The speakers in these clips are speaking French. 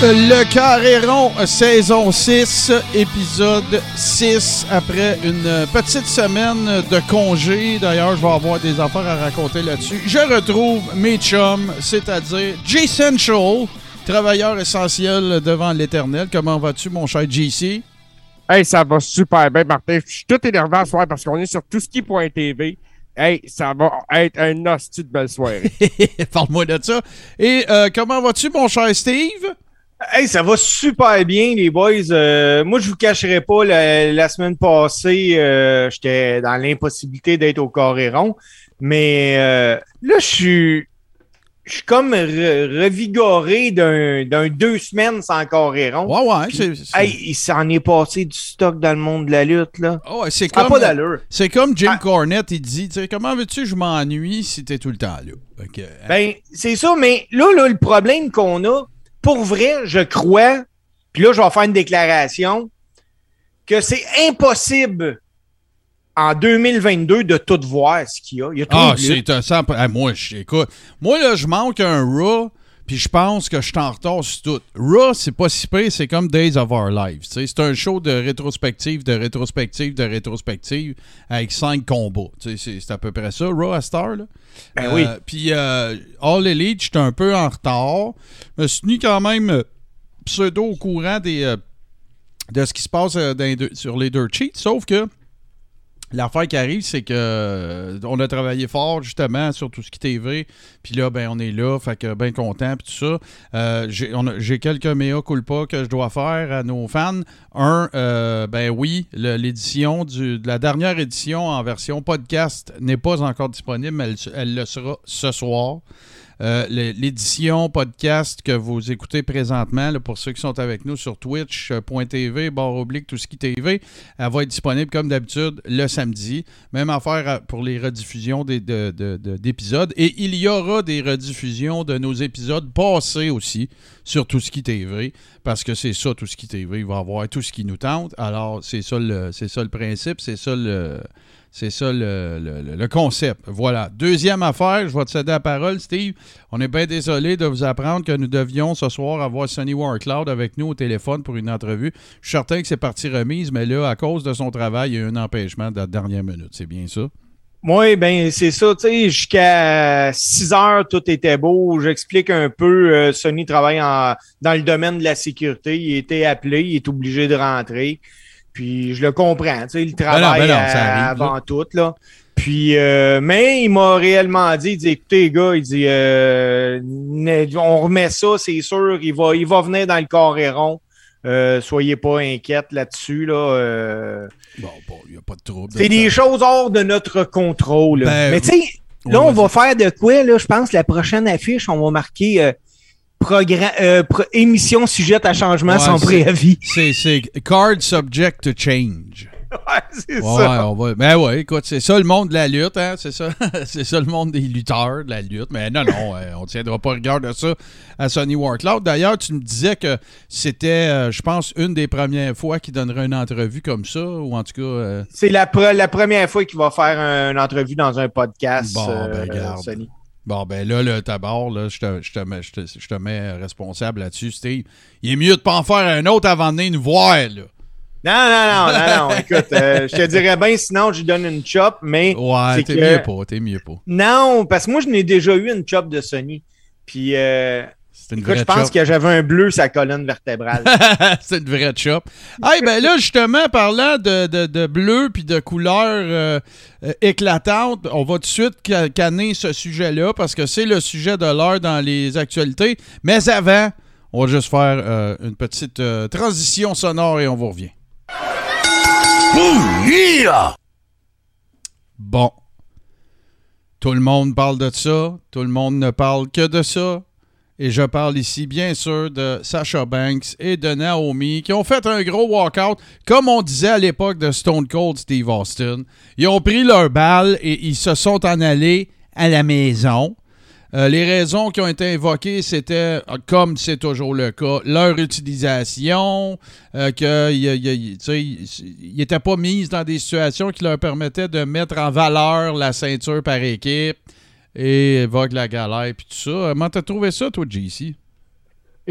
Le Carré rond, saison 6, épisode 6, après une petite semaine de congé. D'ailleurs, je vais avoir des affaires à raconter là-dessus. Je retrouve mes chums, c'est-à-dire Jason Shaw, travailleur essentiel devant l'éternel. Comment vas-tu, mon cher JC? Hey, ça va super bien, Martin. Je suis tout énervé ce soir parce qu'on est sur touski.tv. Hey, ça va être un hostie de belle soirée. Parle-moi de ça. Et euh, comment vas-tu, mon cher Steve? Hey, ça va super bien, les boys. Euh, moi, je vous cacherai pas, la, la semaine passée, euh, j'étais dans l'impossibilité d'être au Coréron. Mais euh, là, je suis. Je suis comme re- revigoré d'un deux semaines sans Coréron. Ouais, ouais. c'est- c'est- Hey, il s'en est passé du stock dans le monde de la lutte, là. Ouais, c'est comme, pas d'allure. c'est comme Jim Ah. Cornette, il dit, comment veux-tu que je m'ennuie si t'es tout le temps là? Fait que, Ben, c'est ça, mais là, là, le problème qu'on a, pour vrai, je crois, puis là, je vais faire une déclaration, que c'est impossible en 2022 de tout voir ce qu'il y a. Il y a trop Ah, de lutte. c'est un sang. Ah, moi, je- écoute, moi, là, je manque un Raw, puis je pense que je suis en retard sur tout. Raw, c'est pas si pire, c'est comme Days of Our Lives. C'est un show de rétrospective, de rétrospective, de rétrospective, avec cinq combats. C'est à peu près ça, Raw à Star, là. Ben oui. Euh, Puis euh, All Elite, j'étais un peu en retard. Je me suis tenu quand même euh, pseudo au courant des, euh, de ce qui se passe dans les deux- sur les dirt sheets, sauf que L'affaire qui arrive, c'est que euh, on a travaillé fort justement sur tout ce qui TV. Puis là, ben on est là, fait que bien content puis tout ça. Euh, j'ai quelques mea culpa que je dois faire à nos fans. Un, euh, ben oui, l'édition de la dernière édition en version podcast n'est pas encore disponible, mais elle le sera ce soir. Euh, L'édition podcast que vous écoutez présentement, là, pour ceux qui sont avec nous sur twitch.tv, barre oblique, tout ce qui TV, elle va être disponible comme d'habitude le samedi. Même affaire pour les rediffusions des- de- de- de- d'épisodes. Et il y aura des rediffusions de nos épisodes passés aussi sur tout ce qui TV. Parce que c'est ça, tout ce qui TV. Il va avoir tout ce qui nous tente. Alors, c'est ça le, c'est ça le principe, c'est ça le. C'est ça le, concept. Voilà. Deuxième affaire, je vais te céder la parole, Steve. On est bien désolé de vous apprendre que nous devions ce soir avoir Sonny Warcloud avec nous au téléphone pour une entrevue. Je suis certain que c'est parti remise, mais là, à cause de son travail, il y a eu un empêchement de la dernière minute. C'est bien ça? Oui, ben c'est ça, tu sais, jusqu'à 6 heures, tout était beau. J'explique un peu, euh, Sony travaille dans le domaine de la sécurité. Il était appelé, il est obligé de rentrer. Puis je le comprends, tu sais, il travaille ben non, ça arrive, avant tout, là. Puis, euh, mais il m'a réellement dit, il dit, écoutez, les gars, il dit, euh, on remet ça, c'est sûr, il va, il va venir dans le Coréron. Euh, soyez pas inquiètes là-dessus, là. euh, Bon, bon, il n'y a pas de trouble. c'est des choses hors de notre contrôle. Ben, Mais tu sais, là, on va faire de quoi, là? Je pense la prochaine affiche, on va marquer euh, programme, euh, pro- émission sujette à changement Ouais, sans préavis. C'est, card subject to change. Ouais, c'est Ouais, ça. on va. Ben ouais, écoute, c'est ça le monde de la lutte, hein? C'est ça. c'est ça le monde des lutteurs de la lutte. Mais non, non, euh, on ne tiendra pas rigueur de ça à Sonny Warcloud. D'ailleurs, tu me disais que c'était, euh, je pense, une des premières fois qu'il donnerait une entrevue comme ça, ou en tout cas. euh, C'est la, pre- la première fois qu'il va faire un- une entrevue dans un podcast, Bon, euh, ben, garde. Bon, ben là, le tabac, là, je te, je te mets, je te- je te mets responsable là-dessus, Steve. Il est mieux de pas en faire un autre avant de venir nous voir, là. Non, non, non, non, non. Écoute, euh, je te dirais bien, sinon, je lui donne une chop, mais Ouais, t'es que- mieux pas, t'es mieux pas. non, parce que moi, je n'ai déjà eu une chop de Sony. Puis, euh, une écoute, vraie je pense chop. que j'avais un bleu sa colonne vertébrale. c'est une vraie chop. Hey, ben là, justement, parlant de, de, de bleu puis de couleurs euh, euh, éclatantes, on va tout de suite ca- canner ce sujet-là parce que c'est le sujet de l'heure dans les actualités. Mais avant, on va juste faire euh, une petite euh, transition sonore et on vous revient. Bon. Tout le monde parle de ça. Tout le monde ne parle que de ça. Et je parle ici, bien sûr, de Sasha Banks et de Naomi qui ont fait un gros walkout, comme on disait à l'époque de Stone Cold Steve Austin. Ils ont pris leur balle et ils se sont en allés à la maison. Euh, les raisons qui ont été invoquées, c'était, comme c'est toujours le cas, leur utilisation, euh, qu'ils n'étaient pas mis dans des situations qui leur permettaient de mettre en valeur la ceinture par équipe et évoque la galère puis tout ça. Comment t'as trouvé ça, toi, JC?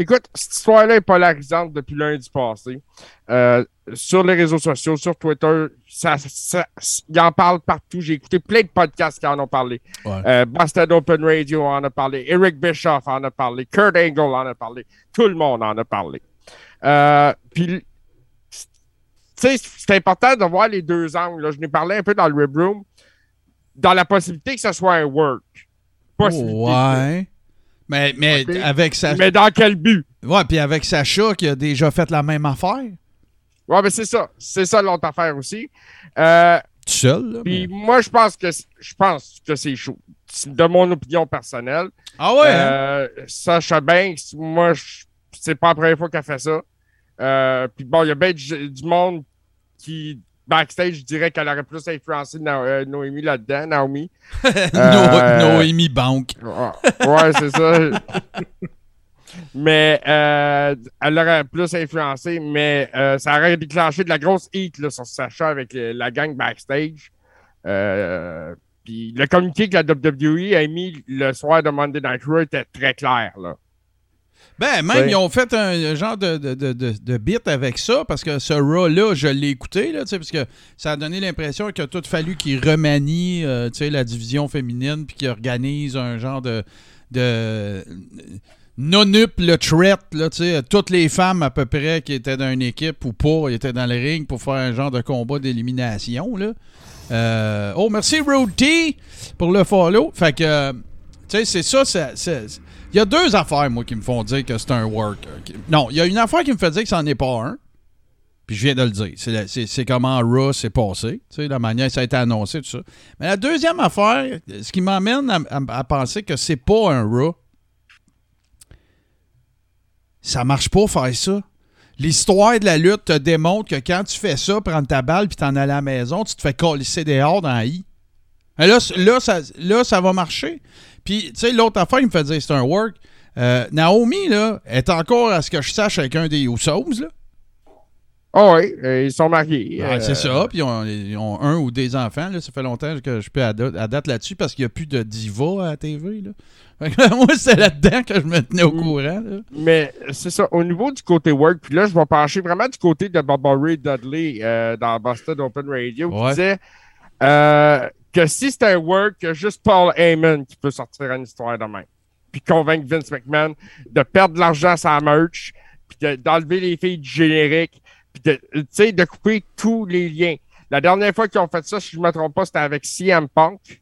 Écoute, cette histoire-là est polarisante depuis lundi passé. Euh, sur les réseaux sociaux, sur Twitter, ça, ça, il en parle partout. J'ai écouté plein de podcasts qui en ont parlé. Ouais. Euh, Busted Open Radio en a parlé. Eric Bischoff en a parlé. Kurt Angle en a parlé. Tout le monde en a parlé. Euh, Puis, tu sais, c'est important de voir les deux angles. là. Je n'ai parlé un peu dans le Rib Room. Dans la possibilité que ce soit un work. Possibilité. Ouais. Mais, mais avec sa. Mais dans quel but? Ouais, puis avec Sacha qui a déjà fait la même affaire. Ouais, mais c'est ça. C'est ça l'autre affaire aussi. Euh, Tout seul, là. Puis mais- moi, je pense que je pense que c'est chaud. C'est De mon opinion personnelle. Ah ouais? hein? Euh, Sacha Banks, moi, c'est pas la première fois qu'elle fait ça. Euh, puis bon, il y a bien du, du monde qui, backstage, je dirais qu'elle aurait plus influencé Na- euh, Noémie là-dedans, Naomi. Euh, Noémie Bank. Ouais, c'est ça. Mais euh, elle aurait plus influencé, mais euh, ça aurait déclenché de la grosse heat là, sur Sacha avec la gang backstage. Puis le communiqué que la WWE a mis le soir de Monday Night Raw était très clair. Là. Ben, même, Ouais. ils ont fait un genre de, de, de, de, bit avec ça, parce que ce Raw-là, je l'ai écouté, là, parce que ça a donné l'impression qu'il a tout fallu qu'ils remanient, euh, la division féminine, puis qu'ils organisent un genre de... de non-up le threat, là, tu sais, toutes les femmes à peu près qui étaient dans une équipe ou pas, étaient dans le ring pour faire un genre de combat d'élimination, là. Euh, oh, merci Road T pour le follow. Fait que, euh, tu sais, c'est ça, c'est- il y a deux affaires, moi, qui me font dire que c'est un work. Ok. Non, il y a une affaire qui me fait dire que c'en est pas un. Puis je viens de le dire. C'est comment Raw s'est passé. Tu sais, la manière ça a été annoncé, tout ça. Mais la deuxième affaire, ce qui m'amène à, penser que c'est pas un Raw, ça marche pas faire ça. L'histoire de la lutte te démontre que quand tu fais ça, prendre ta balle puis t'en aller à la maison, tu te fais colisser dehors dans la I. Là, là, ça, là, ça va marcher. Puis, tu sais, l'autre affaire, il me fait dire c'est un work. Euh, Naomi, là, est encore, à ce que je sache, avec un des Usos, là. Oh oui, euh, ils sont mariés. Ouais, euh, c'est ça. Puis ils ont, ils ont un ou des enfants. Là. Ça fait longtemps que je peux à date, à date là-dessus parce qu'il n'y a plus de diva à la TV. Là. Moi, c'est là-dedans que je me tenais au Mm. courant. là. Mais c'est ça, au niveau du côté work, puis là, je vais pencher vraiment du côté de Baba Ray Dudley euh, dans Boston Open Radio, qui disait que si c'était un work, il y a juste Paul Heyman qui peut sortir une histoire de même. Puis convaincre Vince McMahon de perdre de l'argent sur la merch, puis de- d'enlever les filles du générique, puis de, de couper tous les liens. La dernière fois qu'ils ont fait ça, si je ne me trompe pas, c'était avec CM Punk.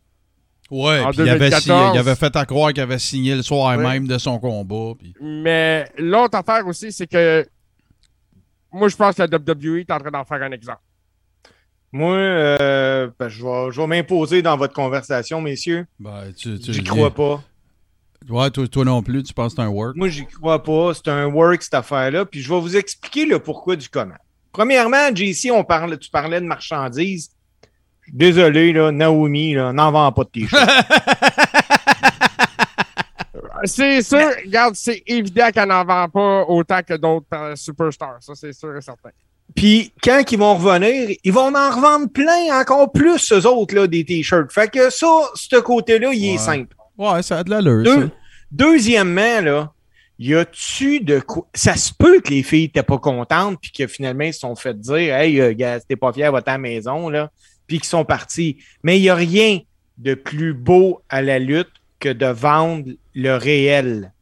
Ouais, puis il avait, 2014. signé- il avait fait à croire qu'il avait signé le soir Ouais. même de son combat. Mais l'autre affaire aussi, c'est que moi, je pense que la WWE est en train d'en faire un exemple. Moi, euh, ben, je vais, je vais m'imposer dans votre conversation, messieurs. Ben, tu, tu- J'y crois pas. Ouais, toi, toi non plus, tu penses que c'est un work? Moi, j'y crois pas. C'est un work, cette affaire-là. Puis je vais vous expliquer le pourquoi du comment. Premièrement, JC, on parle, tu parlais de marchandises. Désolé, là, Naomi, là, n'en vend pas de t-shirt. C'est sûr, regarde, c'est évident qu'elle n'en vend pas autant que d'autres euh, superstars. Ça, c'est sûr et certain. Puis quand ils vont revenir, ils vont en revendre plein, encore plus, eux autres, là, des t-shirts. Fait que ça, ce côté-là, il Ouais. est simple. Ouais, ça a de l'allure, Deux- ça. Deuxièmement, là, y a-tu de quoi. Ça se peut que les filles n'étaient pas contentes, puis que finalement, ils se sont fait dire Hey, euh, gars, t'es pas fier, va à ta maison, là, puis qu'ils sont partis. Mais il n'y a rien de plus beau à la lutte que de vendre le réel.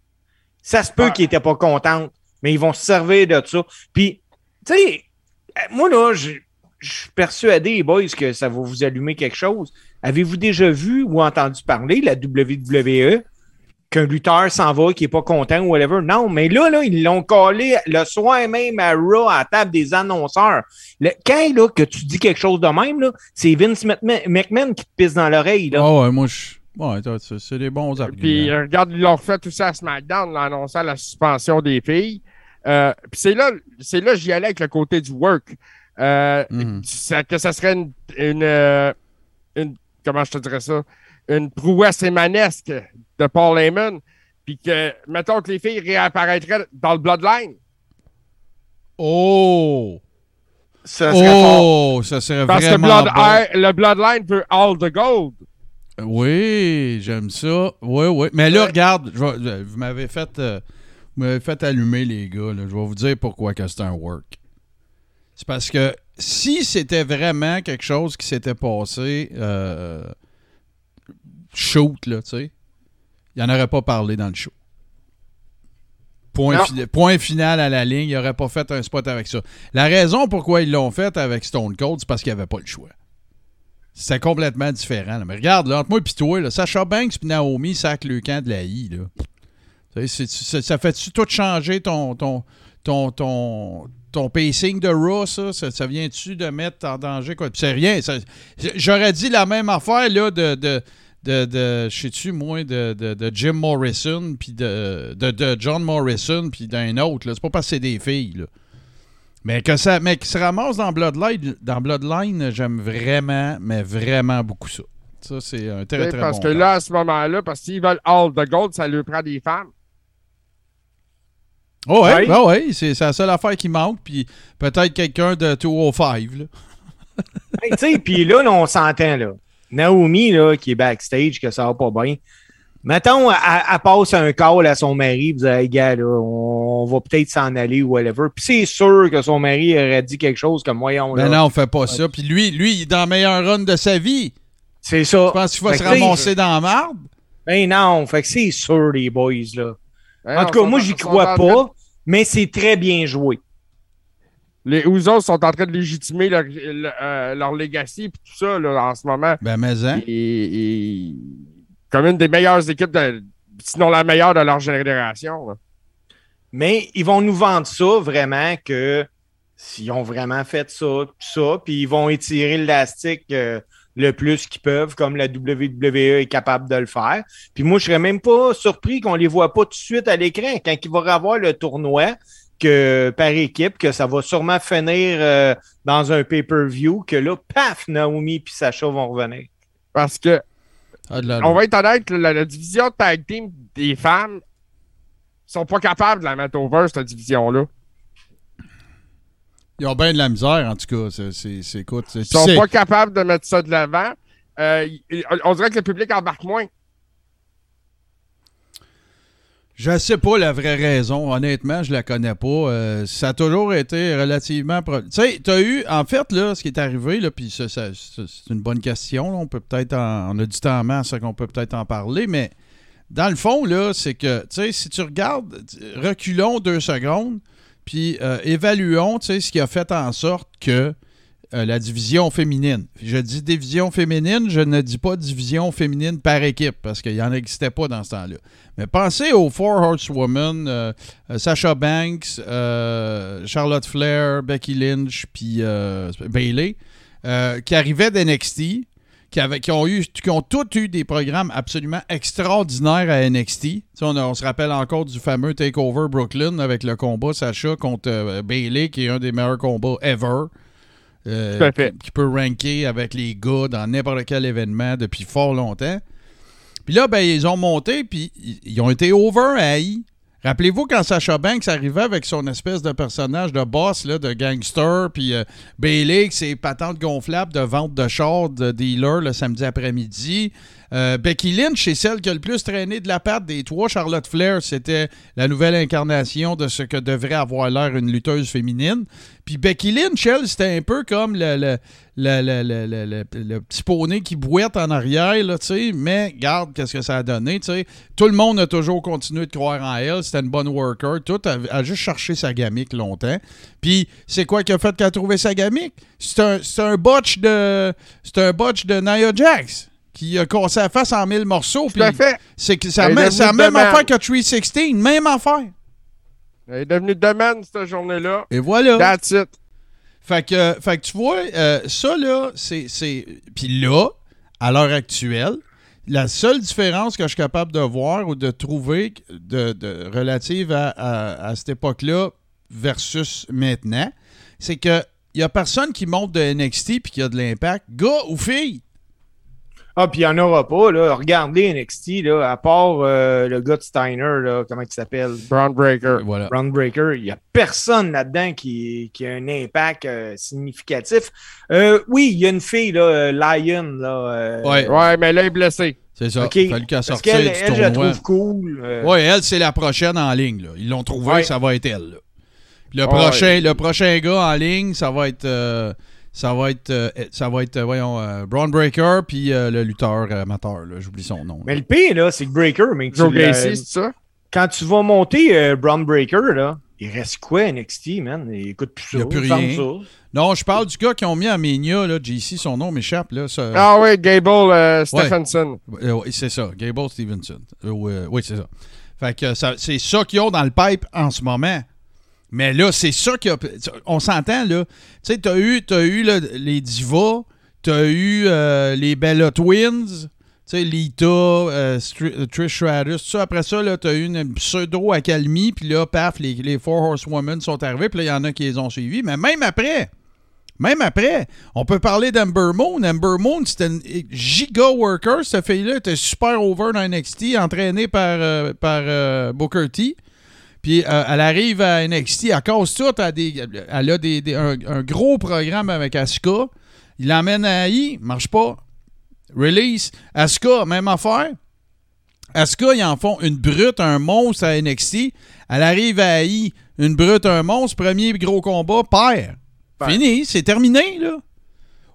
Ça se peut qu'ils n'étaient pas contents, mais ils vont se servir de ça. Puis, tu sais, moi, là, je je suis persuadé, les boys, que ça va vous allumer quelque chose. Avez-vous déjà vu ou entendu parler la WWE qu'un lutteur s'en va, qui n'est pas content ou whatever? Non, mais là, là ils l'ont collé le soir même à Raw à la table des annonceurs. Le- quand là, que tu dis quelque chose de même, là, c'est Vince McMahon, qui te pisse dans l'oreille. là. Ah ouais, moi, je. Ouais, c'est des bons arguments. Puis, regarde, ils l'ont fait tout ça à SmackDown, en annonçant la suspension des filles. Euh, puis c'est là, c'est là que j'y allais avec le côté du work. Euh, ça- que ça serait une, une, euh, une- Comment je te dirais ça? une prouesse émanesque de Paul Heyman, puis que, mettons que les filles réapparaîtraient dans le Bloodline. Oh! Ça serait fort. Oh! Ça serait Parce que vraiment Blood- bon. euh, le Bloodline veut all the gold. Oui, j'aime ça. Oui, oui. Mais là, Ouais. regarde, je vous m'avez fait, euh, vous m'avez fait allumer, les gars. là. Je vais vous dire pourquoi que c'est un work. C'est parce que si c'était vraiment quelque chose qui s'était passé euh, shoot, là, tu sais, il n'en aurait pas parlé dans le show. Point, Non. fi- point final à la ligne, il n'aurait pas fait un spot avec ça. La raison pourquoi ils l'ont fait avec Stone Cold, c'est parce qu'il n'y avait pas le choix. C'était complètement différent. là. Mais regarde, là, entre moi et toi, là, Sacha Banks et Naomi sac le camp de la I. Là. Ça, ça fait-tu tout changer ton, ton, ton, ton, ton pacing de Raw, ça? Ça, ça vient-tu de mettre en danger? quoi? C'est rien. J'aurais dit la même affaire là, de, de, de, de je sais-tu, moi, de, de, de Jim Morrison, puis de, de, John Morrison, puis d'un autre. là. C'est pas parce que c'est des filles. Là. Mais que ça, mais qui se ramasse dans Bloodline, dans Bloodline, j'aime vraiment, mais vraiment beaucoup ça. Ça, c'est un très, très parce bon que là, à ce moment-là, parce qu'ils veulent all the gold, ça leur prend des femmes. Oh ouais, Ouais. ouais, ouais, c'est la seule affaire qui manque, puis peut-être quelqu'un de 205, là. Hey, tu sais, puis là, là, on s'entend, là. Naomi, là, qui est backstage, que ça va pas bien. Mettons, elle, elle passe un call à son mari, vous avez, gars, là, on va peut-être s'en aller ou whatever. Puis c'est sûr que son mari aurait dit quelque chose comme, voyons, là. Mais non, on fait pas ça. Puis lui, lui, il est dans le meilleur run de sa vie. C'est ça. Je pense qu'il va Fait se ramasser dans la marde. Ben non, fait que c'est sûr, les boys, là. Hein, En tout cas, moi, j'y crois pas, mais c'est très bien joué. Les Ouzos sont en train de légitimer leur, le- euh, leur legacy et tout ça là, en ce moment. Ben, mais hein. Et, et- comme une des meilleures équipes, de, sinon la meilleure de leur génération. là. Mais ils vont nous vendre ça vraiment que s'ils ont vraiment fait ça, tout ça, puis ils vont étirer l'élastique euh, le plus qu'ils peuvent, comme la WWE est capable de le faire. Puis moi, je serais même pas surpris qu'on les voit pas tout de suite à l'écran quand il va y avoir le tournoi que par équipe, que ça va sûrement finir euh, dans un pay-per-view, que là, paf, Naomi puis Sacha vont revenir. Parce que, Ah, on va être honnête, la, la division de tag team des femmes sont pas capables de la mettre over, cette division-là. Ils ont bien de la misère, en tout cas. C'est, c'est, c'est- écoute, c'est- Ils sont pas capables de mettre ça de l'avant. Euh, on dirait que le public embarque moins. Je sais pas la vraie raison. Honnêtement, je la connais pas. Euh, ça a toujours été relativement. pro- Tu sais, t'as eu. En fait, là, ce qui est arrivé, là, puis ça, ça- ça- c'est une bonne question. là. on peut peut-être. en- On a du temps en masse, ça qu'on peut peut-être en parler, mais dans le fond, là, c'est que, tu sais, si tu regardes, reculons deux secondes, puis euh, évaluons, ce qui a fait en sorte que euh, la division féminine. Je dis division féminine, je ne dis pas division féminine par équipe, parce qu'il n'en existait pas dans ce temps-là. Mais pensez aux Four Horsewomen, euh, euh, Sasha Banks, euh, Charlotte Flair, Becky Lynch, puis Bailey, qui arrivaient d'NXT, qui, avaient- qui ont eu, qui ont tous eu des programmes absolument extraordinaires à NXT. On, a- on se rappelle encore du fameux Takeover Brooklyn avec le combat Sasha contre euh, Bailey, qui est un des meilleurs combats ever. Euh, qui, qui peut ranker avec les gars dans n'importe quel événement depuis fort longtemps. Puis là, ben, ils ont monté, puis ils- ils ont été over à I. Rappelez-vous quand Sacha Banks arrivait avec son espèce de personnage de boss, là, de gangster, puis euh, Bailey, ses patentes gonflables de vente de chars de dealer le samedi après-midi. Euh, Becky Lynch, c'est celle qui a le plus traîné de la patte des trois. Charlotte Flair, c'était la nouvelle incarnation de ce que devrait avoir l'air une lutteuse féminine. Puis Becky Lynch, elle, c'était un peu comme le, le, le, le- petit poney qui bouette en arrière, là. Mais regarde qu'est-ce que ça a donné, tu sais. Tout le monde a toujours continué de croire en elle. C'était une bonne worker. Tout a, juste cherché sa gamique longtemps. Puis c'est quoi qui a fait qu'elle a trouvé sa gamique? C'est un, un botch de. C'est un botch de Nia Jax. Qui a cassé la face en mille morceaux. Tout à fait. C'est même- la même demande. affaire que 316. Même affaire. Elle est devenue domaine cette journée-là. Et voilà. That's it. Fait que, fait que tu vois, euh, ça là, c'est. Puis là, à l'heure actuelle, la seule différence que je suis capable de voir ou de trouver de, de- relative à, à- à cette époque-là versus maintenant, c'est que il y a personne qui monte de NXT puis qui a de l'impact, gars ou fille. Ah, puis il n'y en aura pas, là. Regardez NXT, là, à part euh, le gars de Steiner, là, comment il s'appelle? Brown Breaker. Voilà. Breaker, il n'y a personne là-dedans qui, qui a un impact euh, significatif. Euh, oui, il y a une fille, là, Lion, là. euh, Ouais, Ouais, mais là, il est blessé. c'est ça. OK. Il fallu qu'elle sorte qu'elle, du elle, je la tournoi. trouve cool. euh, Oui, elle, c'est la prochaine en ligne. Là. Ils l'ont trouvé, Ouais. ça va être elle. là. Le, Ouais. prochain, le prochain gars en ligne, ça va être. Ça va être, euh, ça va être, euh, voyons, euh, Braun Breaker, puis euh, le lutteur amateur, là, j'oublie son nom. Mais le pire, là, c'est que Breaker, mais tu Joe l'as- Gacy, c'est ça? quand tu vas monter euh, Brown Breaker, là, il reste quoi NXT, man? Il écoute plus ça. Il y a plus rien. ça. Non, je parle du gars qui ont mis à Mania, là, JC, son nom m'échappe, là. ça- Ah oui, Gable euh, Stephenson. Oui, c'est ça, Gable Stevenson. Euh, oui, oui, c'est ça. Fait que ça- c'est ça qu'ils ont dans le pipe en ce moment. Mais là, c'est ça qui a. On s'entend, là. Tu sais, t'as eu, t'as eu les Divas, t'as eu euh, les Bella Twins, tu sais, Lita, euh, euh, Trish Stratus. Après ça, là, t'as eu une pseudo-accalmie, puis là, paf, les, les Four Horsewomen sont arrivés, puis là, il y en a qui les ont suivis. Mais même après, même après, on peut parler d'Amber Moon. Amber Moon, c'était une giga worker. Cette fille-là était super over dans NXT, entraînée par, euh, par Booker T. Puis euh, elle arrive à NXT, elle casse tout. Elle a, des, elle a des- des- un, un gros programme avec Asuka. Il l'emmène à AI, marche pas. Release. Asuka, même affaire. Asuka, ils en font une brute, un monstre à NXT. Elle arrive à AI, une brute, un monstre. Premier gros combat, perd. Perd. Fini, c'est terminé, là.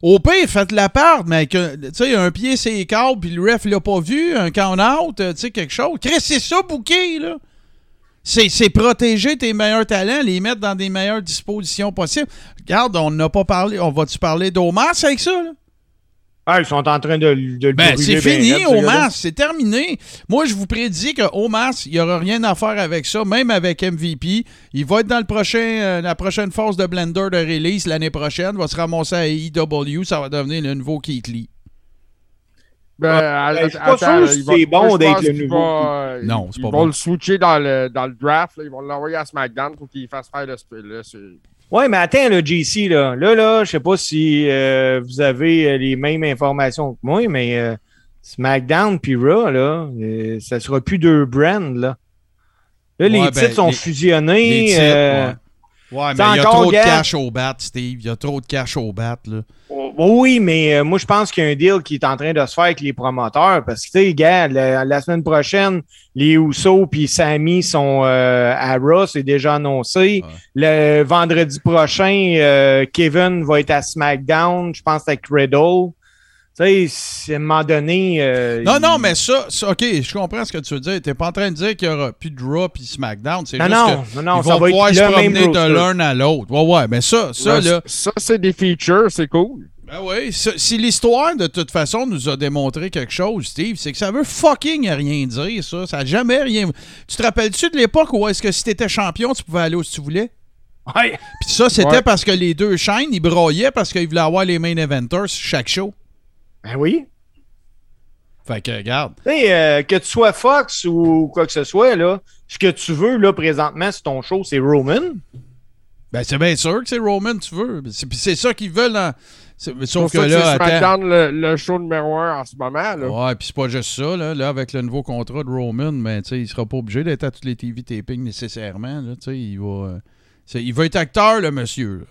Au pire, faites la part, mais que, tu sais, un pied, c'est câble, puis le ref l'a pas vu, un count-out, euh, tu sais, quelque chose. Chris, c'est ça, bouquet, là. C'est protéger tes meilleurs talents, les mettre dans des meilleures dispositions possibles. Regarde, on n'a pas parlé. On va-tu parler d'Omas avec ça, là? Ah, ils sont en train de, de le Ben, c'est fini. Omas. C'est terminé. Moi, je vous prédis que Omas, il n'y aura rien à faire avec ça, même avec MVP. Il va être dans le prochain, euh, la prochaine phase de Blender de release l'année prochaine. va se ramasser à AEW. Ça va devenir le nouveau Keith Lee. Ben, ben, je suis pas attends, sûr si c'est bon d'être le nouveau va, euh, Non, c'est ils pas vont bon. le switcher dans le, dans le draft. là. Ils vont l'envoyer à SmackDown pour qu'il fasse faire le c'est- Ouais, mais attends, le JC, là. Là, là, je sais pas si euh, vous avez euh, les mêmes informations que moi, mais euh, SmackDown puis Raw, là, euh, ça sera plus deux brands, là. Là, les Ouais, titres ben, sont les- fusionnés. Les titres, euh, ouais. Mais il y a encore, trop de gars. cash au bat, Steve. Il y a trop de cash au bat, là. Oui, mais euh, moi, je pense qu'il y a un deal qui est en train de se faire avec les promoteurs parce que, tu sais, gars, la, la semaine prochaine, les Usos puis Sammy sont euh, à Raw, c'est déjà annoncé. Le vendredi prochain, euh, Kevin va être à SmackDown, je pense avec Riddle. Tu sais, c'est- à un moment donné... euh, Non, il- non, mais ça, ça, OK, je comprends ce que tu veux dire. T'es pas en train de dire qu'il y aura plus de Raw puis SmackDown. C'est Non, juste non, que non, non, ils ça vont va être pouvoir se promener de l'un à l'autre. Ouais, ouais, mais ça, ça, Ouais, là... ça, c'est des features, c'est cool. Ben oui, si l'histoire, de toute façon, nous a démontré quelque chose, Steve, c'est que ça veut fucking rien dire, ça. Ça a jamais rien... Tu te rappelles-tu de l'époque où est-ce que si t'étais champion, tu pouvais aller où tu voulais? Ouais. Puis ça, c'était Ouais. parce que les deux chaînes, ils braillaient parce qu'ils voulaient avoir les main eventers chaque show. Ben oui. Fait que, regarde. Tu sais, euh, que tu sois Fox ou quoi que ce soit, là, ce que tu veux, là, présentement, sur ton show, c'est Roman. Ben, c'est bien sûr que c'est Roman, tu veux. C'est- Puis c'est ça qu'ils veulent. C'est Sauf que que là. SmackDown le, le show numéro un en ce moment. Là. Ouais, puis c'est pas juste ça, là. Là, avec le nouveau contrat de Roman, ben, tu sais, il sera pas obligé d'être à tous les TV tapings nécessairement, là. Tu sais, il va. euh, il va être acteur, le monsieur.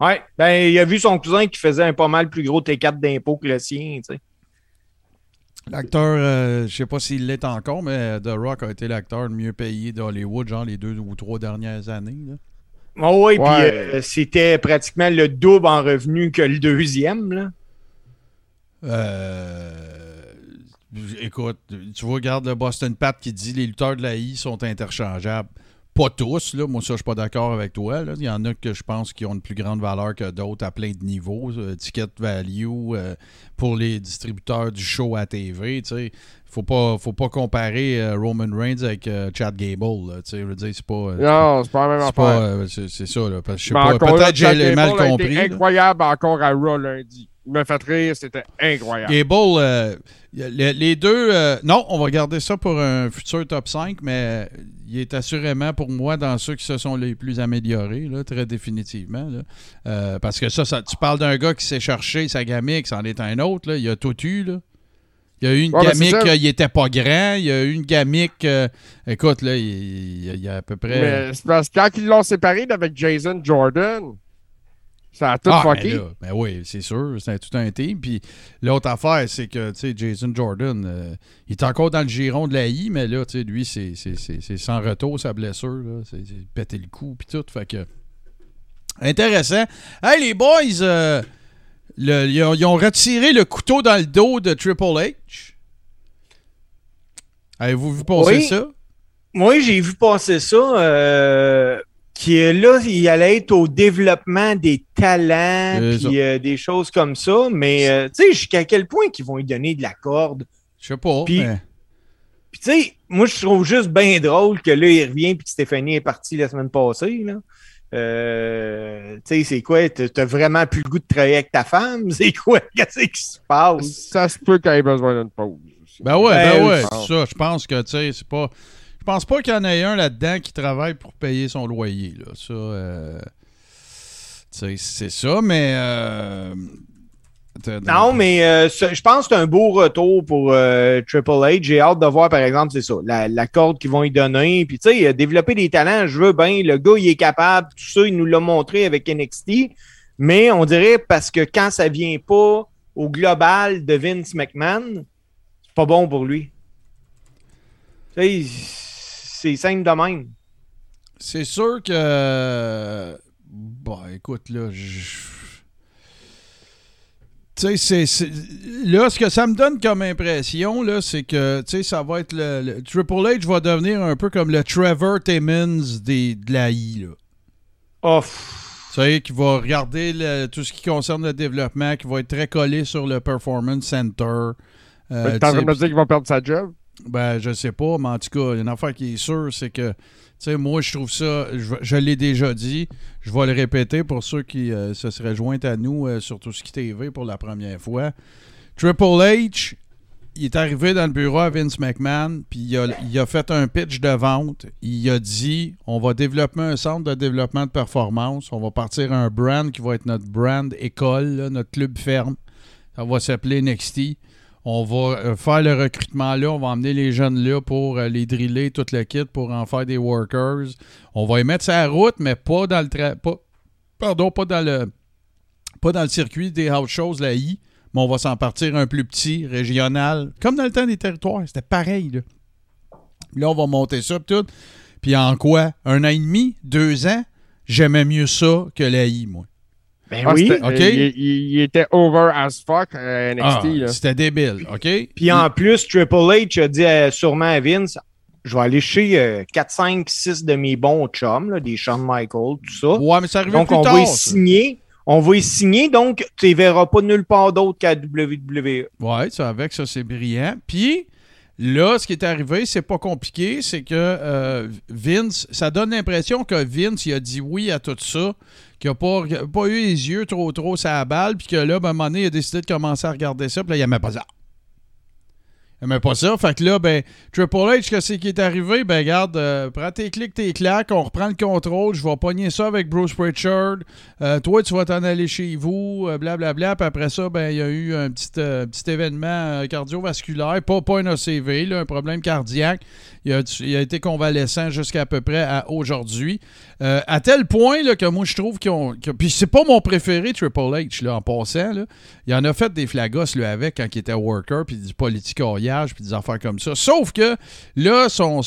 Ouais. Ben, il a vu son cousin qui faisait un pas mal plus gros T4 d'impôts que le sien, tu sais. L'acteur, euh, je sais pas s'il l'est encore, mais The Rock a été l'acteur le mieux payé d'Hollywood, genre les deux ou trois dernières années, là. Oh, oui, puis euh, c'était pratiquement le double en revenu que le deuxième, là. Euh, écoute, tu vois, regarde le Boston Pat qui dit les lutteurs de la I sont interchangeables. Pas tous, là. Moi, ça, je suis pas d'accord avec toi. là. Il y en a que je pense qui ont une plus grande valeur que d'autres à plein de niveaux. euh, Ticket value euh, pour les distributeurs du show à TV. Tu sais, faut pas, faut pas comparer euh, Roman Reigns avec euh, Chad Gable. là. Je veux dire, c'est pas. euh, Non, c'est pas la même affaire. c'est ça, là. Parce que je sais pas. Peut-être j'ai mal a compris. là. incroyable encore à Raw lundi. Il m'a fait rire, c'était incroyable. Gable, les, les deux. non, on va garder ça pour un futur top 5, mais il est assurément pour moi dans ceux qui se sont les plus améliorés, là, très définitivement. là. Parce que ça, ça- tu parles d'un gars qui s'est cherché sa gamique, c'en est un autre. Là, il a tout eu. Là. Il y a eu une Ouais, ben, gamique, euh, il était pas grand. Il y a eu une gamique. euh, écoute, là, il, y a à peu près. Mais c'est parce que quand ils l'ont séparé avec Jason Jordan, ça a tout Ah, fucké. ben, là, ben oui, c'est sûr, c'est tout un team. Puis l'autre affaire, c'est que, tu sais, Jason Jordan, euh, il est encore dans le giron de la I, mais là, tu sais, lui, c'est c'est- c'est- c'est sans retour, sa blessure. C'est c'est pété le cou, puis tout. Fait que. Intéressant. Hey, les boys, euh, le- ils, ont, ils ont retiré le couteau dans le dos de Triple H. Avez-vous vu passer Oui. ça? Moi, j'ai vu passer ça. Euh, qui est là, il allait être au développement des talents, puis euh, des choses comme ça. Mais euh, tu sais, jusqu'à quel point qu'ils vont lui donner de la corde? Je sais pas. Puis- mais- Puis tu sais, moi, je trouve juste bien drôle que là, il revient puis que Stéphanie est partie la semaine passée. Là. Euh, tu sais, c'est quoi? T'as vraiment plus le goût de travailler avec ta femme? C'est quoi? Qu'est-ce qui se passe? Ça se peut qu'il ait besoin d'une pause. aussi. Ben ouais, Ben ben ouais. Ça, je pense que, tu sais, c'est pas. Je pense pas qu'il y en ait un là-dedans qui travaille pour payer son loyer, là. Ça, euh, tu sais, c'est ça, mais. euh, Non, mais euh, je pense que c'est un beau retour pour euh, Triple H. J'ai hâte de voir, par exemple, c'est ça, la, la corde qu'ils vont lui donner. Puis, tu sais, développer des talents, je veux bien. Le gars, il est capable. Tout ça, il nous l'a montré avec NXT. Mais on dirait parce que quand ça vient pas au global de Vince McMahon, c'est pas bon pour lui. Tu sais, c'est simple de même. C'est sûr que. Bon, écoute, là, je. Tu sais, là, ce que ça me donne comme impression, là, c'est que, tu sais, ça va être le, le- Triple H va devenir un peu comme le Trevor Timmons des, de la I, là. Oh, Tu sais, qui va regarder le- tout ce qui concerne le développement, qui va être très collé sur le Performance Center. Euh, T'es en tu train de me dire qu'il va perdre sa job? ben, je sais pas, mais en tout cas, il y a une affaire qui est sûre, c'est que, sais, moi, je trouve ça, je, l'ai déjà dit, je vais le répéter pour ceux qui euh, se seraient joints à nous euh, sur tout ce qui TV pour la première fois. Triple H, il est arrivé dans le bureau à Vince McMahon, puis il a, fait un pitch de vente. Il a dit on va développer un centre de développement de performance, on va partir un brand qui va être notre brand école, notre club ferme. Ça va s'appeler NXT. On va euh, faire le recrutement là, on va emmener les jeunes là pour euh, les driller, tout le kit, pour en faire des workers. On va les mettre sur la route, mais pas dans le tra- pas, dans le pas dans le circuit des house shows, la I, mais on va s'en partir un plus petit, régional, comme dans le temps des territoires. C'était pareil. Là, on va monter ça, tout. Puis en quoi? Un an et demi? Deux ans? J'aimais mieux ça que la I, moi. Ben Ah, oui. c'était- ok. Il, il- il était over as fuck à NXT. Ah, là. C'était débile, OK? Puis en plus, Triple H a dit à- sûrement à Vince Je vais aller chez euh, 4, 5, 6 de mes bons chums, là, des Shawn Michaels, tout ça. Ouais, mais ça arrivait donc, plus on tard. va y signer. On va y signer, donc tu ne verras pas nulle part d'autre qu'à WWE. Ouais, ça avec, ça c'est brillant. Puis là, ce qui est arrivé, c'est pas compliqué, c'est que euh, Vince, ça donne l'impression que Vince, il a dit oui à tout ça, qu'il n'a pas, eu les yeux trop trop la balle, puis que là, ben, à un moment donné, il a décidé de commencer à regarder ça, puis là, il n'aimait pas ça. Aimait pas ça. Fait que là, ben, Triple H, qu'est-ce qui est arrivé? Ben, regarde, euh, prends tes clics, tes claques, on reprend le contrôle, je vais pogner ça avec Bruce Pritchard. Euh, toi, tu vas t'en aller chez vous, euh, blablabla. Puis après ça, ben, il y a eu un petit, euh, événement cardiovasculaire, pas, pas un ACV, là, un problème cardiaque. Il a, été convalescent jusqu'à peu près à aujourd'hui. À tel point là, que moi, je trouve qu'ils ont. puis c'est pas mon préféré, Triple H, là, en passant. Là. Il en a fait des flagos, lui, avec, quand il était worker, puis du politicoyage, puis des affaires comme ça. Sauf que là, son,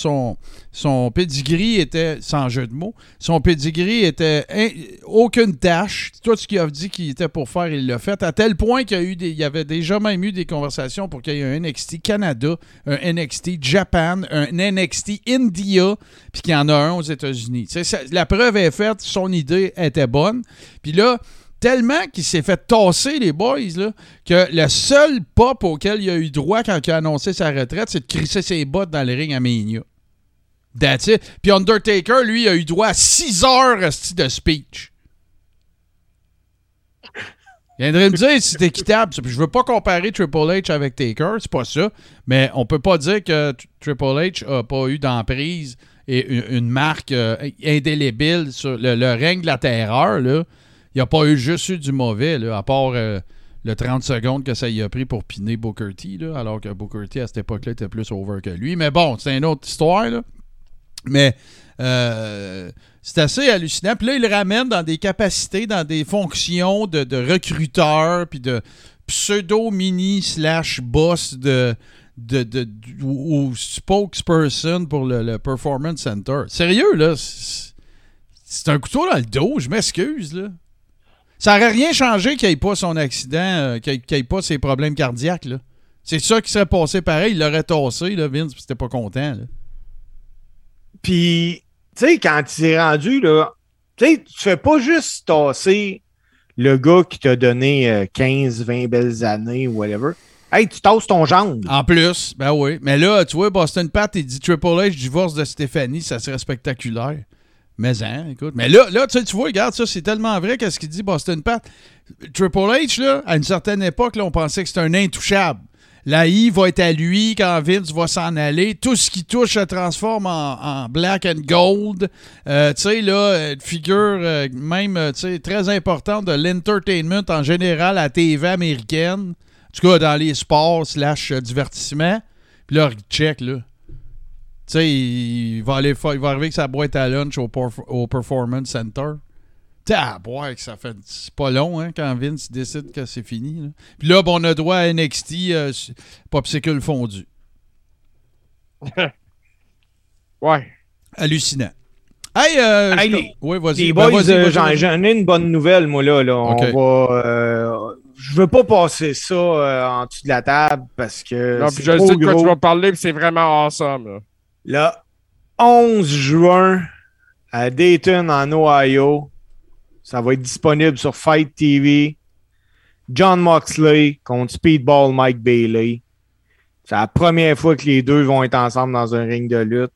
son, pedigree était, sans jeu de mots, son pedigree était aucune tâche. Tout ce qu'il a dit qu'il était pour faire, il l'a fait. À tel point qu'il y, y avait déjà même eu des conversations pour qu'il y ait un NXT Canada, un NXT Japan, un NXT India, puis qu'il y en a un aux États-Unis. La preuve est faite, son idée était bonne. Puis là, tellement qu'il s'est fait tasser, les boys, là, que le seul pop auquel il a eu droit quand il a annoncé sa retraite, c'est de crisser ses bottes dans le ring à Mania. That's it. Puis Undertaker, lui, a eu droit à 6 heures de speech. Il viendrait me dire si c'est équitable. je veux pas comparer Triple H avec Taker, c'est pas ça. Mais on peut pas dire que Triple H a pas eu d'emprise et une, une marque euh, indélébile sur le, le règne de la terreur. Là. Il a pas eu juste eu du mauvais, là, à part euh, le le 30 secondes que ça y a pris pour piner Booker T, alors que Booker T, à cette époque-là, était plus over que lui. Mais bon, c'est une autre histoire. Mais euh, c'est assez hallucinant. Puis là, il le ramène dans des capacités, dans des fonctions de, recruteur, puis de pseudo-mini slash boss de, ou, spokesperson pour le, le Performance Center. Sérieux, là, c'est un couteau dans le dos, je m'excuse, là. Ça aurait rien changé qu'il n'y ait pas son accident, euh, qu'il n'y ait pas ses problèmes cardiaques, là. C'est ça qui serait passé pareil, il l'aurait tassé, là, Vince, puis c'était pas content, là. Puis, tu sais, quand tu es rendu, là, tu sais, tu fais pas juste tasser le gars qui t'a donné euh, 15, 20 belles années ou whatever. Hey, tu tasses ton jambe. En plus, ben oui. Mais là, tu vois, Boston Pat, il dit Triple H divorce de Stéphanie, ça serait spectaculaire. Mais hein, écoute. Mais là, là tu vois, regarde, ça, c'est tellement vrai qu'est-ce qu'il dit Boston Pat? Triple H, là, à une certaine époque, là, on pensait que c'était un intouchable. La I va être à lui quand Vince va s'en aller. Tout ce qui touche se transforme en, black and gold. Euh, tu sais, là, une figure euh, même, euh, très importante de l'entertainment en général à TV américaine. En tout cas, dans les sports slash euh, divertissement. Puis là, check, là. Tu sais, il, va aller fa- il va arriver avec sa boîte à lunch au, au Performance Center. Tu sais, à boire, que ça fait. C'est pas long, hein, quand Vince décide que c'est fini. là. Puis là, bon, on a droit à NXT euh, popsicle fondu. Ouais. Hallucinant. Hey, euh, Hey, les- oui, vas-y. Les Ben, euh, vas-y, j'en vas-y. j'en ai une bonne nouvelle, moi, là. là. On va. euh, je veux pas passer ça euh, en dessous de la table parce que. Non, c'est puis je trop sais de quoi tu vas parler, puis c'est vraiment awesome. Là. Le 11 juin à Dayton, en Ohio, ça va être disponible sur Fight TV. John Moxley contre Speedball Mike Bailey. C'est la première fois que les deux vont être ensemble dans un ring de lutte.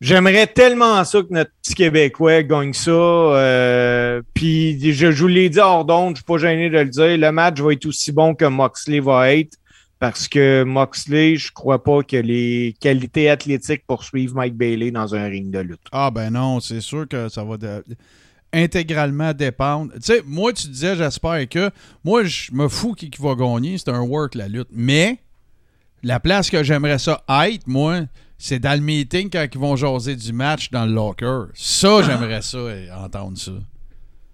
J'aimerais tellement ça que notre petit Québécois gagne ça. euh, Puis je, je vous l'ai dit hors d'onde, je suis pas gêné de le dire. Le match va être aussi bon que Moxley va être. Parce que Moxley, je crois pas que les qualités athlétiques poursuivent Mike Bailey dans un ring de lutte. Ah ben non, c'est sûr que ça va intégralement dépendre. Tu sais, moi tu disais j'espère que moi je me fous qui, qui va gagner, c'est un work la lutte, mais la place que j'aimerais ça être moi, c'est dans le meeting quand ils vont jaser du match dans le locker. Ça j'aimerais ça entendre ça.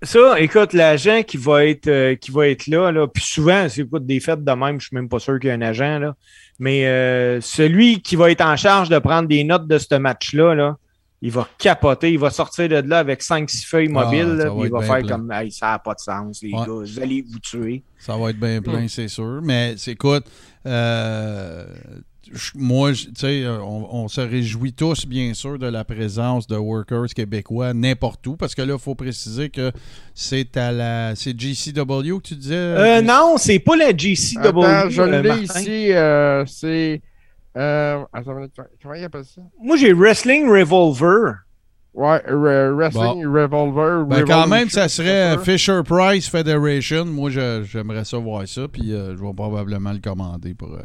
Ça, écoute, l'agent qui va être euh, qui va être là, là puis souvent, c'est écoute, des fêtes de même, je suis même pas sûr qu'il y a un agent, là. Mais euh, celui qui va être en charge de prendre des notes de ce match-là, là, il va capoter, il va sortir de là avec 5-6 feuilles Ah, mobiles, là, puis il va faire plein. comme Hey, ça n'a pas de sens, les Ouais. gars, vous allez vous tuer. Ça va être bien plein, c'est sûr. Mais écoute, euh, moi, tu sais, euh, on, on se réjouit tous, bien sûr, de la présence de workers québécois n'importe où, parce que là, il faut préciser que c'est à la. C'est GCW que tu disais? Euh, non, c'est pas la GCW. Attends, je euh, l'ai Martin. ici. euh, c'est. Euh, attends, comment il appelle ça? Moi, j'ai Wrestling Revolver. Ouais, Re- Wrestling Revolver. Ben, quand même, ça serait. Fisher Price Federation. Moi, j'aimerais ça voir ça, puis euh, je vais probablement le commander pour, euh,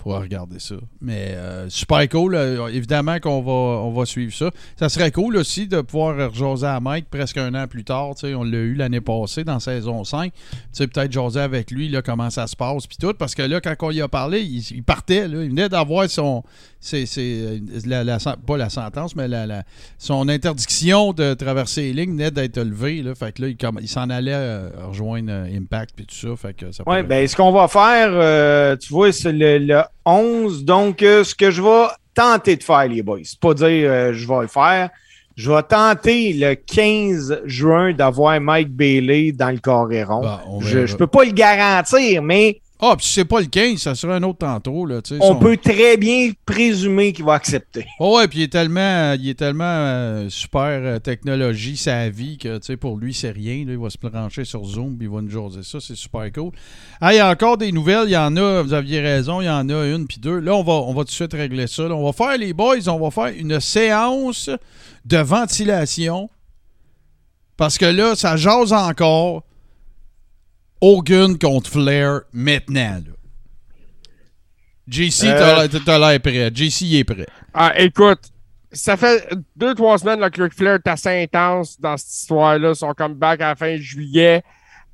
pour regarder ça. Mais euh, super cool. euh, évidemment qu'on va, on va suivre ça. Ça serait cool aussi de pouvoir rejaser à Mike presque un an plus tard. On l'a eu l'année passée dans saison 5. Tu sais, peut-être jaser avec lui, comment ça se passe, puis tout. Parce que là, quand on y a parlé, il, il partait. Là, il venait d'avoir son. C'est, c'est, la, pas la sentence, mais la, la- son interdiction de traverser les lignes venait d'être levée. Là, fait que là, il, s'en allait euh, rejoindre euh, Impact puis tout ça. Fait que ça pourrait- ben, ce qu'on va faire, euh, tu vois, c'est le, le 11. Donc, euh, ce que je vais tenter de faire, les boys, c'est pas dire euh, je vais le faire. Je vais tenter le 15 juin d'avoir Mike Bailey dans le Coréron. Bah, je, je peux pas le garantir, mais Ah, puis si c'est pas le 15, ça sera un autre tantôt. Là, on son- peut très bien présumer qu'il va accepter. Oh ouais, puis il est tellement, il est tellement euh, super euh, technologie, sa vie, que pour lui, c'est rien. là. il va se brancher sur Zoom, puis il va nous jaser ça. C'est super cool. Ah, il y a encore des nouvelles. Il y en a, vous aviez raison, il y en a une puis deux. Là, on va, on va tout de suite régler ça. là. On va faire, les boys, on va faire une séance de ventilation. Parce que là, ça jase encore. Hogan contre Flair maintenant. Là. JC, Euh, t'as l'air- prêt. JC, il est prêt. Ah, écoute, ça fait deux, trois semaines là, que Ric Flair est assez intense dans cette histoire-là. Son comeback à la fin juillet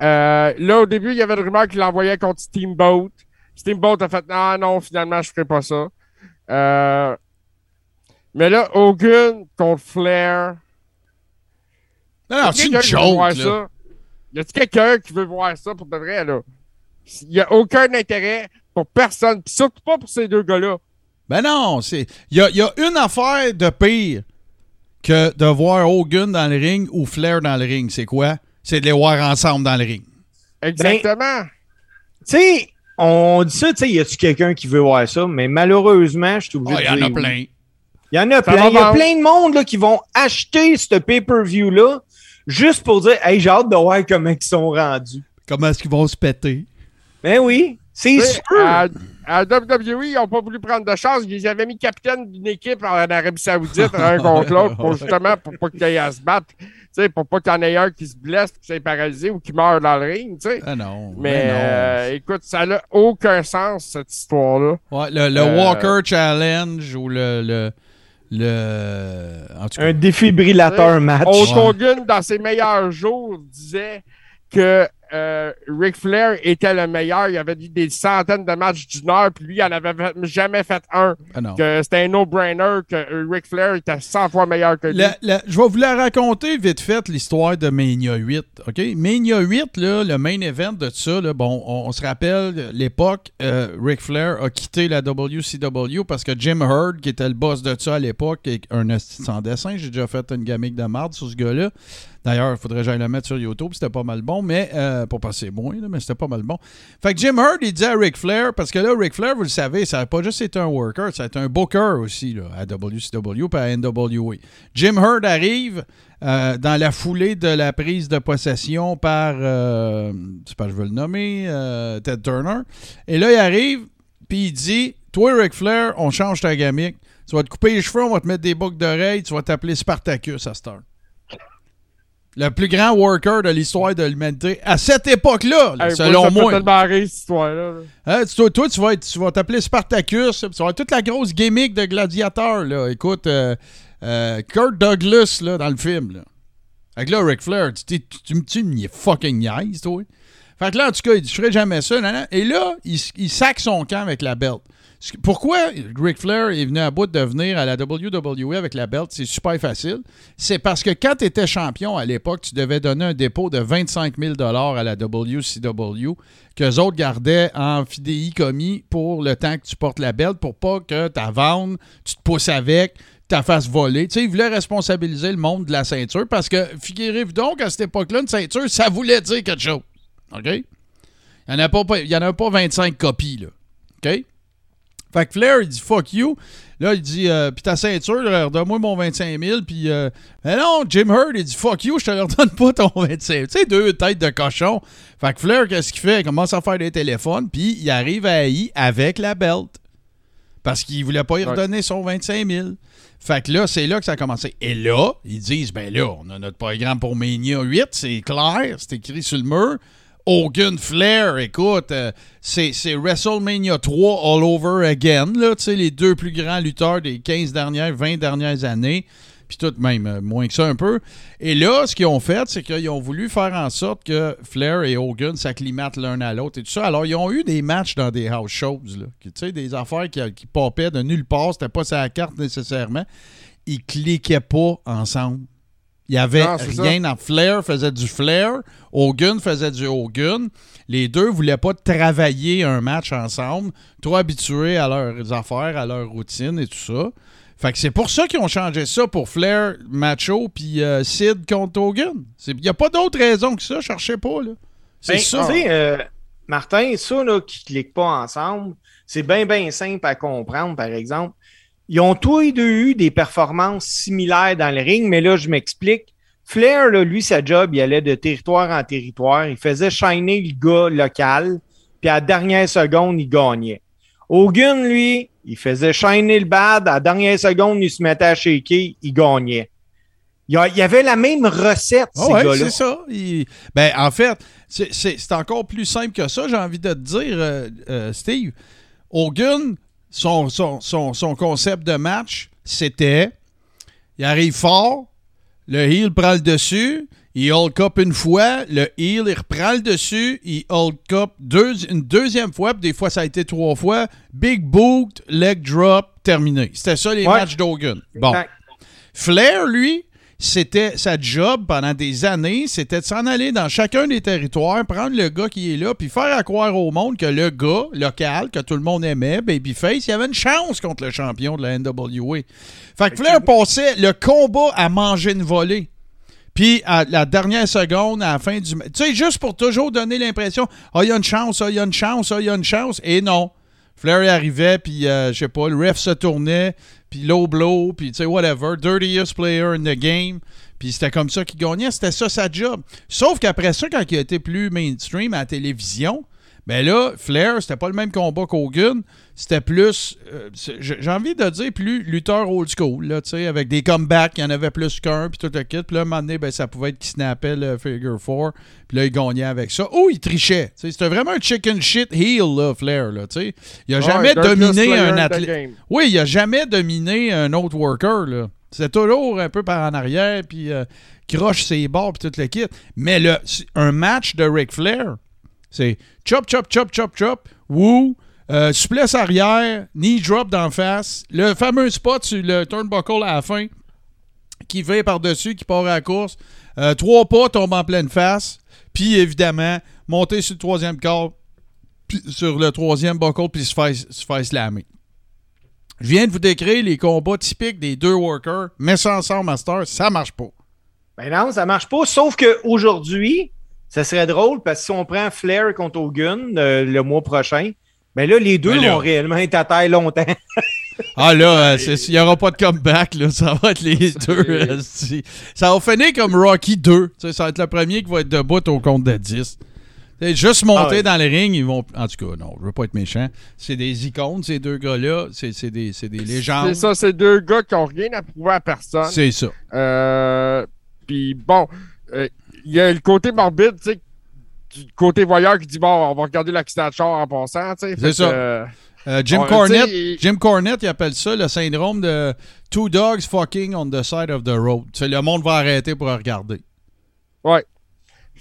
Euh, là, au début, il y avait une rumeur qu'il l'envoyait contre Steamboat. Steamboat a fait non, non, finalement, je ferai pas ça. Euh, mais là, Hogan contre Flair. Non, non, c'est une joke, là. Y a-t-il quelqu'un qui veut voir ça pour de vrai, là? Il n'y a aucun intérêt pour personne, pis surtout pas pour ces deux gars-là. Ben non, c'est. Il y a, il y a une affaire de pire que de voir Hogan dans le ring ou Flair dans le ring. C'est quoi? C'est de les voir ensemble dans le ring. Exactement. Tu sais, on dit ça, tu sais, y a-tu quelqu'un qui veut voir ça? Mais malheureusement, je suis obligé Ah, Il de y en a plein. Il y en a Ça plein. Il y a plein de monde là, qui vont acheter ce pay-per-view-là juste pour dire Hey, j'ai hâte de voir comment ils sont rendus. Comment est-ce qu'ils vont se péter? Ben oui, c'est sûr. À, à WWE, ils n'ont pas voulu prendre de chance. Ils avaient mis capitaine d'une équipe en Arabie Saoudite, un contre l'autre, pour justement pour pas qu'il y ait à se battre. Tu sais, pour pas qu'il y en ait un qui se blesse, qui s'est paralysé ou qui meurt dans le ring. tu sais. Ah non. Mais ben non. euh, écoute, ça n'a aucun sens, cette histoire-là. Ouais, le le euh, Walker Challenge ou le. le, le en tout cas. Un défibrillateur match. Hulk Ouais. Hogan, dans ses meilleurs jours, disait que euh, Ric Flair était le meilleur. Il avait dit des centaines de matchs d'une heure, puis lui, il n'en avait fait- jamais fait un. Ah. Que c'était un no-brainer, que euh, Ric Flair était 100 fois meilleur que lui. La- la- je vais vous la raconter vite fait, l'histoire de Mania 8. OK? Mania 8, là, le main event de ça, là, bon, on, on se rappelle, l'époque, euh, Ric Flair a quitté la WCW parce que Jim Hurd, qui était le boss de ça à l'époque, est un sans dessin. J'ai déjà fait une gamique de marde sur ce gars-là. D'ailleurs, il faudrait que j'aille le mettre sur YouTube, c'était pas mal bon, mais euh, pour passer moins, là, mais c'était pas mal bon. Fait que Jim Hurd, il dit à Ric Flair, parce que là, Ric Flair, vous le savez, ça n'a pas juste été un worker, ça a été un booker aussi là, à WCW et à NWA. Jim Hurd arrive euh, dans la foulée de la prise de possession par, euh, je sais pas, je veux le nommer, euh, Ted Turner. Et là, il arrive, puis il dit Toi, Ric Flair, on change ta gamique. Tu vas te couper les cheveux, on va te mettre des boucles d'oreilles, tu vas t'appeler Spartacus à cette heure. Le plus grand worker de l'histoire de l'humanité à cette époque-là, là, Hey, selon ça me fait moi. rire, cette histoire-là. là. Hein, toi, toi, tu vas être- tu vas t'appeler Spartacus. Tu vas avoir toute la grosse gimmick de gladiateur. Là. Écoute, euh, euh, Kurt Douglas là, dans le film. Là. Fait que là, Ric Flair, tu, tu, tu, tu me fucking niaise, toi. Fait que là, en tout cas, il dit, je ferai jamais ça. nan, nan. Et là, il, il sac son camp avec la belt. Pourquoi Ric Flair est venu à bout de venir à la WWE avec la belt? C'est super facile. C'est parce que quand tu étais champion à l'époque, tu devais donner un dépôt de 25 000 à la WCW qu'eux autres gardaient en fidéicommis pour le temps que tu portes la belt pour pas que tu vende, tu te pousses avec, ta fasses voler. Tu sais, ils voulaient responsabiliser le monde de la ceinture parce que, figurez-vous donc, à cette époque-là, une ceinture, ça voulait dire quelque chose. OK? Il n'y en, en a pas 25 copies, là. OK? Fait que Flair, il dit fuck you. Là, il dit, euh, puis ta ceinture, redonne-moi mon 25 000. Puis, euh, mais non, Jim Hurd, il dit fuck you, je te redonne pas ton 25 000. Tu sais, deux têtes de cochon. Fait que Flair, qu'est-ce qu'il fait? Il commence à faire des téléphones, puis il arrive à I avec la belt. Parce qu'il voulait pas y redonner son 25 000. Fait que là, c'est là que ça a commencé. Et là, ils disent, ben là, on a notre programme pour Mania 8, c'est clair, c'est écrit sur le mur. Hogan Flair, écoute, euh, c'est WrestleMania 3 all over again, les deux plus grands lutteurs des 15 dernières, 20 dernières années, puis tout même, euh, moins que ça un peu. Et là, ce qu'ils ont fait, c'est qu'ils ont voulu faire en sorte que Flair et Hogan s'acclimatent l'un à l'autre. Alors, ils ont eu des matchs dans des house shows, tu sais, des affaires qui, qui popaient de nulle part, c'était pas sa carte nécessairement. Ils cliquaient pas ensemble. Il y avait Non, rien en Flair faisait du Flair, Hogan faisait du Hogan. Les deux voulaient pas travailler un match ensemble, trop habitués à leurs affaires, à leur routine et tout ça. Fait que c'est pour ça qu'ils ont changé ça pour Flair, Macho, puis euh, Sid contre Hogan. Il n'y a pas d'autre raison que ça, cherchez pas, là. C'est Ben, ça. Tu sais, euh, Martin, ça là, qui ne cliquent pas ensemble, c'est bien, bien simple à comprendre, par exemple. Ils ont tous les deux eu des performances similaires dans le ring, mais là, je m'explique. Flair, là, lui, sa job, il allait de territoire en territoire. Il faisait shiner le gars local, puis à la dernière seconde, il gagnait. Hogan, lui, il faisait shiner le bad. À la dernière seconde, il se mettait à shaker, il gagnait. Il y avait la même recette, Ah ces ouais, gars-là. c'est ça. Il- Ben, en fait, c'est encore plus simple que ça, j'ai envie de te dire, euh, euh, Steve. Hogan, son, son, son, son concept de match, c'était il arrive fort, le heel prend le dessus, il Hulk up une fois, le heel, il reprend le dessus, il Hulk up deux, une deuxième fois, puis des fois ça a été trois fois. Big boot, leg drop, terminé. C'était ça les Ouais. matchs d'Hogan. Bon. Flair, lui, c'était sa job pendant des années, c'était de s'en aller dans chacun des territoires, prendre le gars qui est là, puis faire à croire au monde que le gars local, que tout le monde aimait, Babyface, il avait une chance contre le champion de la NWA. Fait que Flair passait le combat à manger une volée. Puis à la dernière seconde, à la fin du... Tu sais, juste pour toujours donner l'impression, ah, il y a une chance, ah, il y a une chance, ah, il y a une chance. Et non. Il arrivait, puis euh, je sais pas, le ref se tournait, puis low blow, puis tu sais, whatever, dirtiest player in the game. Puis c'était comme ça qu'il gagnait, c'était ça sa job. Sauf qu'après ça, quand il a été plus mainstream à la télévision, ben là, Flair, c'était pas le même combat qu'Hogan. C'était plus, euh, j'ai envie de dire, plus lutteur old school, là, tu sais, avec des comebacks, il y en avait plus qu'un, puis tout le kit. Puis là, à un moment donné, ben, ça pouvait être qui snappait le figure four, puis là, il gagnait avec ça. Ou il trichait. C'était vraiment un chicken shit heel, là, Flair, là, tu sais. Il a jamais dominé un athlète. Oui, il a jamais dominé un autre worker, là. C'est toujours un peu par en arrière, puis euh, croche ses bords, puis tout le kit. Mais le, un match de Ric Flair, c'est chop, chop, chop, chop, chop, woo, euh, arrière, knee drop d'en face, le fameux spot sur le turnbuckle à la fin, qui va par-dessus, qui part à la course, euh, trois pas, tombe en pleine face, puis évidemment, monter sur le troisième corps, sur le troisième buckle, puis se faire, se faire slammer. Je viens de vous décrire les combats typiques des deux workers, mais ça ensemble, Master, ça marche pas. Ben non, ça marche pas. Sauf qu'aujourd'hui, ça serait drôle parce que si on prend Flair contre Hogan euh, le mois prochain, ben là, les deux Ben là. vont réellement être à taille longtemps. Ah là, euh, il n'y aura pas de comeback, là. ça va être les deux. euh, ça va finir comme Rocky 2. Tu sais, ça va être le premier qui va être debout au compte de 10. Tu sais, Juste monter Ah ouais. dans les rings, ils vont. En tout cas, non, je veux pas être méchant. C'est des icônes, ces deux gars-là. C'est c'est des, c'est des légendes. C'est ça, c'est deux gars qui ont rien à prouver à personne. C'est ça. Euh, Puis bon, euh, il y a le côté morbide, tu sais, du côté voyeur qui dit bon, on va regarder l'accident de char en passant, tu sais. C'est ça. que, euh, Jim Ouais, Cornette, il- Jim Cornette, il appelle ça le syndrome de two dogs fucking on the side of the road. Tu sais, le monde va arrêter pour regarder.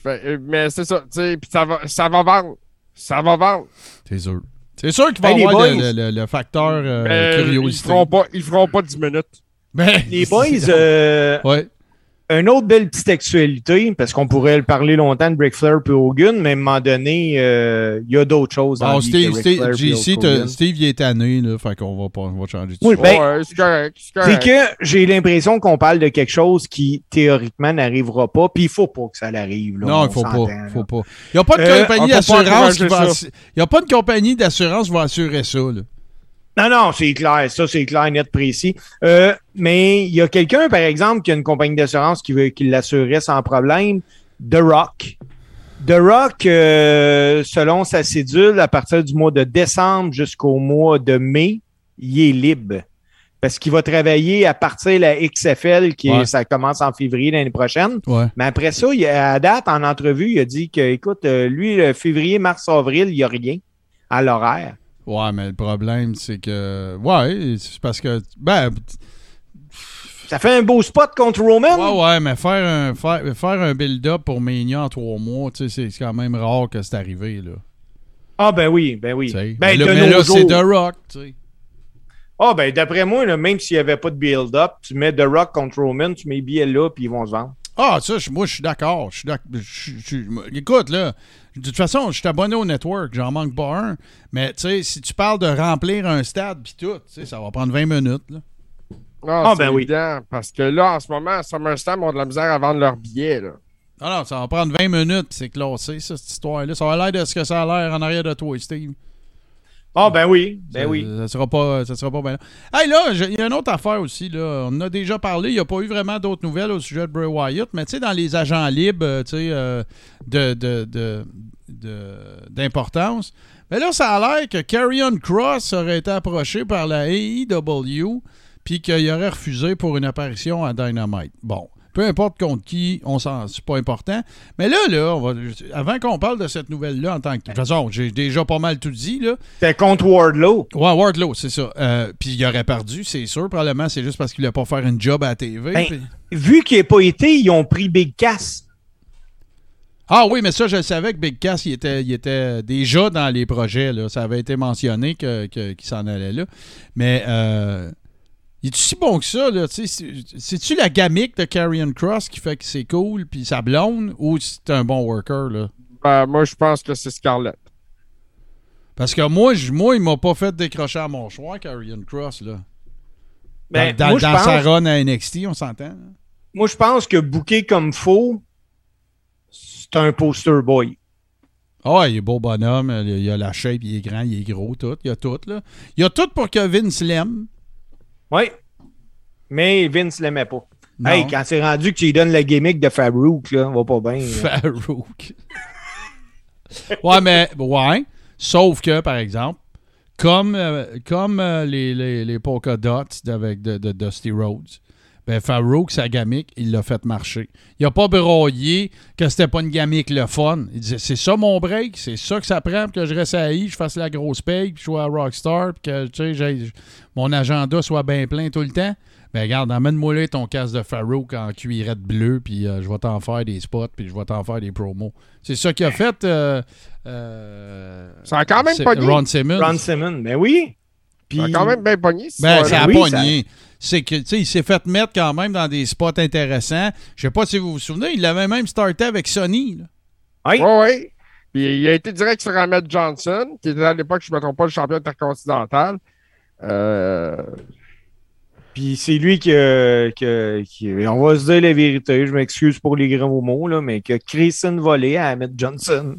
fait, euh, mais c'est ça, tu sais, puis ça va, ça va vendre. Ça va vendre. C'est sûr. C'est sûr qu'il va y Hey, les avoir le, boys. le- le- le facteur euh, Mais ils curiosité. feront pas, ils feront pas 10 minutes. Ben, Les boys, euh, Ouais. Une autre belle petite actualité, parce qu'on pourrait le parler longtemps de Ric Flair et Hogan, mais à un moment donné, euh, il y a d'autres choses. dans Bon, Steve, Steve, puis JC. Steve, il est tanné, là. Fait qu'on va, pas, on va changer de Oui, sujet. Ben, ouais, c'est que j'ai l'impression qu'on parle de quelque chose qui théoriquement n'arrivera pas, puis il faut pas que ça l'arrive. là, Non, on il faut pas. Faut pas. Il n'y a pas de Euh, compagnie d'assurance qui va. Il y a pas de compagnie d'assurance qui va assurer ça, là. Non, non, c'est clair. Ça, c'est clair, net, précis. Euh, mais il y a quelqu'un, par exemple, qui a une compagnie d'assurance qui, veut- qui l'assurerait sans problème. The Rock. The Rock, euh, selon sa cédule, à partir du mois de décembre jusqu'au mois de mai, il est libre. Parce qu'il va travailler à partir de la XFL, qui Ouais. ça commence en février l'année prochaine. Ouais. Mais après ça, il, a- à date, en entrevue, il a dit que, écoute, euh, lui, le février, mars, avril, il n'y a rien à l'horaire. Ouais, mais le problème, c'est que. Ouais, c'est parce que. Ben, Ça fait un beau spot contre Roman. ouais, ouais, mais faire un, faire, faire un build-up pour Mania en trois mois, tu sais, c'est quand même rare que c'est arrivé, là. Ah ben oui, ben oui. Tu sais. Ben, mais là, mais c'est. The Rock, tu sais. Ah ben d'après moi, là, même s'il n'y avait pas de build-up, tu mets The Rock contre Roman, tu mets les billets là, puis ils vont se vendre. Ah, ça, je- moi, je suis d'accord. Je suis Écoute, là, de toute façon, je suis abonné au network, j'en manque pas un. Mais, tu sais, si tu parles de remplir un stade puis tout, tu sais, ça va prendre 20 minutes, là. Non, Ah, c'est ben oui. évident, parce que là, en ce moment, SummerSlam ont de la misère à vendre leurs billets, là. Non, non, ça va prendre 20 minutes, c'est classé, ça, cette histoire-là. Ça va l'air de ce que ça a l'air en arrière de toi, Steve. Ah ben oui, ben ça, oui. Ça sera pas, ça sera pas bien. Hey, là, il y a une autre affaire aussi, là. On en a déjà parlé. Il n'y a pas eu vraiment d'autres nouvelles au sujet de Bray Wyatt, mais tu sais, dans les agents libres, euh, tu sais, euh, de, de, de- de- d'importance. Mais là, ça a l'air que Carrion Cross aurait été approché par la AEW, puis qu'il aurait refusé pour une apparition à Dynamite. Bon. Peu importe contre qui, on s'en, c'est pas important. Mais là, là, on va, avant qu'on parle de cette nouvelle-là en tant que. De toute façon, j'ai déjà pas mal tout dit, là. C'était contre Wardlow. Ouais, Wardlow, c'est ça. Euh, puis il aurait perdu, c'est sûr. Probablement, c'est juste parce qu'il voulait pas faire une job à la TV. Ben, Vu qu'il n'a pas été, ils ont pris Big Cass. Ah oui, mais ça, je le savais que Big Cass, il était, il était déjà dans les projets. Là. Ça avait été mentionné que- que- qu'il s'en allait là. Mais euh, il est si bon que ça? là? Tu sais, C'est- C'est-tu la gamique de Carrion Cross qui fait que c'est cool, puis sa blonde, ou c'est un bon worker? là? Ben, moi, je pense que c'est Scarlett. Parce que moi, je- moi il m'a pas fait décrocher à mon choix, Carrion Cross. Là. Ben, dans moi, je dans sa pense- run à NXT, on s'entend? là? Moi, je pense que booker comme faux, c'est un poster boy. Ah ouais, il est beau bonhomme, il a la shape, il est grand, il est gros, tout. Il y a tout, là. Il y a tout pour que Vince l'aime. Oui. Mais Vince l'aimait pas. Non. Hey, quand c'est rendu que tu lui donnes la gimmick de Farouk, là, on va pas bien. Farouk. ouais, mais, ouais. Sauf que, par exemple, comme, euh, comme euh, les, les, les polka dots avec de, de Dusty Rhodes, ben Farouk, sa gamique, il l'a fait marcher. Il a pas broyé que c'était pas une gamique le fun. Il disait c'est ça mon break, c'est ça que ça prend pour que je reste à I, je fasse la grosse paye, puis je sois à Rockstar, puis que tu sais, mon agenda soit bien plein tout le temps. Ben regarde, emmène-moi là ton casque de Farouk en cuirette bleue, puis euh, je vais t'en faire des spots, puis je vais t'en faire des promos. C'est ça qu'il a fait. euh, euh, Ça a quand même pogné. Ron Simmons. Ron Simmons, ben oui. Puis, Ça a quand même bien pogné. Ben, ça a oui, pogné. C'est que, tu sais, il s'est fait mettre quand même dans des spots intéressants. Je sais pas si vous vous souvenez, il avait même starté avec Sony. là. Oui. Ouais. Puis il a été direct sur Ahmed Johnson, qui était à l'époque, je ne me trompe pas, le champion intercontinental. Euh, Puis c'est lui qui, a- on va se dire la vérité, je m'excuse pour les grands mots, là, mais qui a créé une volée à Ahmed Johnson.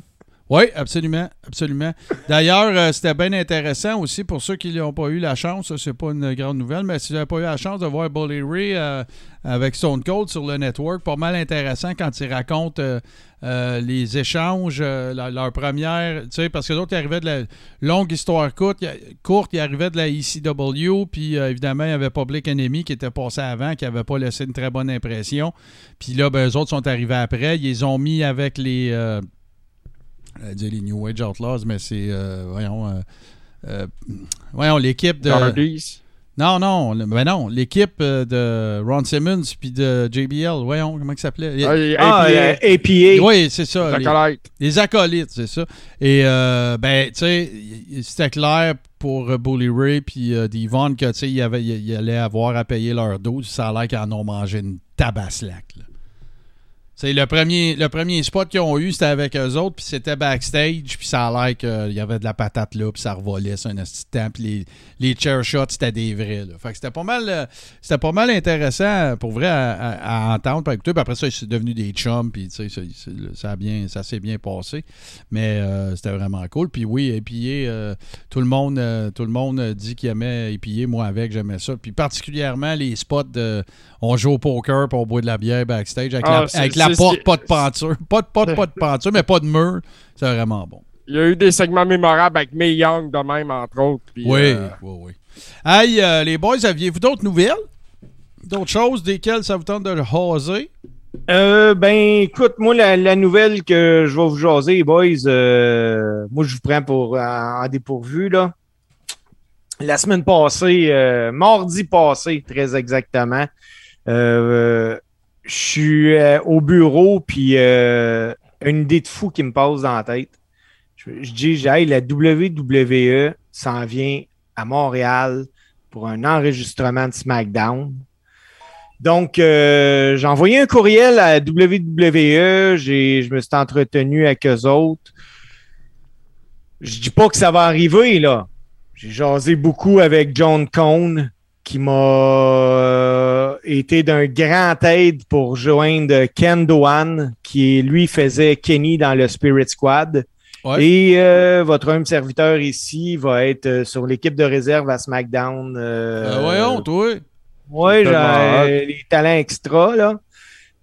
Oui, absolument, absolument. D'ailleurs, euh, c'était bien intéressant aussi pour ceux qui n'ont pas eu la chance, c'est pas une grande nouvelle, mais si vous pas eu la chance de voir Bully Ray euh, avec Stone Cold sur le network, pas mal intéressant quand il raconte euh, les échanges, leur première, tu sais, parce que l'autre, il arrivait de la longue histoire courte, courte, il arrivait de la ECW, puis évidemment, il y avait Public Enemy qui était passé avant, qui n'avait pas laissé une très bonne impression. Puis là, ben, eux autres sont arrivés après, ils les ont mis avec les... euh, dire les New Age Outlaws, mais c'est, euh, voyons, euh, euh, voyons, l'équipe de... Non, non, ben non, l'équipe de Ron Simmons puis de JBL, voyons, comment il s'appelait? Ah, Ah, APA, APA. oui, c'est ça. les- Acolyte. les acolytes, c'est ça. Et, euh, ben, tu sais, c'était clair pour Bully Ray puis euh, Devon que, tu sais, il, avait- il- il allait avoir à payer leur dose. Ça a l'air qu'ils en ont mangé une tabaslac, là. C'est le premier, le premier spot qu'ils ont eu, c'était avec eux autres, puis c'était backstage, puis ça a l'air qu'il y avait de la patate là, puis ça revolait sur un de temps, puis les, les chair shots, c'était des vrais. Là. Fait que c'était pas mal euh, c'était pas mal intéressant pour vrai à, à- à entendre, puis écouter. Puis après ça, c'est devenu des chums, puis tu sais, ça, ça a bien, ça s'est bien passé. Mais euh, c'était vraiment cool. Puis oui, épier, euh, tout le monde, euh, tout le monde euh, dit qu'il aimait épier. Moi avec, j'aimais ça. Puis particulièrement les spots de on joue au poker, puis on boit de la bière backstage avec, Ah, la, avec la porte, pas de peinture. Pas de, pas de, pas de peinture, mais pas de mur. C'est vraiment bon. Il y a eu des segments mémorables avec May Young de même, entre autres. puis, Oui, euh, oui, oui. Hey, euh, les boys, aviez-vous d'autres nouvelles? D'autres choses desquelles ça vous tente de jaser? Euh, ben, écoute, moi, la, la nouvelle que je vais vous jaser, les boys, euh, moi, je vous prends pour en, en dépourvu, là. La semaine passée, euh, mardi passé, très exactement, euh, je suis euh, au bureau, puis euh, une idée de fou qui me passe dans la tête. Je, dis, j'ai la WWE s'en vient à Montréal pour un enregistrement de SmackDown. Donc, euh, j'ai envoyé un courriel à WWE. Je me suis entretenu avec eux autres. Je dis pas que ça va arriver, là. J'ai jasé beaucoup avec John Cone, qui m'a été d'un grand aide pour joindre Ken Doan, qui lui faisait Kenny dans le Spirit Squad. Ouais. Et euh, votre homme serviteur ici va être euh, sur l'équipe de réserve à SmackDown. euh, Euh, voyons, toi. oui, les talents extra, là.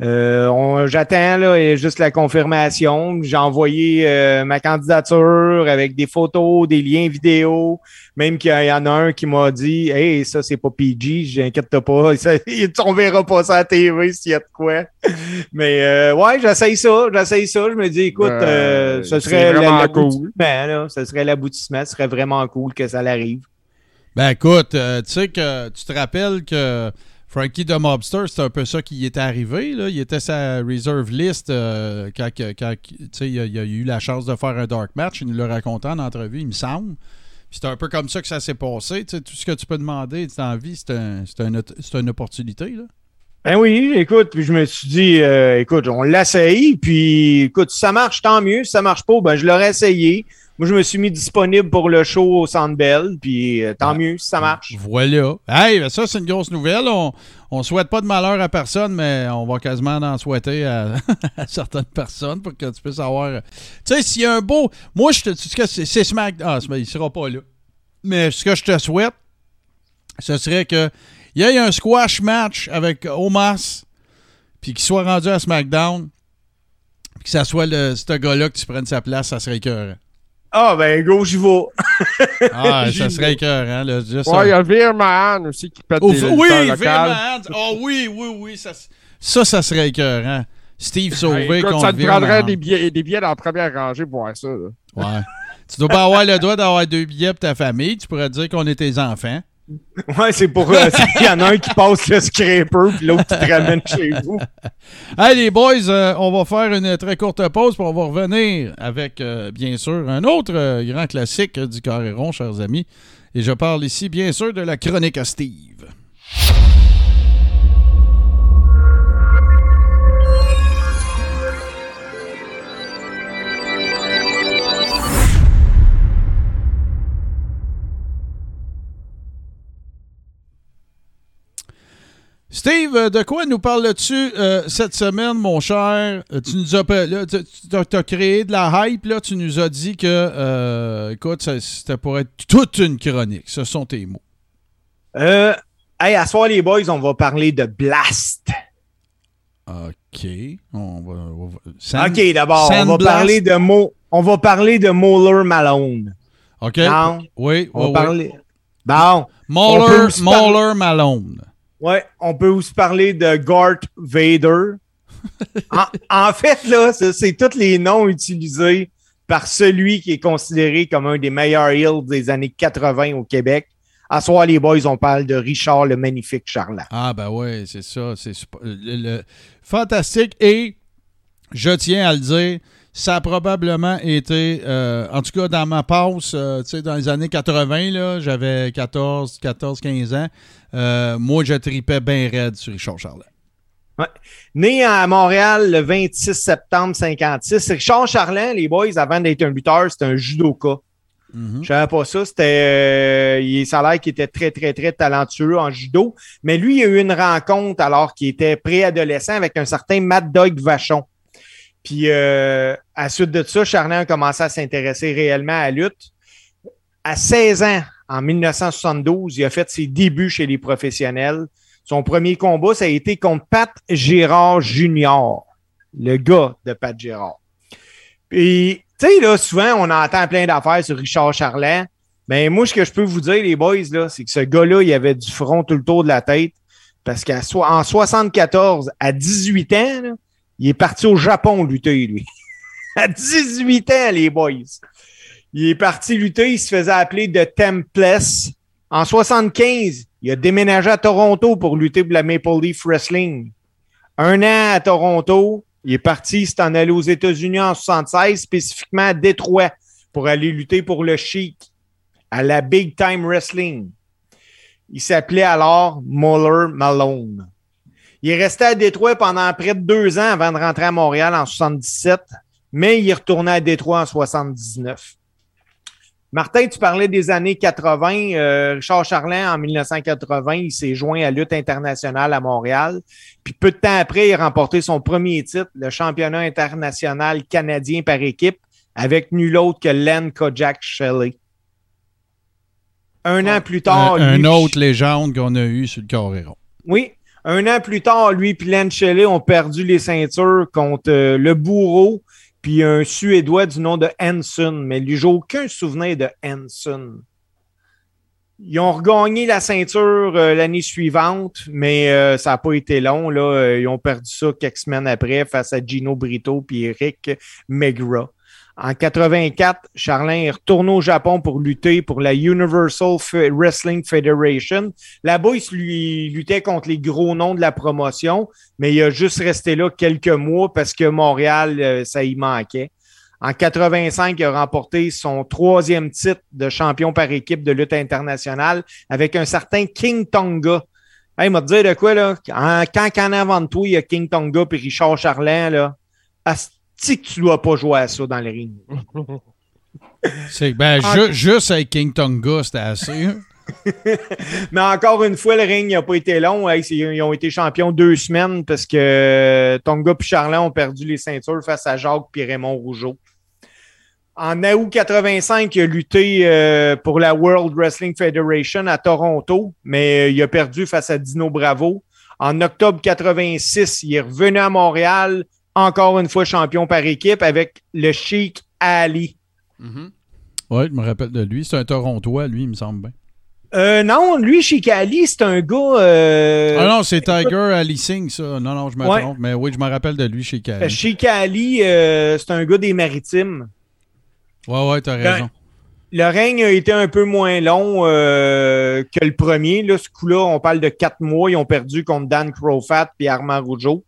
Euh, on- J'attends là, et juste la confirmation. J'ai envoyé euh, ma candidature avec des photos, des liens vidéo. Même qu'il y en a un qui m'a dit Hey, ça, c'est pas PG, j'inquiète pas. Ça, on verra pas ça à la TV s'il y a de quoi. Mais euh, ouais, j'essaye ça, j'essaye ça. Je me dis, écoute, Euh, euh, ce serait vraiment l'aboutissement, là. Ce serait l'aboutissement, ce serait vraiment cool que ça l'arrive. Ben écoute, euh, tu sais que tu te rappelles que Frankie the Mobster, c'est un peu ça qui était arrivé. Là. Il était sa reserve list euh, quand, quand il, a, il a eu la chance de faire un dark match. Il nous l'a raconté en entrevue, il me semble. C'est un peu comme ça que ça s'est passé. Tout ce que tu peux demander la vie, c'est un, un, une opportunité. Là. Ben oui, écoute, puis je me suis dit, euh, écoute, on l'essaye, puis écoute, si ça marche, tant mieux. Si ça marche pas, ben je l'aurais essayé. Moi, je me suis mis disponible pour le show au Centre Bell, puis euh, tant Ah. mieux si ça marche. Voilà. Hey, ben ça, c'est une grosse nouvelle. On ne souhaite pas de malheur à personne, mais on va quasiment en souhaiter à, à certaines personnes pour que tu puisses avoir. Tu sais, s'il y a un beau. Moi, je te c'est Smack. Ah, il sera pas là. Mais ce que je te souhaite, ce serait que il y ait un squash match avec Omas, puis qu'il soit rendu à SmackDown, puis que ça soit le, ce gars-là que tu prennes sa place, ça serait écœurant. Ah, ben go, j'y vais. Ah, J'y ça serait écœurant, là. Juste Ouais, un- il y a Veer Mahan aussi qui pète des oui, locales. Veerman. Oh oui, oui, oui. Ça, ça, ça serait écœurant. Steve Sauvé contre ça te Veerman. prendrait des billets, des billets dans la première rangée pour voir ça. là. Ouais. Tu dois pas avoir le droit d'avoir deux billets pour ta famille. Tu pourrais dire qu'on est tes enfants. Ouais, c'est pour. euh, Il y en a un qui passe le scraper, puis l'autre qui te ramène chez vous. Hey, les boys, euh, on va faire une très courte pause, puis on va revenir avec, euh, bien sûr, un autre euh, grand classique du carré chers amis. Et je parle ici, bien sûr, de la chronique à Steve. Steve, euh, de quoi nous parles-tu euh, cette semaine, mon cher? Euh, Tu nous as, là, tu- as, créé de la hype, là. Tu nous as dit que, euh, écoute, ça- c'était pour être toute une chronique. Ce sont tes mots. Euh, hey, à soir, les boys, on va parler de Blast. OK. On va, on va- Sand- OK, d'abord, on va parler de Mo. On va parler de Moeller Malone. OK. Non, Oui, on oui, va oui. parler. Bon, Mauler Malone. Ouais, on peut aussi parler de Gart Vader. en, en fait, là, c'est tous les noms utilisés par celui qui est considéré comme un des meilleurs heels des années 80 au Québec. À soir, les boys, on parle de Richard le Magnifique Charlat. Ah, ben oui, c'est ça. C'est super- le- le- fantastique. Et je tiens à le dire, ça a probablement été, euh, en tout cas dans ma passe, euh, tu sais, dans les années 80, là, j'avais 14, 14, 15 ans. euh, moi, je tripais bien raide sur Richard Charlet. Né à Montréal le 26 septembre 56, Richard Charland, les boys, avant d'être un lutteur, c'était un judoka. Mhm. Je savais pas ça. C'était, euh, il l'air qu'il était très, très, très talentueux en judo. Mais lui, il a eu une rencontre alors qu'il était préadolescent avec un certain Mad Dog Vachon. Puis, euh, à suite de ça, Charland a commencé à s'intéresser réellement à la lutte. À 16 ans, en 1972, il a fait ses débuts chez les professionnels. Son premier combat, ça a été contre Pat Gérard Jr., le gars de Pat Gérard. Puis, tu sais, là, souvent, on entend plein d'affaires sur Richard Charland. Mais moi, ce que je peux vous dire, les boys, là, c'est que ce gars-là, il avait du front tout le tour de la tête. Parce qu'en 74, à 18 ans, il est parti au Japon lutter, lui. à 18 ans, les boys. Il est parti lutter, il se faisait appeler The Templess. En 75, il a déménagé à Toronto pour lutter pour la Maple Leaf Wrestling. Un an à Toronto, il est parti, s'est en allé aux États-Unis en 76, spécifiquement à Détroit, pour aller lutter pour le Chic à la Big Time Wrestling. Il s'appelait alors Muller Malone. Il est resté à Détroit pendant près de deux ans avant de rentrer à Montréal en 77, mais il est retourné à Détroit en 79. Martin, tu parlais des années 80. Euh, Richard Charlin, en 1980, il s'est joint à Lutte internationale à Montréal. Puis peu de temps après, il a remporté son premier titre, le championnat international canadien par équipe, avec nul autre que Len Kojak Shelley. Un an plus tard, Un, un lui- autre légende qu'on a eu sur le Coréron. oui. Un an plus tard, lui et Shelley ont perdu les ceintures contre euh, le bourreau puis un Suédois du nom de Hanson. Mais lui, j'ai aucun souvenir de Hanson. Ils ont regagné la ceinture euh, l'année suivante, mais euh, ça n'a pas été long. Ils ont perdu ça quelques semaines après face à Gino Brito puis Eric Megra. En 84, Charlin est retourné au Japon pour lutter pour la Universal Wrestling Federation. Là-bas, il lui luttait contre les gros noms de la promotion, mais il a juste resté là quelques mois parce que Montréal, euh, ça y manquait. En 85, il a remporté son troisième titre de champion par équipe de lutte internationale avec un certain King Tonga. Hey, il m'a dit de quoi, là? quand, quand avant de toi, il y a King Tonga et Richard Charlin, là que tu dois pas jouer à ça dans le ring. C'est, ben, juste avec King Tonga, c'était assez. Hein. Mais encore une fois, le ring n'a pas été long. Ils ont été champions deux semaines parce que Tonga et Charlin ont perdu les ceintures face à Jacques et Raymond Rougeau. En août 85, il a lutté euh, pour la World Wrestling Federation à Toronto, mais euh, il a perdu face à Dino Bravo. En octobre 86, il est revenu à Montréal encore une fois champion par équipe avec le Sheik Ali. Mm-hmm. Oui, je me rappelle de lui. C'est un Torontois, lui, il me semble bien. Euh, non, lui, Sheik Ali, c'est un gars. Euh, ah non, c'est Tiger Ali Singh, ça. Non, non, je me trompe. Mais oui, je me rappelle de lui, Sheik Ali. Sheik Ali, euh, c'est un gars des maritimes. Ouais, ouais, t'as raison. Le, règne a été un peu moins long que le premier. Là, ce coup-là, on parle de quatre mois. Ils ont perdu contre Dan Crowfat et Armand Rougeau.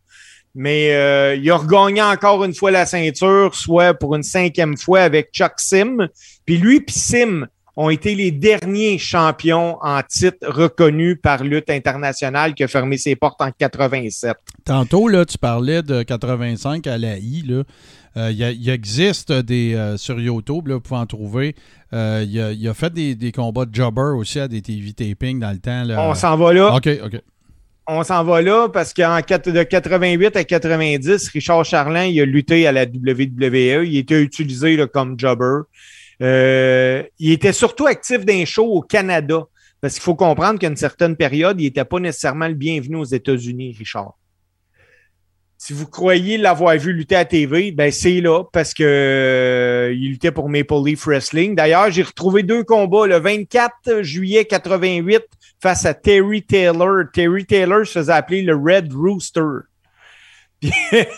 Mais euh, il a regagné encore une fois la ceinture, soit pour une cinquième fois avec Chuck Sim. Puis lui puis Sim ont été les derniers champions en titre reconnus par Lutte internationale qui a fermé ses portes en 87. Tantôt, là, tu parlais de 85 à la I. Là. Euh, il, existe des euh, sur YouTube, là, vous pouvez en trouver. il, a, fait des, des, combats de jobber aussi à des TV taping dans le temps. Là. On s'en va là. OK, OK on s'en va là parce qu'en de 88 à 90, Richard Charlin, il a lutté à la WWE. Il était utilisé comme jobber. Euh, il était surtout actif d'un show au Canada. Parce qu'il faut comprendre qu'à une certaine période, il n'était pas nécessairement le bienvenu aux États-Unis, Richard. Si vous croyez l'avoir vu lutter à TV, ben c'est là parce que euh, il luttait pour Maple Leaf Wrestling. D'ailleurs, j'ai retrouvé deux combats le 24 juillet 88 face à Terry Taylor. Terry Taylor se faisait appeler le Red Rooster. il,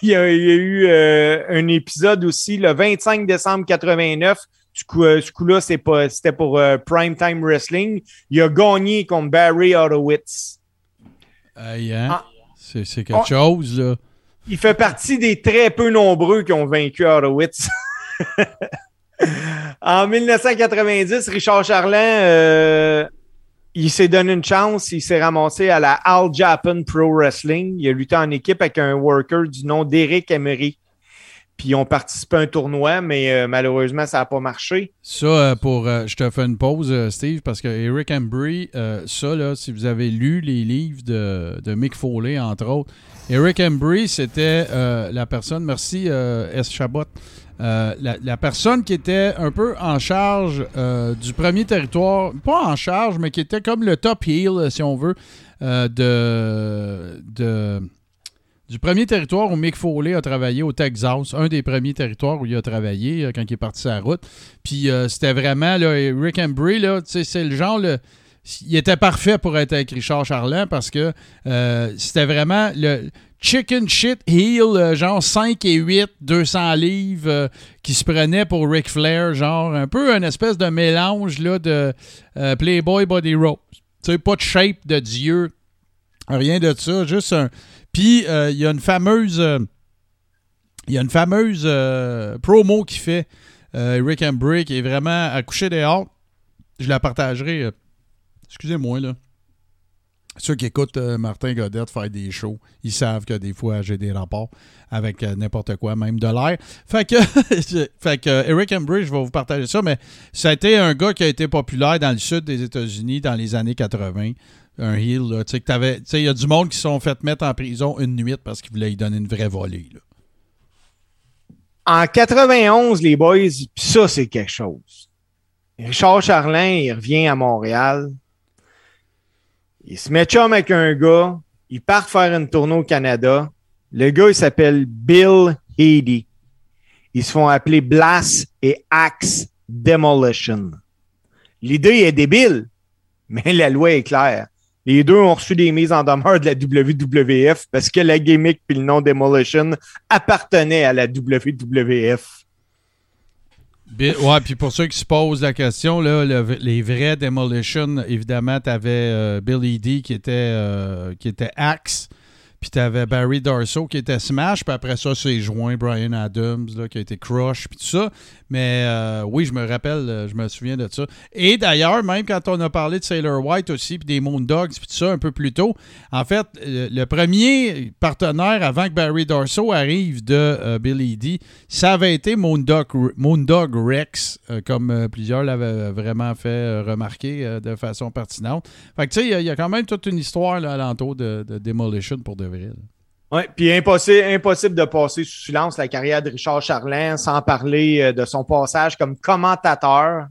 y a, eu euh, un épisode aussi le 25 décembre 89. Du coup, euh, ce coup-là, c'était pour Primetime Wrestling. Il a gagné contre Barry Horowitz. Aïe, hein? Ah. c'est quelque chose, là il fait partie des très peu nombreux qui ont vaincu Horowitz. en 1990, Richard Charlin, euh, il s'est donné une chance. Il s'est ramassé à la All Japan Pro Wrestling. Il a lutté en équipe avec un worker du nom d'Eric Emery. Puis ils ont participé à un tournoi, mais euh, malheureusement, ça n'a pas marché. Ça, euh, pour. je te fais une pause, Steve, parce que Eric Embry, ça, là, si vous avez lu les livres de, de Mick Foley, entre autres, Eric Embry, c'était euh, la personne, merci euh, S. Chabot, euh, la, personne qui était un peu en charge du premier territoire, pas en charge, mais qui était comme le top heel, si on veut, de, de, du premier territoire où Mick Foley a travaillé au Texas, un des premiers territoires où il a travaillé quand il est parti sa route. Puis c'était vraiment, là, Eric Embry, c'est le genre... Le, il était parfait pour être avec Richard Charlin parce que euh, c'était vraiment le chicken shit heel, euh, genre 5 et 8, 200 livres, euh, qui se prenait pour Ric Flair, genre un peu une espèce de mélange de Playboy Body Rose. Tu sais, pas de shape de Dieu, rien de ça, juste un. Puis il y a une fameuse. Il y a une fameuse promo qui fait Rick and Brick est vraiment à coucher dehors. Je la partagerai Excusez-moi, là. Ceux qui écoutent euh, Martin Godette faire des shows, ils savent que des fois j'ai des rapports avec euh, n'importe quoi, même de l'air. Fait que, fait que Eric Embry, je vais vous partager ça, mais ça a été un gars qui a été populaire dans le sud des États-Unis dans les années 80. Un heel, là. Tu sais, il y a du monde qui se sont fait mettre en prison une nuit parce qu'ils voulaient lui donner une vraie volée. En 91, les boys, ça, c'est quelque chose. Richard Charlin, il revient à Montréal il se met chum avec un gars. Ils partent faire une tournée au Canada. Le gars, il s'appelle Bill Heady. Ils se font appeler Blast et Axe Demolition. L'idée est débile, mais la loi est claire. Les deux ont reçu des mises en demeure de la WWF parce que la gimmick puis le nom Demolition appartenaient à la WWF. Ouais, puis pour ceux qui se posent la question, là, le- les vrais Demolition, évidemment, tu avais Billy D qui était, euh, qui était Axe, puis tu avais Barry Darso qui était Smash, puis après ça, c'est joint Brian Adams là, qui a été Crush, puis tout ça. Mais euh, oui, je me rappelle, euh, je me souviens de ça. Et d'ailleurs, même quand on a parlé de Sailor White aussi, puis des Moondogs, puis tout ça un peu plus tôt, en fait, euh, le premier partenaire avant que Barry Darso arrive de euh, Billy D, ça avait été Moondog, Rex, comme plusieurs l'avaient vraiment fait remarquer de façon pertinente. Fait que tu sais, il y a- il y, a quand même toute une histoire là, alentour de, de Demolition pour de Ouais, puis impossible, impossible de passer sous silence la carrière de Richard Charlin sans parler euh, de son passage comme commentateur.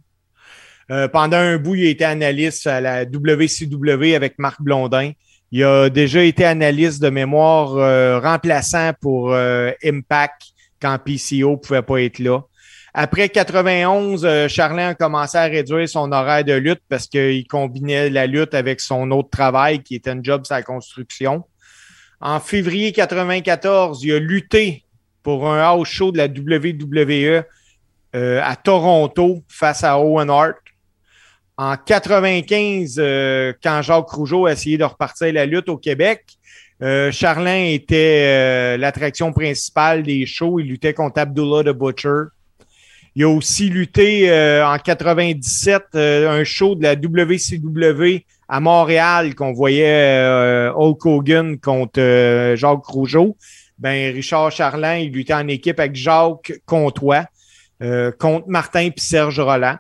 Euh, pendant un bout, il a été analyste à la WCW avec Marc Blondin. Il a déjà été analyste de mémoire euh, remplaçant pour Impact quand PCO pouvait pas être là. Après 91, euh, Charlin a commencé à réduire son horaire de lutte parce qu'il combinait la lutte avec son autre travail qui était un job sur la construction. En février 94, il a lutté pour un house show de la WWE euh, à Toronto face à Owen Hart. En 95, euh, quand Jacques Rougeau a essayé de repartir la lutte au Québec, euh, Charlin était l'attraction principale des shows. Il luttait contre Abdullah the Butcher. Il a aussi lutté en 97 euh, un show de la WCW à Montréal qu'on voyait euh, Hulk Hogan contre euh, Jacques Rougeau. Ben, Richard Charlin, il luttait en équipe avec Jacques Comtois, euh, contre Martin et Serge Roland.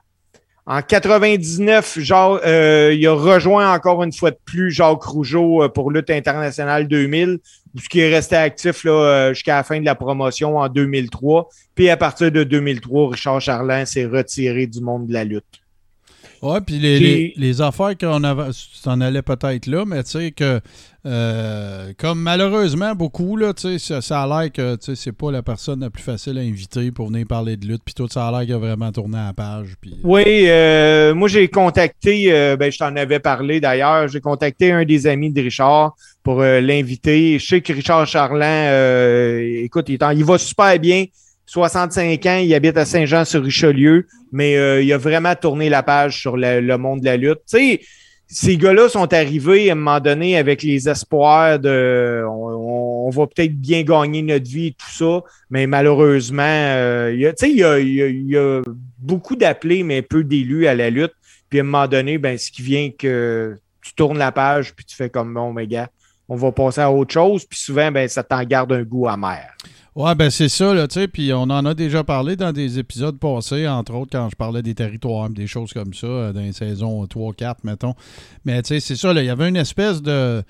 En 99, Jacques, euh, il a rejoint encore une fois de plus Jacques Rougeau euh, pour Lutte internationale 2000, ce qui est resté actif jusqu'à la fin de la promotion en 2003. Puis à partir de 2003, Richard Charlin s'est retiré du monde de la lutte. Ouais, puis les, Qui- les, les affaires qu'on avait, t'en allais peut-être là, mais tu sais que, euh, comme malheureusement beaucoup, là, tu sais, ça, ça a l'air que, tu sais, c'est pas la personne la plus facile à inviter pour venir parler de lutte, puis tout, ça a l'air qu'il a vraiment tourné à la page, puis... Oui, euh, moi j'ai contacté, euh, ben, je t'en avais parlé d'ailleurs, j'ai contacté un des amis de Richard pour euh, l'inviter. Je sais que Richard Charlin, euh, écoute, il, est en- il va super bien. 65 ans, il habite à Saint-Jean-sur-Richelieu, mais euh, il a vraiment tourné la page sur le, monde de la lutte. Tu sais, ces gars-là sont arrivés à un moment donné avec les espoirs de on, on va peut-être bien gagner notre vie et tout ça, mais malheureusement, euh, il y a- il y a beaucoup d'appelés, mais peu d'élus à la lutte. Puis à un moment donné, ben, ce qui vient que tu tournes la page, puis tu fais comme bon, mes gars, on va passer à autre chose. Puis souvent, ben, ça t'en garde un goût amer. Ouais, ben c'est ça, là, tu sais, puis on en a déjà parlé dans des épisodes passés, entre autres quand je parlais des territoires, des choses comme ça, euh, dans les saisons 3-4, mettons. Mais tu sais, c'est ça, il y avait une espèce de...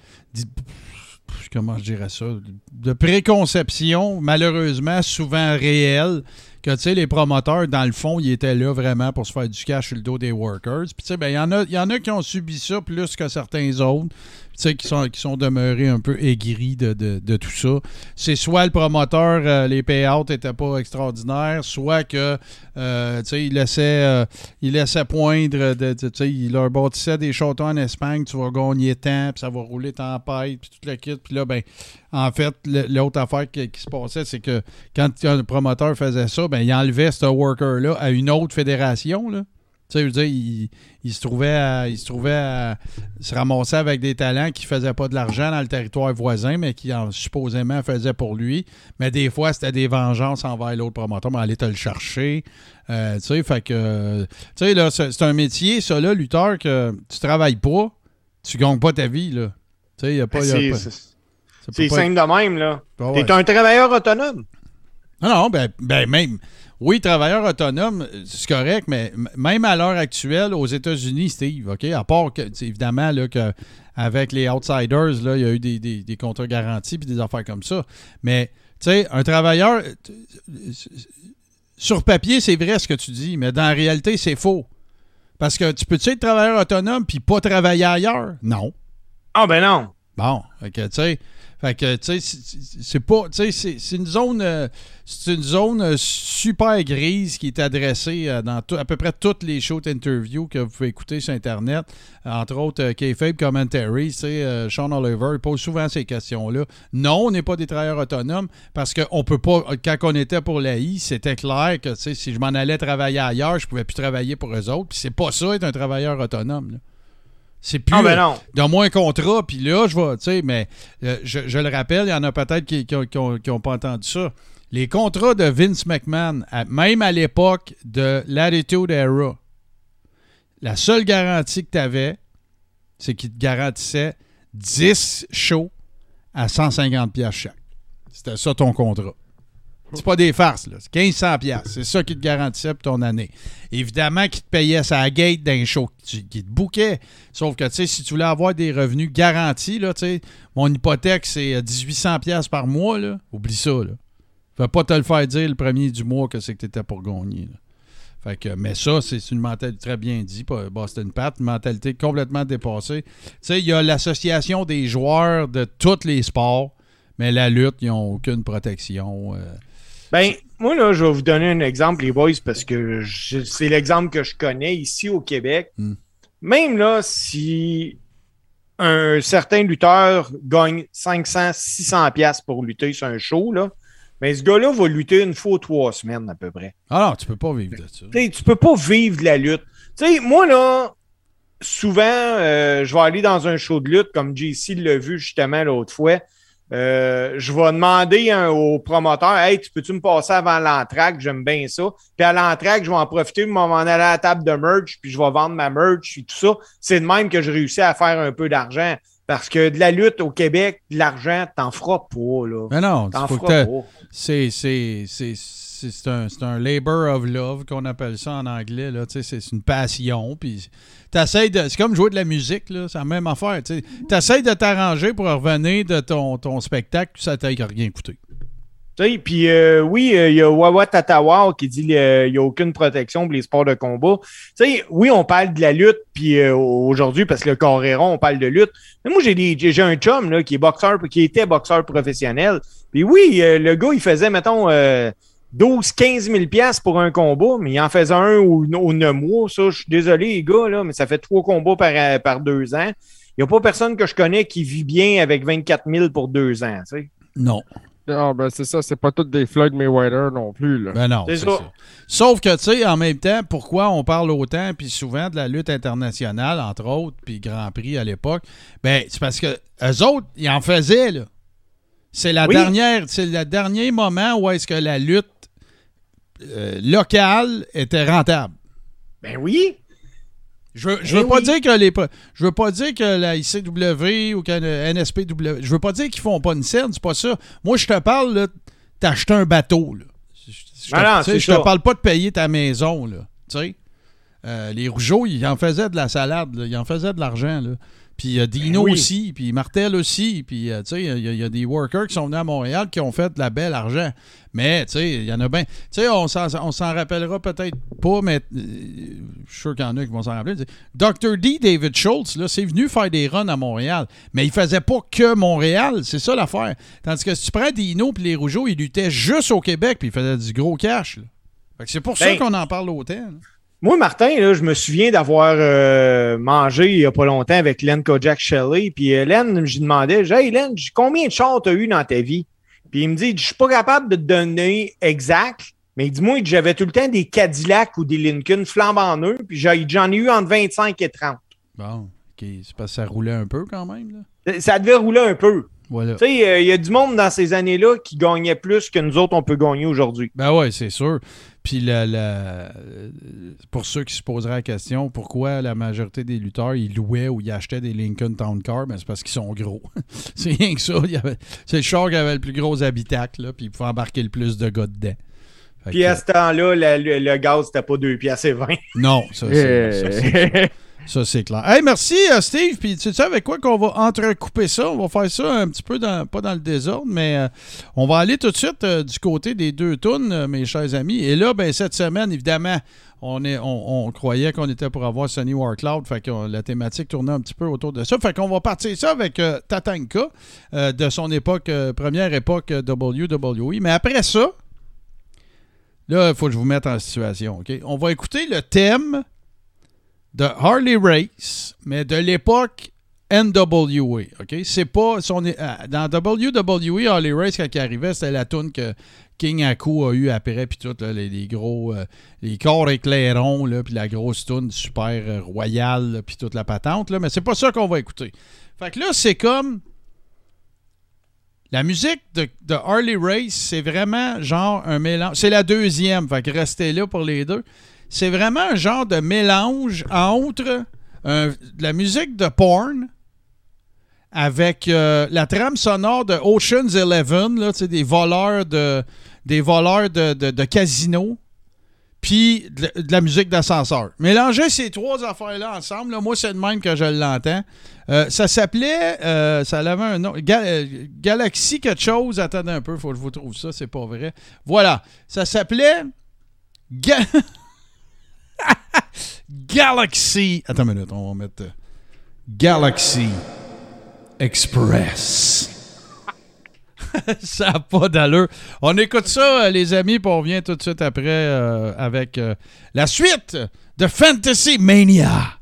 Comment je dirais ça? De préconception, malheureusement, souvent réelle, que, tu sais, les promoteurs, dans le fond, ils étaient là vraiment pour se faire du cash sur le dos des workers. Puis, tu sais, ben, il y, en a- il y en a qui ont subi ça plus que certains autres, qui sont, qui sont demeurés un peu aigris de, de- tout ça. C'est soit le promoteur, euh, les payouts n'étaient pas extraordinaires, soit que, euh, il laissait, euh, il laissait poindre, de, il leur bâtissait des châteaux en Espagne, tu vas gagner tant, puis ça va rouler tempête, puis tout le kit. Puis là, ben, en fait, le- l'autre affaire qui, se passait, c'est que quand un promoteur faisait ça, ben, il enlevait ce worker-là à une autre fédération, là. Tu sais, je veux dire, il, il se trouvait à, il se trouvait à se ramasser avec des talents qui faisaient pas de l'argent dans le territoire voisin, mais qui en, supposément faisaient pour lui. Mais des fois, c'était des vengeances envers l'autre promoteur, mais aller te le chercher. Euh, tu sais, fait que, tu sais, là, c'est un métier, ça, là, lutteur, que tu travailles pas, tu gagnes pas ta vie, là. Tu sais, il y a pas. C'est simple de même, là. Ah ouais. T'es un travailleur autonome. Non, non, ben, ben même. Oui, travailleur autonome, c'est correct, mais même à l'heure actuelle, aux États-Unis, Steve, OK? À part que, évidemment, là, que avec les outsiders, là, il y a eu des, des, des contrats garantis puis des affaires comme ça. Mais, tu sais, un travailleur, sur papier, c'est vrai ce que tu dis, mais dans la réalité, c'est faux. Parce que tu peux-tu être travailleur autonome puis pas travailler ailleurs? Non. Ah ben non. Bon, que, tu sais, fait que, tu sais, c'est- pas, c'est une zone, euh, c'est une zone euh, super grise qui est adressée euh, dans à peu près toutes les shows d'interview que vous pouvez écouter sur Internet, entre autres euh, K-Fabe Commentary, Sean Oliver, il pose souvent ces questions-là. Non, on n'est pas des travailleurs autonomes parce qu'on peut pas, quand on était pour l'AI, c'était clair que, si je m'en allais travailler ailleurs, je pouvais plus travailler pour eux autres, puis c'est pas ça être un travailleur autonome. C'est plus. Ah, ben non. Donne-moi un contrat, puis là, je vais, tu sais, mais euh, je, je le rappelle, il y en a peut-être qui n'ont pas entendu ça. Les contrats de Vince McMahon, à- même à l'époque de l'Attitude Era, la seule garantie que tu avais, c'est qu'il te garantissait 10 shows à 150$ piastres chaque. C'était ça ton contrat. C'est pas des farces, là. C'est 1500$. piastres. C'est ça qui te garantissait pour ton année. Évidemment qu'il te payait sa gate d'un show qui te bouquait. Sauf que, tu sais, si tu voulais avoir des revenus garantis, là, tu sais, mon hypothèque, c'est euh, 1800$ piastres par mois, là. Oublie ça, là. Fais pas te le faire dire le premier du mois que c'est que tu étais pour gagner. Fait que, mais ça, c'est une mentalité très bien dit, pas Boston Pat, une mentalité complètement dépassée. Tu sais, il y a l'association des joueurs de tous les sports, mais la lutte, ils n'ont aucune protection. euh. Ben, moi, là, je vais vous donner un exemple, les boys, parce que je- c'est l'exemple que je connais ici au Québec. Hmm. Même là, si un certain lutteur gagne 500, 600 pièces pour lutter sur un show, là, mais ce gars-là va lutter une fois ou trois semaines à peu près. Ah non, tu peux pas vivre de ça. Tu sais, tu peux pas vivre de la lutte. Tu sais, moi, là, souvent, euh, je vais aller dans un show de lutte, comme JC l'a vu justement l'autre fois. Euh, je vais demander hein, au promoteur Hey, tu peux-tu me passer avant l'entraque? J'aime bien ça. Puis à l'entraque, je vais en profiter, vais m'en aller à la table de merch, puis je vais vendre ma merch, puis tout ça. C'est de même que je réussis à faire un peu d'argent. Parce que de la lutte au Québec, de l'argent, t'en feras pas, là. Mais non, T'en feras pas. c'est c'est un, un labor of love qu'on appelle ça en anglais c'est une passion c'est comme jouer de la musique c'est la même affaire, tu sais. T'essayes de t'arranger pour revenir de ton, ton spectacle, ça t'a rien coûté. Puis euh, oui, euh, il y a Wawa Tatawa qui dit qu'il n'y a aucune protection pour les sports de combat. Oui, on parle de la lutte, puis euh, aujourd'hui, parce que le Coréron, on parle de lutte. Mais moi, j'ai un chum là, qui est boxeur, qui était boxeur professionnel. Puis oui, euh, le gars, il faisait, mettons, euh, 12, 15 000 piastres pour un combat, mais il en faisait un au, au 9 mois. Ça, je suis désolé, les gars, là, mais ça fait trois combats par, euh, par deux ans. Il n'y a pas personne que je connais qui vit bien avec 24 000 pour deux ans, tu sais. Non. Ah, ben c'est ça, c'est pas toutes des Floyd Mayweather non plus. Là. Ben non, C'est c'est ça. ça. Sauf que, tu sais, en même temps, pourquoi on parle autant, puis souvent de la lutte internationale, entre autres, puis Grand Prix à l'époque, ben c'est parce que eux autres, ils en faisaient, là. C'est la Oui. dernière, c'est le dernier moment où est-ce que la lutte euh, locale était rentable. Ben oui. Je Eh veux pas oui. dire que les je veux pas dire que la ICW ou que le NSPW, je veux pas dire qu'ils font pas une scène, c'est pas ça. Moi je te parle là, t'acheter un bateau là. Je, te- non, je ça. parle pas de payer ta maison là, tu sais. Euh, les Rougeaux, ils en faisaient de la salade, là. ils en faisaient de l'argent là. Puis euh, Dino oui. aussi, puis Martel aussi, puis euh, tu sais, il y, a- il y a des workers qui sont venus à Montréal qui ont fait de la belle argent. Mais tu sais, il y en a bien. Tu sais, on s'en rappellera peut-être pas, mais euh, je suis sûr qu'il y en a qui vont s'en rappeler. Dr. D, David Schultz, là, c'est venu faire des runs à Montréal, mais il faisait pas que Montréal, c'est ça l'affaire. Tandis que si tu prends Dino puis les Rougeaux, ils luttaient juste au Québec puis ils faisaient du gros cash. là. Fait que c'est pour ça Ben, qu'on en parle autant. là. Moi, Martin, là, je me souviens d'avoir euh, mangé il n'y a pas longtemps avec Len Kojak Shelley. Puis euh, Len, je lui demandais, Hey Len, combien de chars tu as eu dans ta vie? Puis il me dit, je suis pas capable de te donner exact, mais dis-moi, j'avais tout le temps des Cadillacs ou des Lincoln flambant neufs, puis j'en ai eu entre 25 et 30. Bon, ok, c'est parce que ça roulait un peu quand même. Là. Ça- Ça devait rouler un peu. Voilà. Tu sais, euh, il y a du monde dans ces années-là qui gagnait plus que nous autres, on peut gagner aujourd'hui. Ben ouais, c'est sûr. Puis la, la- pour ceux qui se poseraient la question, pourquoi la majorité des lutteurs, ils louaient ou ils achetaient des Lincoln Town Car, ben c'est parce qu'ils sont gros. c'est rien que ça. C'est le char qui avait le plus gros habitacle, là, puis il pouvait embarquer le plus de gars dedans. Fait Puis que- à ce temps-là, le, le gaz, c'était pas 2 piastres et 20. non, ça, c'est- ça, c'est- clair. Hey, merci, euh, Steve. Puis, tu sais avec quoi qu'on va entrecouper ça? On va faire ça un petit peu, dans, pas dans le désordre, mais euh, on va aller tout de suite euh, du côté des deux tunes, mes chers amis. Et là, ben, cette semaine, évidemment, on, est, on, croyait qu'on était pour avoir Sunny Warcloud. Fait que la thématique tournait un petit peu autour de ça. Fait qu'on va partir ça avec Tatanka de son époque, première époque WWE. Mais après ça, là, il faut que je vous mette en situation. OK? On va écouter le thème de Harley Race, mais de l'époque NWA. OK? C'est pas. son- euh, dans WWE, Harley Race, quand il arrivait, c'était la tune que King Aku a eu après, puis tout, les, gros. euh, les corps éclairons, puis la grosse tune super euh, royale, puis toute la patente, là, mais c'est pas ça qu'on va écouter. Fait que là, c'est comme. La musique de, de Harley Race, c'est vraiment genre un mélange. C'est la deuxième, fait que restez là pour les deux. C'est vraiment un genre de mélange entre euh, de la musique de porn avec euh, la trame sonore de Ocean's Eleven, là, des voleurs de des voleurs de, de, casino, puis de, la musique d'ascenseur. Mélanger ces trois affaires-là ensemble, là, moi, c'est de même que je l'entends. Euh, ça s'appelait, ça avait un nom, Ga- Galaxy quelque chose. Attendez un peu, faut que je vous trouve ça, c'est pas vrai. Voilà, ça s'appelait Galaxy. Attends une minute, on va mettre euh, Galaxy Express. ça n'a pas d'allure. On écoute ça, euh, les amis, puis on revient tout de suite après euh, avec la suite de Fantasy Mania.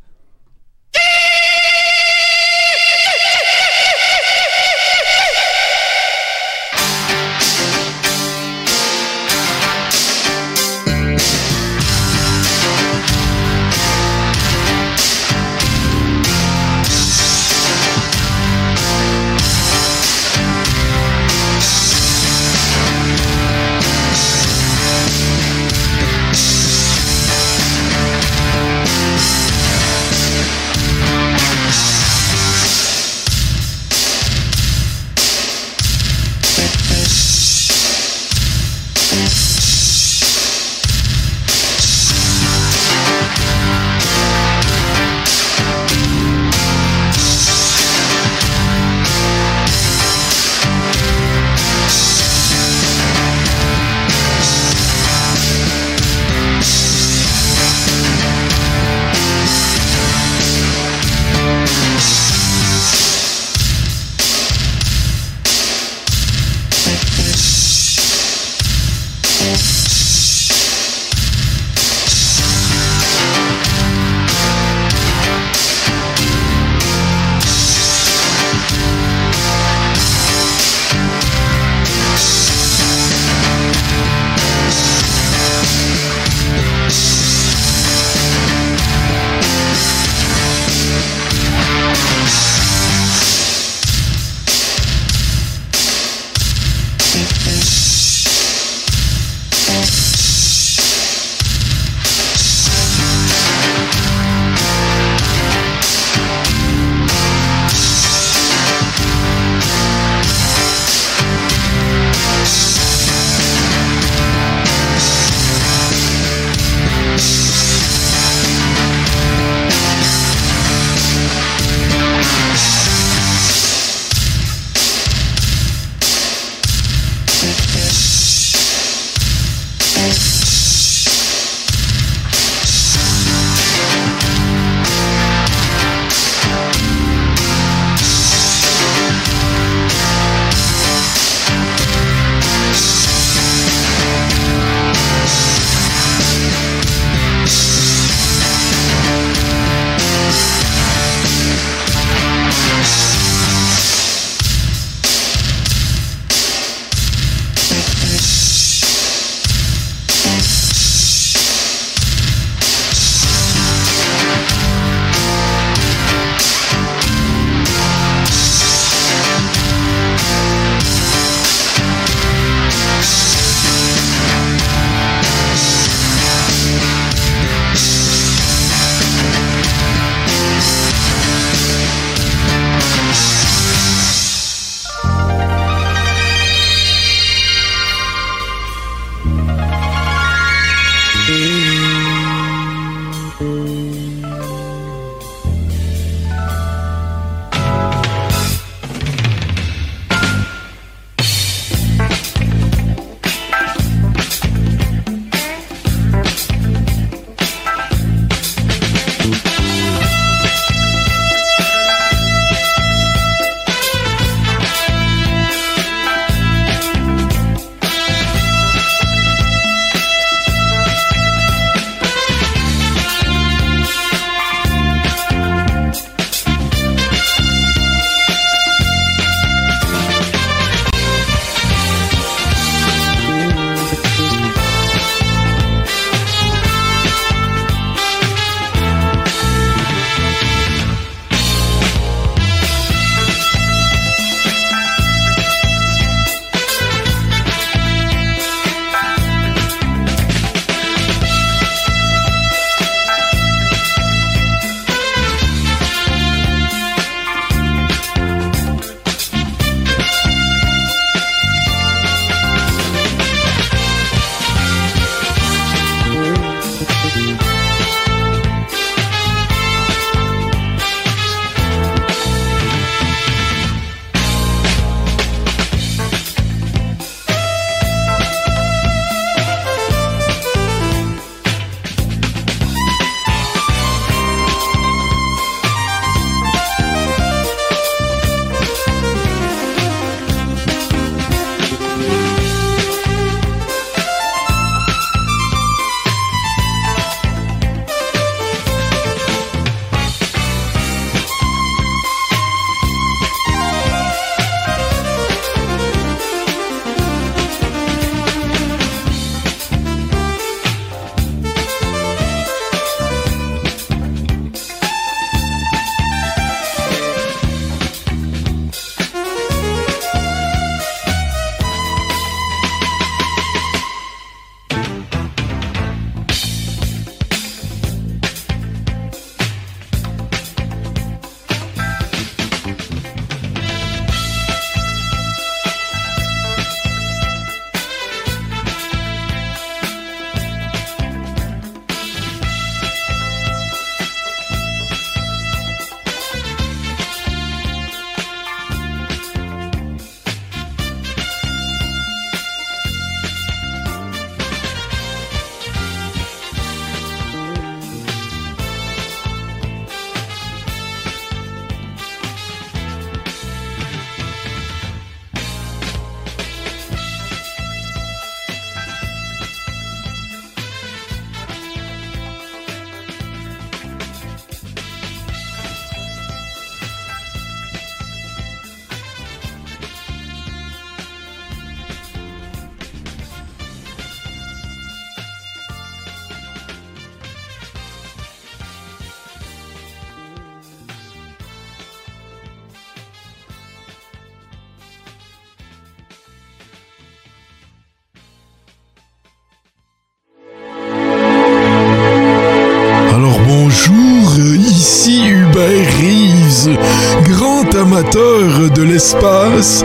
Amateurs de l'espace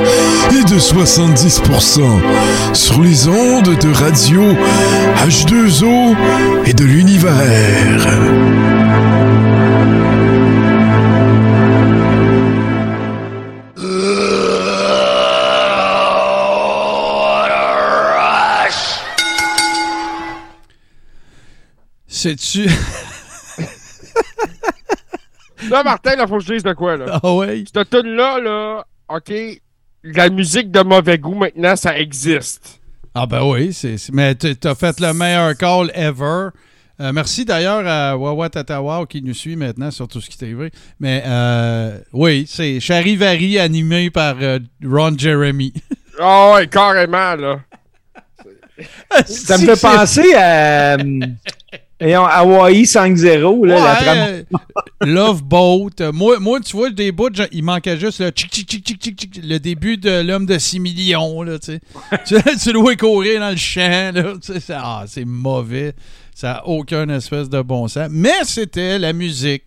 et de 70% sur les ondes de radio H2O et de l'univers. C'est-tu. Là, Martin, il faut que je dise de quoi, là. Ah ouais? Cette tune-là, là, OK, la musique de mauvais goût, maintenant, ça existe. Ah ben oui, c'est, mais t'as fait le meilleur call ever. Euh, merci d'ailleurs à Wawa Tatawa qui nous suit maintenant sur tout ce qui TV. Mais euh, oui, c'est Charivari animé par euh, Ron Jeremy. Ah ouais, carrément, là. Ça me fait penser à euh, voyons, Hawaii 5-0, là, la trame. Love Boat. Moi, moi, tu vois, des bouts, il manquait juste le tchic, tchic, tchic, tchic, tchic, le début de l'homme de 6 millions. Là, tu, sais. tu, tu le vois courir dans le champ. Là, tu sais, ça- ah, c'est mauvais. Ça n'a aucun espèce de bon sens. Mais c'était la musique.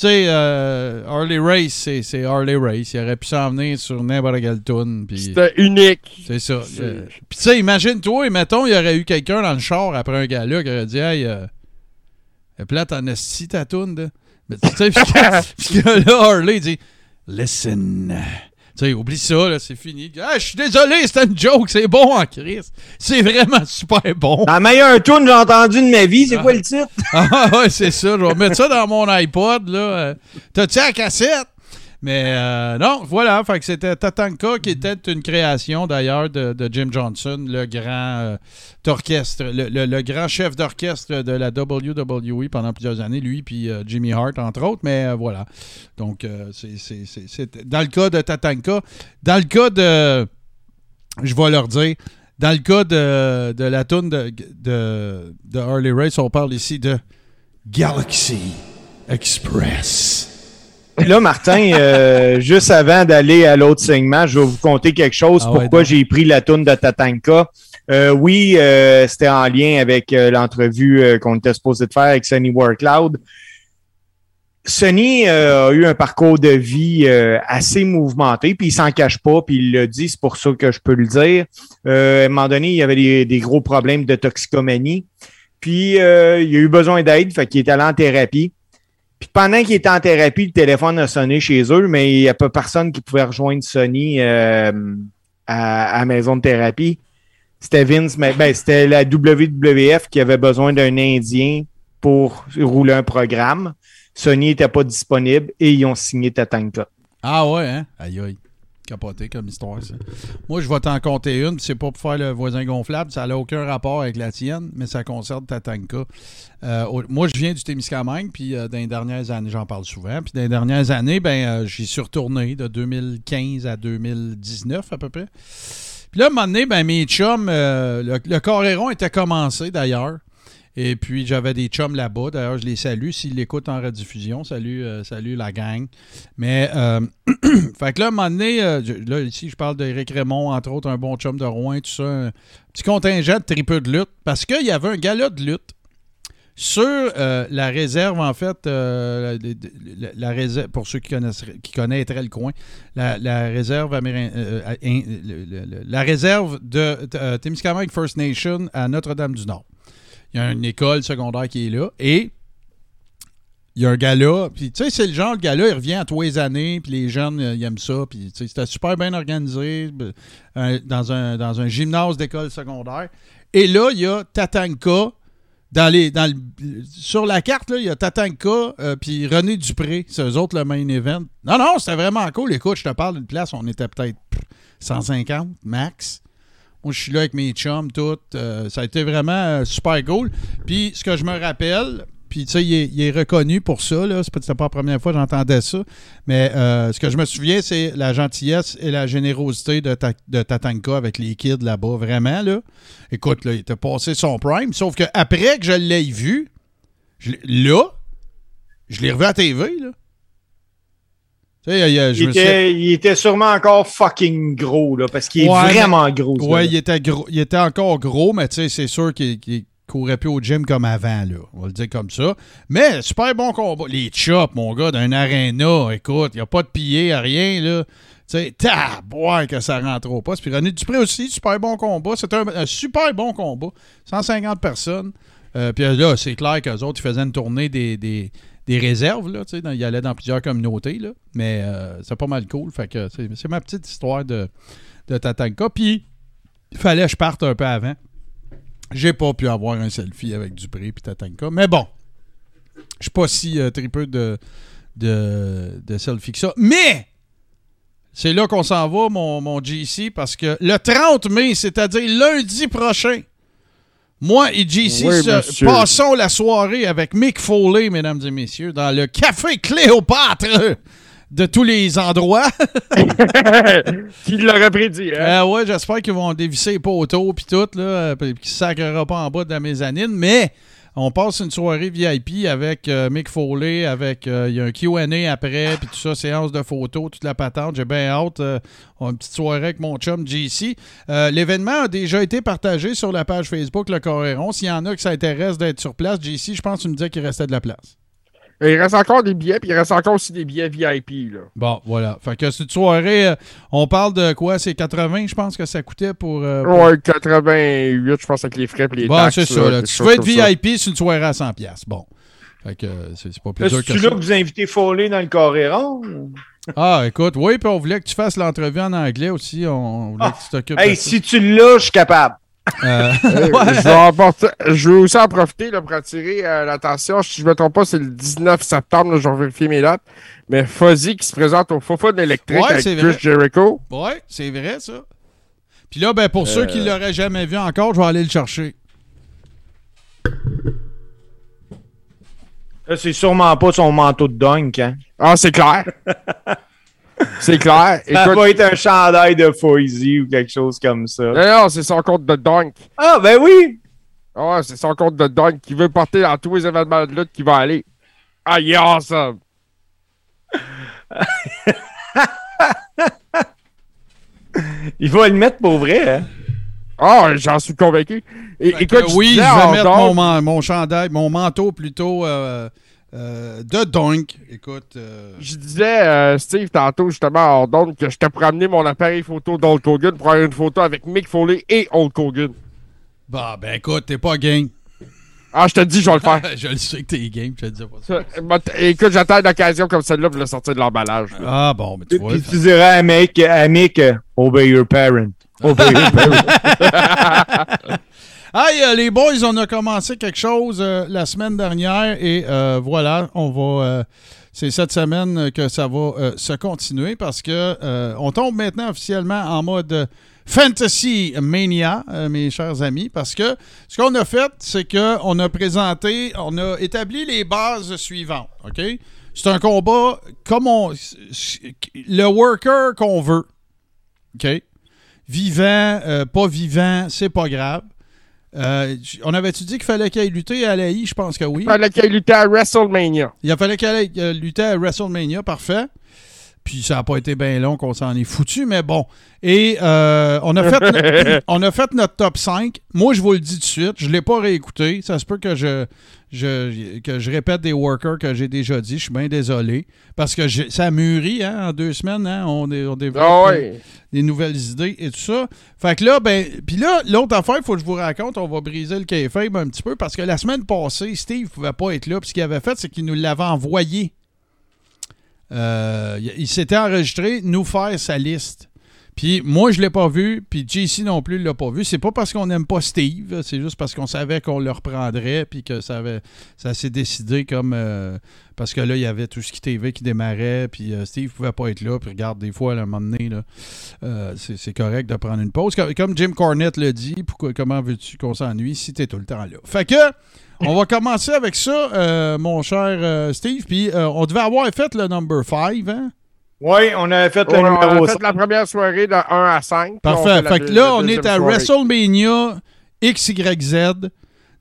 Tu sais, euh, Harley Race, c'est, c'est Harley Race. Il aurait pu s'en venir sur n'importe quelle tune. puis- C'était unique. c'est ça. Euh, Puis tu sais, imagine-toi, et mettons, il y aurait eu quelqu'un dans le char après un gars-là qui aurait dit Hey, euh, elle est plate en esti ta toune, là. Mais tu sais, puis là, Harley dit Listen. Tu sais, oublie ça, là, c'est fini. Ah, je suis désolé, c'était une joke, c'est bon en crise. C'est vraiment super bon. La meilleure tune que j'ai entendue de ma vie, c'est Ah. quoi le titre? Ah ouais, c'est ça. Je vais mettre ça dans mon iPod. là. Euh, T'as-tu la cassette? Mais euh, non, voilà. Fait que c'était Tatanka qui était une création d'ailleurs de, de Jim Johnson, le grand euh, d'orchestre, le, le- le grand chef d'orchestre de la WWE pendant plusieurs années, lui puis euh, Jimmy Hart entre autres. Mais voilà. Donc c'est- dans le cas de Tatanka, dans le cas de, je vais leur dire. Dans le cas de, de la tune de, de, de Harley Race, on parle ici de Galaxy Express. Là, Martin, euh, juste avant d'aller à l'autre segment, je vais vous conter quelque chose. Ah pourquoi j'ai pris la toune de Tatanka. Euh, oui, euh, c'était en lien avec euh, l'entrevue euh, qu'on était supposé de faire avec Sonny Workloud. Sonny euh, a eu un parcours de vie euh, assez mouvementé, puis il s'en cache pas, puis il le dit, c'est pour ça que je peux le dire. Euh, à un moment donné, il y avait des, des gros problèmes de toxicomanie, puis euh, il a eu besoin d'aide, fait qu'il est allé en thérapie. Puis pendant qu'il était en thérapie, le téléphone a sonné chez eux, mais il n'y a pas personne qui pouvait rejoindre Sony euh, à, à maison de thérapie. C'était Vince, mais ben, c'était la WWF qui avait besoin d'un Indien pour rouler un programme. Sony n'était pas disponible et ils ont signé Tatanka. Ah ouais, hein? Aïe aïe. Capoté comme histoire, ça. Moi, je vais t'en compter une, c'est pas pour faire le voisin gonflable, ça n'a aucun rapport avec la tienne, mais ça concerne Tatanka. Euh, moi, je viens du Témiscamingue, puis euh, dans les dernières années, j'en parle souvent, puis dans les dernières années, ben, euh, j'y suis retourné de 2015 à 2019 à peu près. Puis là, à un moment donné, ben, mes chums, euh, le, le Coréron était commencé d'ailleurs. Et puis, j'avais des chums là-bas. D'ailleurs, je les salue s'ils l'écoutent en rediffusion. Salut, euh, salut la gang. Mais, euh, fait que là, à un moment donné, euh, là, ici, je parle d'Éric Raymond, entre autres, un bon chum de Rouen, tout ça. Un petit contingent de tripeux de lutte. Parce qu'il y avait un gala de lutte sur la réserve, en fait, la, réserve, pour ceux qui, connaissent, qui connaîtraient le coin, la, réserve la réserve de Témiscamingue First Nation à Notre-Dame-du-Nord. Il y a une école secondaire qui est là et il y a un gars-là, puis tu sais, c'est le genre de gars-là, il revient à tous les années, puis les jeunes, euh, ils aiment ça, puis tu sais, c'était super bien organisé dans, un, dans un gymnase d'école secondaire. Et là, il y a Tatanka, dans les, dans le- sur la carte, là, il y a Tatanka, euh, puis René Dupré, c'est eux autres le main event. Non, non, c'était vraiment cool. Écoute, je te parle d'une place, on était peut-être pff, 150 max. Moi, je suis là avec mes chums, tout. Euh, ça a été vraiment euh, super cool. Puis, ce que je me rappelle, puis, tu sais, il, est- reconnu pour ça, là. C'était pas la première fois que j'entendais ça. Mais euh, ce que je me souviens, c'est la gentillesse et la générosité de, Ta- de Tatanka avec les kids là-bas. Vraiment, là. Écoute, là, il était passé son prime. Sauf que après que je l'ai vu, je là, je l'ai revu à TV, là. Sais, il suis- était, il était sûrement encore fucking gros, là, parce qu'il est Ouais, vraiment gros. Ouais, il était, gros, il était encore gros, mais tu sais, c'est sûr qu'il qu'il- courait plus au gym comme avant, là. On va le dire comme ça. Mais super bon combat. Les chops, mon gars, d'un arena, écoute, il n'y a pas de pillé, rien, là. Tu sais, boire que ça rentre au poste. Puis René Dupré aussi, super bon combat. C'était un, un super bon combat. 150 personnes. Euh, puis là, c'est clair qu'eux autres, ils faisaient une tournée des, des, des réserves. Là, dans- ils allaient dans plusieurs communautés. Là, mais euh, c'est pas mal cool. Fait que c'est, ma petite histoire de, de Tatanka. Puis, il fallait que je parte un peu avant. J'ai pas pu avoir un selfie avec Dupré puis Tatanka. Mais bon, je suis pas si euh, tripeux de, de, de selfie que ça. Mais, c'est là qu'on s'en va, mon, mon GC, parce que le 30 mai, c'est-à-dire lundi prochain, moi et JC Oui, se- monsieur. passons la soirée avec Mick Foley, mesdames et messieurs, dans le Café Cléopâtre de tous les endroits. Qui l'aurait prédit, hein? Euh, ouais, j'espère qu'ils vont dévisser les poteaux puis tout, là, puis qu'ils ne sacrera pas en bas de la mezzanine, mais on passe une soirée VIP avec euh, Mick Foley, avec euh, il y a un Q&A après, puis tout ça, séance de photos, toute la patente. J'ai bien hâte. euh, une petite soirée avec mon chum JC. Euh, L'événement a déjà été partagé sur la page Facebook Le Coréron. S'il y en a qui s'intéressent d'être sur place, JC, je pense que tu me disais qu'il restait de la place. Il reste encore des billets, puis il reste encore aussi des billets VIP, là. Bon, voilà. Fait que cette soirée, euh, on parle de quoi? C'est 80, je pense que ça coûtait pour... euh, pour- Ouais, 88, je pense, avec les frais et les Bon, taxes. c'est ça. là, Tu veux être. VIP, c'est une soirée à 100$. piastres. Bon. Fait que euh, c'est pas plus Là, dur que C'est-tu ça. là que vous invitez Foley dans le Coréron? Ah, écoute, oui, puis on voulait que tu fasses l'entrevue en anglais aussi. On, on voulait Ah. que tu t'occupes Hey, de ça. si tu l'as, je suis capable. Euh, Euh, je, vais emporter- je vais aussi en profiter là, pour attirer euh, l'attention. Si je ne me trompe pas, c'est le 19 septembre. là, je vais vérifier mes dates. Mais Fuzzy qui se présente au Fofa de l'électrique Ouais, avec c'est vrai. Chris Jericho. ouais, c'est vrai, ça. Puis là, ben, pour ceux qui l'auraient jamais vu encore, je vais aller le chercher. C'est sûrement pas son manteau de dunk, hein? Ah, c'est clair. c'est clair. Ça Écoute, va être un chandail de Foisy ou quelque chose comme ça. non, non, c'est son compte de dunk. Ah, ben oui! Ah, c'est son compte de dunk qui veut porter dans tous les événements de lutte qui va aller. Ah, il est awesome. Il va le mettre pour vrai, hein? Ah, j'en suis convaincu. Fait écoute, que oui, je vais mettre mon, mon chandail, mon manteau plutôt euh, euh, de Dunk. Écoute, euh, Je disais, euh, Steve, tantôt, justement, en donc, que j'étais pour amener mon appareil photo d'Hulk Hogan pour avoir une photo avec Mick Foley et Hulk Hogan. bah, ben écoute, t'es pas game. Ah, je te dis, je vais le faire. je le sais que t'es game, je te dis pas ça. Bah, Écoute, j'attends une occasion comme celle-là pour le sortir de l'emballage. là. Ah bon, mais tu vois. Puis tu dirais à Mick, à Mick, obey your parent. Obey your parent. Hey, euh, les boys, on a commencé quelque chose euh, la semaine dernière et euh, voilà, on va. c'est cette semaine que ça va se continuer parce que on tombe maintenant officiellement en mode Fantasy Mania, mes chers amis, parce que ce qu'on a fait, c'est que on a présenté, on a établi les bases suivantes. Ok, c'est un combat comme on, le worker qu'on veut. Ok, vivant, pas vivant, c'est pas grave. Euh, on avait-tu dit qu'il fallait qu'il aille lutter à l'AI? Je pense que oui. Il fallait qu'il luttait à WrestleMania. Il qu'il aille euh, lutter à WrestleMania, parfait. Puis ça n'a pas été bien long qu'on s'en est foutu, mais bon. Et euh, on, a fait on a fait notre top 5. Moi, je vous le dis tout de suite, je ne l'ai pas réécouté. Ça se peut que je, je, que je répète des workers que j'ai déjà dit. Je suis bien désolé. Parce que ça mûrit hein, en deux semaines. hein. on, on développe Ah des nouvelles idées et tout ça. Fait que là, ben, puis là, l'autre affaire, il faut que je vous raconte, on va briser le kayfabe un petit peu parce que la semaine passée, Steve pouvait pas être là. Puis ce qu'il avait fait, c'est qu'il nous l'avait envoyé. Euh, il s'était enregistré, nous faire sa liste. Puis moi, je l'ai pas vu, puis JC non plus l'a pas vu. C'est pas parce qu'on n'aime pas Steve, c'est juste parce qu'on savait qu'on le reprendrait, puis que ça, avait, ça s'est décidé comme... euh, parce que là, il y avait tout ce qui TV qui démarrait, puis euh, Steve pouvait pas être là, puis regarde, des fois, à un moment donné, c'est correct de prendre une pause. Comme, Jim Cornette le dit, pourquoi, comment veux-tu qu'on s'ennuie si t'es tout le temps là? Fait que, on va commencer avec ça, euh, mon cher euh, Steve, puis euh, on devait avoir fait le number 5, hein? Oui, on avait fait le Ouais, on numéro a 5. fait la première soirée de 1 à 5. puis on Parfait. fait que là, on est à soirée. WrestleMania XYZ,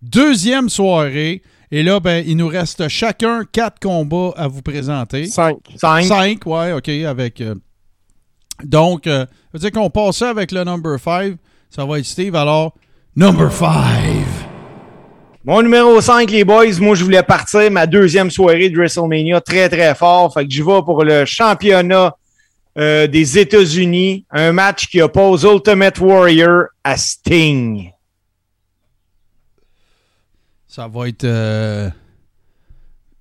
deuxième soirée. Et là, ben, il nous reste chacun quatre combats à vous présenter. 5. 5. Cinq, ouais, OK, avec... euh, donc, euh, ça veut dire qu'on passe ça avec le number 5. Ça va être Steve, alors, number 5. Mon numéro 5, les boys, moi, je voulais partir ma deuxième soirée de WrestleMania très, très fort. Fait que je vais pour le championnat euh, des États-Unis. Un match qui oppose Ultimate Warrior à Sting. Ça va être. euh,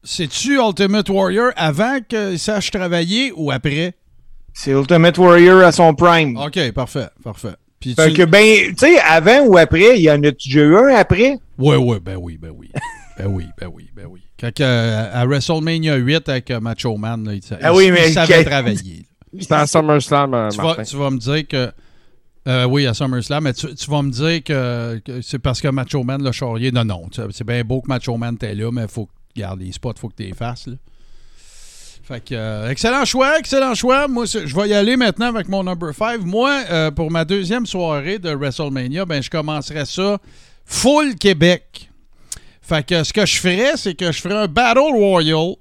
C'est-tu Ultimate Warrior avant que sache travailler ou après? C'est Ultimate Warrior à son prime. Ok, parfait, parfait. Puis Fait tu- que, ben, tu sais, avant ou après, il y en a déjà eu un après? Ouais, ouais, ben oui, ben oui. ben oui, ben oui, ben oui. Quand euh, à WrestleMania 8 avec euh, Macho Man, là, il, Ah il- oui, il mais savait travailler. C'était à SummerSlam, euh, tu, vas, tu vas me dire que. euh, oui, à SummerSlam, mais tu, tu vas me dire que, que c'est parce que Macho Man l'a charrié. Non, non. C'est bien beau que Macho Man t'es là, mais faut que. Regarde, les spots, faut que tu les fasses. Là. Fait que, euh, excellent choix, excellent choix. Moi, je vais y aller maintenant avec mon number 5. Moi, euh, pour ma deuxième soirée de WrestleMania, ben, je commencerai ça full Québec. Fait que ce que je ferais, c'est que je ferais un Battle Royal.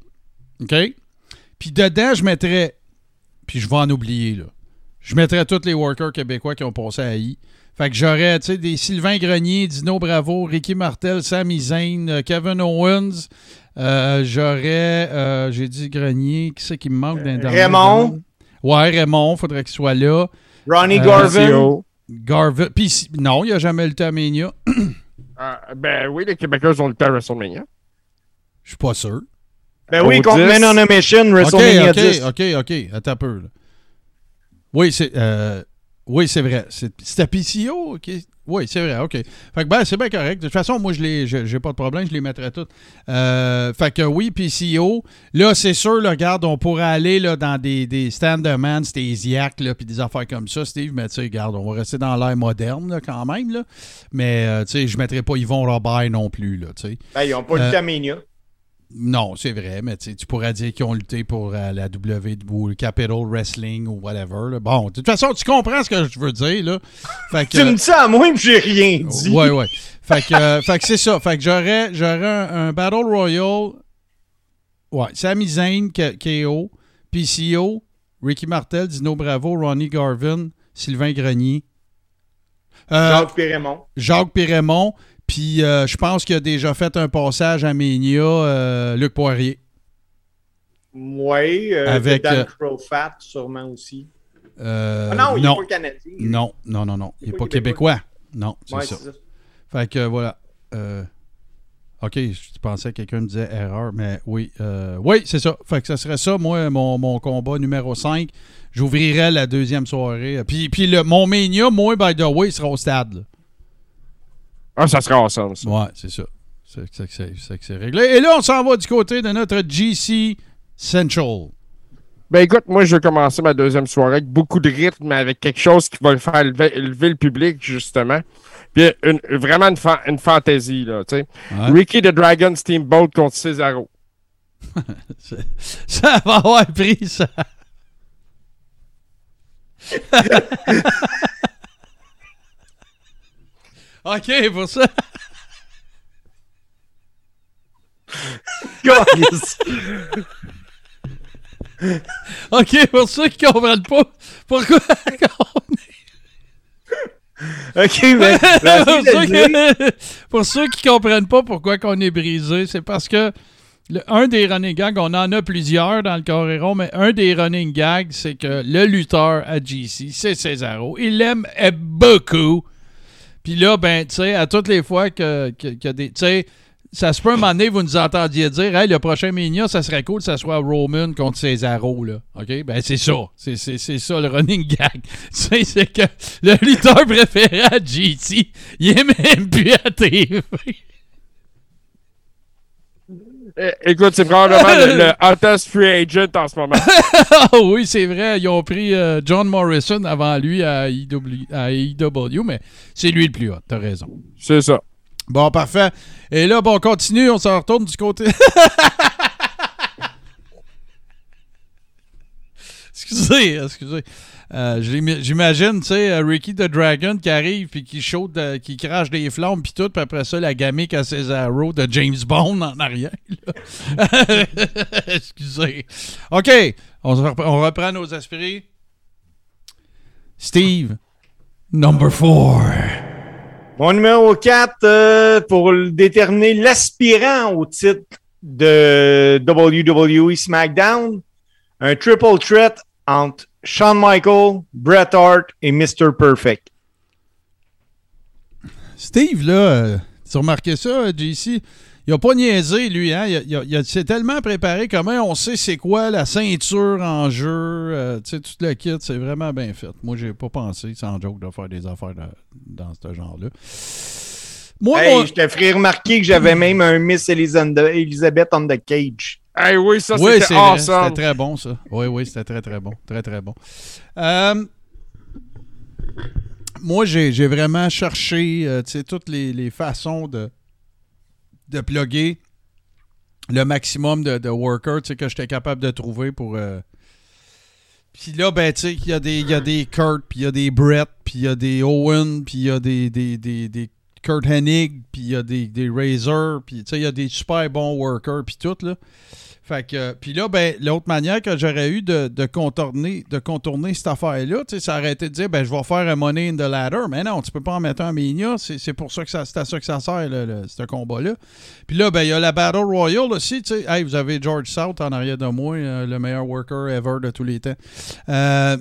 OK? Puis dedans, je mettrais. Puis je vais en oublier, là. Je mettrais tous les workers québécois qui ont passé à I. Fait que j'aurais, tu sais, des Sylvain Grenier, Dino Bravo, Ricky Martel, Sami Zayn, euh, Kevin Owens. Euh, j'aurais, euh, j'ai dit Grenier, qui c'est qui me manque d'un dernier? Raymond. Ouais, Raymond, faudrait qu'il soit là. Ronnie Euh, Garvin. Garvin. Puis non, il n'y a jamais le Tamania. Ah, ben oui, les Québécois ont le temps à WrestleMania. Je suis pas sûr. Ben oui, contre 10. Men on a Mission, OK, WrestleMania OK, 10. OK, OK. Attends un peu. là. Oui, c'est euh, oui, c'est vrai. C'est- C'était PCO? OK? Oui, c'est vrai, OK. Fait que ben, c'est bien correct. De toute façon, moi, je je- j'ai pas de problème, je les mettrai toutes. Euh, fait que oui, PCO. Là, c'est sûr, là, regarde, on pourrait aller là, dans des, des stands de man, des IAC, là, puis des affaires comme ça, Steve. Mais tu sais, regarde, on va rester dans l'ère moderne, là, quand même. Là. Mais, euh, tu sais, je mettrai pas Yvon Robert non plus, là, tu sais. Ben, ils n'ont pas Euh, le Tamania. Non, c'est vrai, mais tu pourrais dire qu'ils ont lutté pour euh, la W ou le Capital Wrestling ou whatever. là. Bon, de toute façon, tu comprends ce que je veux dire, là. Fait que, Tu me dis ça à moi, mais j'ai rien dit. ouais, ouais. Fait que, euh, fait que c'est ça. Fait que j'aurais, j'aurais un, un Battle Royal. Ouais, Sami Zayn, KO, PCO, Ricky Martel, Dino Bravo, Ronnie Garvin, Sylvain Grenier. Euh, Jacques Pérémon. Jacques Pérémont, puis euh, je pense qu'il a déjà fait un passage à Ménia, euh, Luc Poirier. Oui, euh, Avec, Dan Crowfat, sûrement aussi. Ah non, il n'est pas canadien. non, non, non, non. Il Il est n'est pas pas québécois. Non, c'est Ouais, ça. Fait que voilà. OK, je pensais que quelqu'un me disait erreur, mais oui. oui, c'est ça. Fait que ça serait ça, moi, mon, mon combat numéro 5. J'ouvrirais la deuxième soirée. Puis, puis le, mon Mania, moi, by the way, sera au stade. là. Ah, ça awesome, ça. Ouais, c'est ça. C'est que c'est- réglé. Et là, on s'en va du côté de notre GC Central. Ben écoute, moi je vais commencer ma deuxième soirée avec beaucoup de rythme, mais avec quelque chose qui va le faire lever, lever le public, justement. Puis une- vraiment une, fa- une fantaisie, là, tu sais. Ouais. Ricky the Dragon Steamboat contre Cesaro. Ça va avoir pris, ça. OK, pour ça. OK, pour ceux qui comprennent pas pourquoi. ok, mais. pour, ceux qui, pour ceux qui comprennent pas pourquoi qu'on est brisé, c'est parce que le- un des running gags, on en a plusieurs dans le Coréron, mais un des running gags, c'est que le lutteur à GC, c'est Cesaro. Il l'aime beaucoup. Puis là, ben, tu sais, à toutes les fois que, que, que des. Tu sais, ça se peut un moment donné, vous nous entendiez dire, hey, le prochain Mania, ça serait cool que ça soit Roman contre Cesaro, là. OK? Ben, c'est ça. C'est, ça le running gag. Tu sais, c'est que le lutteur préféré à GT, il est même plus à TV. Eh, écoute, c'est probablement le, le hottest free agent en ce moment. Ah oui, c'est vrai. Ils ont pris euh, John Morrison avant lui à EW, à mais c'est lui le plus hot. T'as raison. C'est ça. Bon, parfait. Et là, bon, on continue. On s'en retourne du côté. excusez, excusez. Euh, j'im- J'imagine, tu sais, euh, Ricky the Dragon qui arrive puis qui chaude, euh, qui crache des flammes puis tout, puis après ça, la gamique à Cesaro de James Bond en arrière. excusez. OK, on, reprend nos esprits. Steve, number four. Mon numéro 4, pour déterminer l'aspirant au titre de WWE SmackDown, un triple threat entre Shawn Michaels, Bret Hart et Mr. Perfect. Steve, là, euh, tu as remarqué ça, euh, JC? Il a pas niaisé, lui, hein? Il, s'est tellement préparé comment on sait c'est quoi la ceinture en jeu, euh, tu sais, tout le kit, c'est vraiment bien fait. Moi, j'ai pas pensé, sans joke, de faire des affaires de- dans ce genre-là. Moi, Hey, mon- je te ferai remarquer que j'avais même un Miss Elizabeth on the cage. Hey, oui, ça, oui, c'était awesome. c'était très bon, ça. Oui, oui, c'était très, très bon. Très, très bon. Euh, moi, j'ai vraiment cherché euh, toutes les, les façons de, de plugger le maximum de, de workers que j'étais capable de trouver pour. euh, Puis là, ben, tu sais, il y, a des- il y a des Kurt, puis il y a des Brett, puis il y a des Owen, puis il y a des, des, des, des Kurt Hennig, puis il y a des, des Razor, puis il y a des super bons workers, puis tout, là. Fait que, puis là, ben, l'autre manière que j'aurais eu de, de contourner, de contourner cette affaire-là, ça aurait été de dire, ben, je vais faire un Money in the Ladder. Mais non, tu peux pas en mettre un Mania. C'est pour ça que ça, c'est à ça que ça sert, ce combat-là. Puis là, ben, il y a la Battle Royale aussi. Hey, vous avez George South en arrière de moi, euh, le meilleur worker ever de tous les temps. Euh,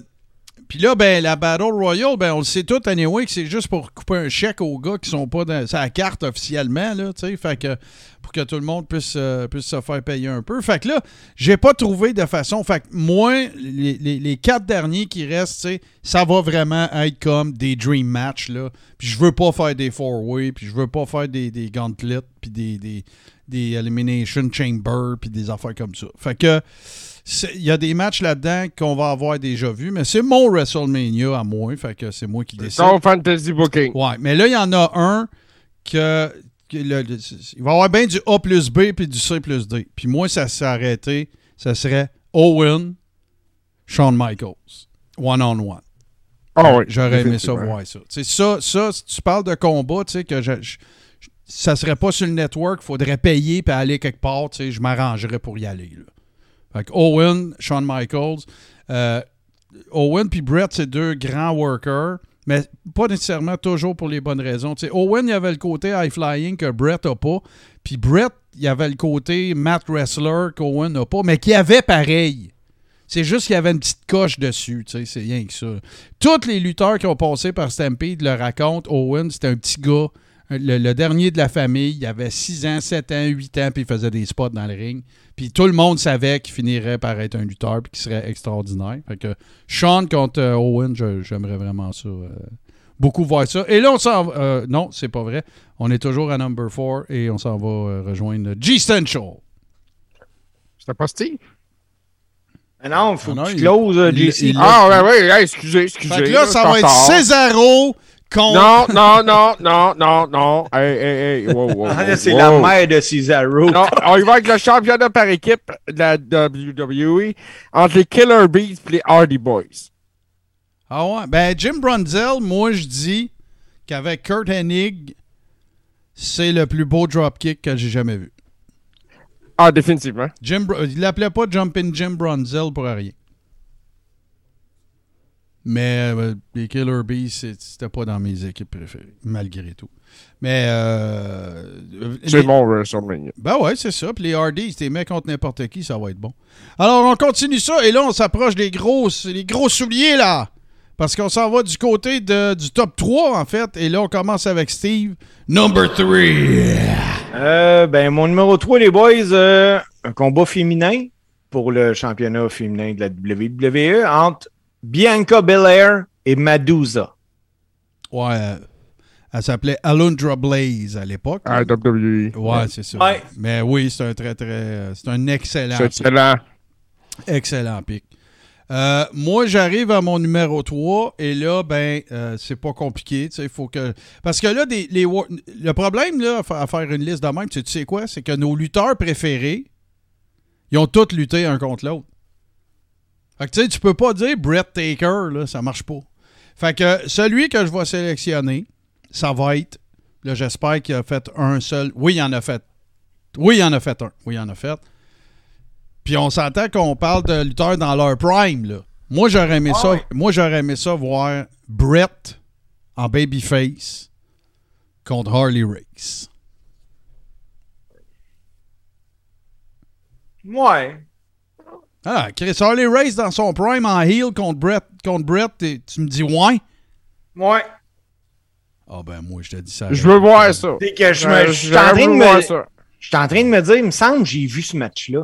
puis là, ben, la Battle Royale, ben, on le sait tout, anyway, que c'est juste pour couper un chèque aux gars qui sont pas dans sa carte officiellement, là, tu sais. Fait que, pour que tout le monde puisse, euh, puisse se faire payer un peu. Fait que là, j'ai pas trouvé de façon. Fait que moi, les, les- quatre derniers qui restent, tu sais, ça va vraiment être comme des dream match, là. Puis je veux pas faire des four-way, puis je veux pas faire des, des gauntlets, puis des, des, des elimination chamber, puis des affaires comme ça. Fait que il y a des matchs là-dedans qu'on va avoir déjà vus, mais c'est mon WrestleMania à moi, fait que c'est moi qui décide. Son fantasy booking. Ouais, mais là, il y en a un que. que le- le- il va y avoir bien du A plus B puis du C plus D. Puis moi, ça s'est arrêté. Ça serait Owen, Shawn Michaels. One-on-one. Ah oui. J'aurais aimé ça voir ça. Ça, ça, si tu parles de combat, tu sais, que je, je- je- ça serait pas sur le network, faudrait payer puis aller quelque part, tu sais, je m'arrangerais pour y aller. Là. Owen, Shawn Michaels, euh, Owen puis Brett, c'est deux grands workers, mais pas nécessairement toujours pour les bonnes raisons. Owen, il y avait le côté high flying que Brett n'a pas, puis Brett, il y avait le côté mat wrestler qu'Owen n'a pas, mais qui avait pareil. C'est juste qu'il y avait une petite coche dessus, c'est rien que ça. Tous les lutteurs qui ont passé par Stampede le racontent. Owen, c'était un petit gars, le, le dernier de la famille. Il avait 6 ans, 7 ans, 8 ans, puis il faisait des spots dans le ring. Puis tout le monde savait qu'il finirait par être un lutteur, puis qu'il serait extraordinaire. Fait que Sean contre euh, Owen, j'aimerais vraiment ça. euh, beaucoup voir ça. Et là, on s'en va. euh, non, c'est pas vrai. On est toujours à number 4 et on s'en va euh, rejoindre G-Central. C'était pas Steve? Ah non, faut Ah non, que tu il- closes, il- Ah, ouais, ouais, excusez, excusez. Fait que là, ça va être en Non, non, non, non, non, non. Hey, hey, hey. Wow, wow, Ah, wow, c'est la mère de Cesaro. Non, on y va avec le championnat par équipe de la WWE entre les Killer Bees et les Hardy Boys. Ah ouais? Ben, Jim Brunzel, moi, je dis qu'avec Kurt Hennig, c'est le plus beau dropkick que j'ai jamais vu. Ah, définitivement. Jim, Br- il l'appelait pas Jumpin' Jim Brunzel pour rien. Mais euh, les Killer Bees, c'est- c'était pas dans mes équipes préférées, malgré tout. Mais. Euh, C'est les- mon WrestleMania. Ben ouais, c'est ça. Puis les Hardys, si t'es mets contre n'importe qui, ça va être bon. Alors, on continue ça. Et là, on s'approche des gros, les gros souliers, là. Parce qu'on s'en va du côté de- du top 3, en fait. Et là, on commence avec Steve. Number 3. Euh, ben, mon numéro 3, les boys, euh, un combat féminin pour le championnat féminin de la WWE entre Bianca Belair et Madusa. Ouais. Elle s'appelait Alundra Blaze à l'époque. Ah, WWE. Ouais, c'est ça. Ouais. Mais oui, c'est un très, très. C'est un excellent, C'est excellent. excellent pic. Euh, moi, j'arrive à mon numéro 3 et là, ben, euh, c'est pas compliqué. tu sais, Il faut que. Parce que là, des, les, le problème là, à fa- à faire une liste de même, tu sais- tu sais quoi? C'est que nos lutteurs préférés, ils ont tous lutté un contre l'autre. Fait que tu sais, tu peux pas dire Brett Taker, là, ça marche pas. Fait que celui que je vais sélectionner, ça va être. Là, j'espère qu'il a fait un seul. Oui, il en a fait. Oui, il en a fait un. Oui, il en a fait. Puis on s'entend qu'on parle de lutteurs dans leur prime, là. Moi, j'aurais aimé Ah ça. Moi, j'aurais aimé ça voir Brett en babyface contre Harley Race. Ouais. Ah, Chris Harley Race dans son prime en heel contre Brett, contre Brett et tu me dis ouais? Ouais. Ah ben moi je te dis ça. Je veux voir ça. C'est que je, Euh, me, je suis en train de me, ça. je suis en train de me dire, il me semble que j'ai vu ce match-là.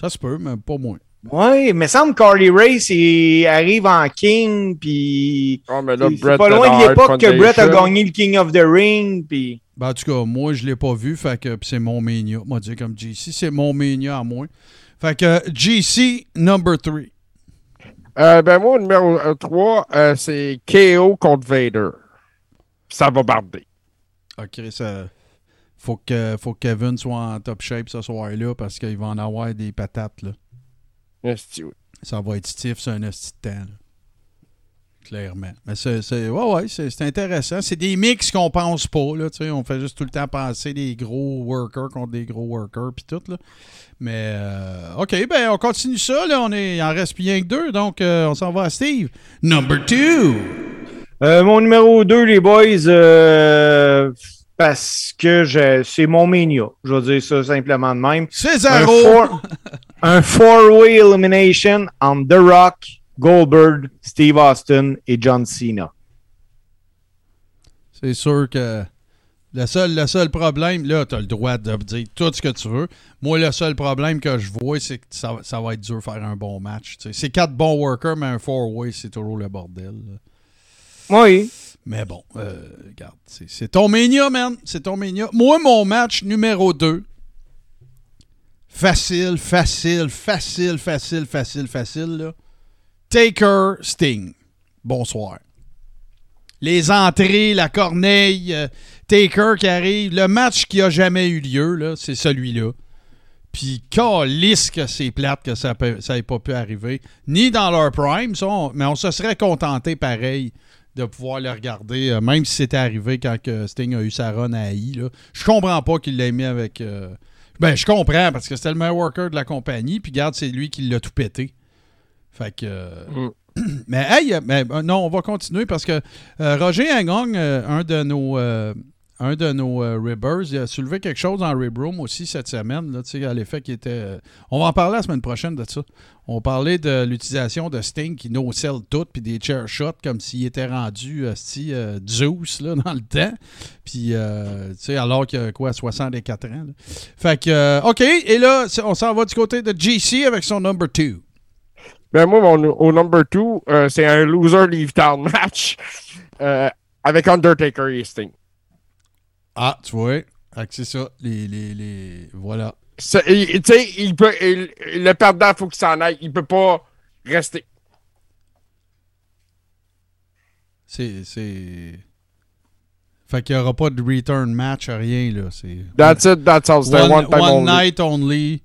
Ça se peut, mais pas moins. Ouais, il me semble que Carly Race il arrive en King, puis Oh, mais là, c'est pas loin de l'époque que Brett a gagné le King of the Ring, puis Ben, en tout cas, moi, je l'ai pas vu, fait que pis c'est mon mania. Moi, dire comme JC, c'est mon mania à moi. Fait que JC number 3. Euh, ben moi, numéro 3, c'est KO contre Vader. Ça va barder. Ok, ça. Faut que, faut que Kevin soit en top shape ce soir-là parce qu'il va en avoir des patates. Là. Esti, oui. Ça va être stiff, c'est un esti de temps. là. Clairement. Mais c'est, c'est- ouais, ouais, c'est, c'est intéressant. C'est des mix qu'on pense pas. Là, tu sais, on fait juste tout le temps penser des gros workers contre des gros workers puis tout. Là. Mais euh, OK, ben on continue ça. Là, on est, il en reste bien que deux, donc euh, on s'en va à Steve. Number two. Euh, mon numéro 2, les boys, euh, parce que je- c'est mon mania. Je vais dire ça simplement de même. Four- un four-way elimination on The Rock, Goldberg, Steve Austin et John Cena. C'est sûr que le seul, le seul problème, là, tu as le droit de dire tout ce que tu veux. Moi, le seul problème que je vois, c'est que ça, ça va être dur de faire un bon match. C'est quatre bons workers, mais un four-way, c'est toujours le bordel. là. Oui. Mais bon, euh, regarde, c'est c'est ton mania, man. C'est ton mania. Moi, mon match numéro 2, facile, facile, facile, facile, facile, facile, là. Taker Sting. Bonsoir. Les entrées, la corneille, euh, Taker qui arrive. Le match qui a jamais eu lieu, c'est celui-là. Puis, calisse que c'est plate que ça n'ait pas pu arriver. Ni dans leur prime, mais on se serait contenté pareil de pouvoir le regarder, euh, même si c'était arrivé quand Sting a eu sa run à. Là. Je comprends pas qu'il l'ait mis avec. Ben, je comprends parce que c'était le meilleur worker de la compagnie, puis garde, c'est lui qui l'a tout pété. Fait que. euh, Mm. Mais, hey, mais, euh, non, on va continuer parce que euh, Roger Hangong, euh, un de nos. Un de nos euh, ribbers, il a soulevé quelque chose dans Rib Room aussi cette semaine, là, l'effet qu'il était. euh, on va en parler la semaine prochaine de ça. On parlait de l'utilisation de Sting qui no-sell tout, puis des chair shots comme s'il était rendu euh, Zeus là, dans le temps. Puis, euh, alors qu'il a quoi, 64 ans. Fait que, OK, et là, on s'en va du côté de GC avec son number 2. Ben moi, mon, au number 2, c'est un loser leave town match avec Undertaker et Sting. Ah, tu vois, c'est ça, les, les, les. Voilà. C'est- il- Tu sais, il peut, il- le perdant, il faut qu'il s'en aille. Il peut pas rester. C'est. Fait qu'il n'y aura pas de return match, rien, là. C'est. That's it, that's all. C'était one, one, time one only. night only.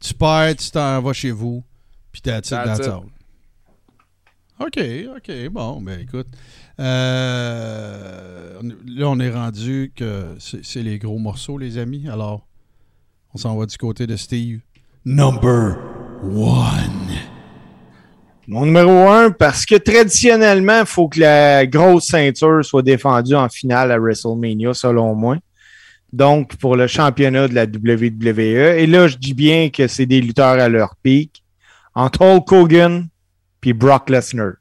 Tu perds, tu t'en vas chez vous. Puis that's it, That's that's it. all. OK, OK, bon, ben écoute. Euh, là, on est rendu que c'est les gros morceaux, les amis. Alors, on s'en va du côté de Steve. Number one. Mon numéro 1, parce que traditionnellement, il faut que la grosse ceinture soit défendue en finale à WrestleMania, selon moi. Donc, pour le championnat de la WWE. Et là, je dis bien que c'est des lutteurs à leur pic. Entre Hulk Hogan puis Brock Lesnar.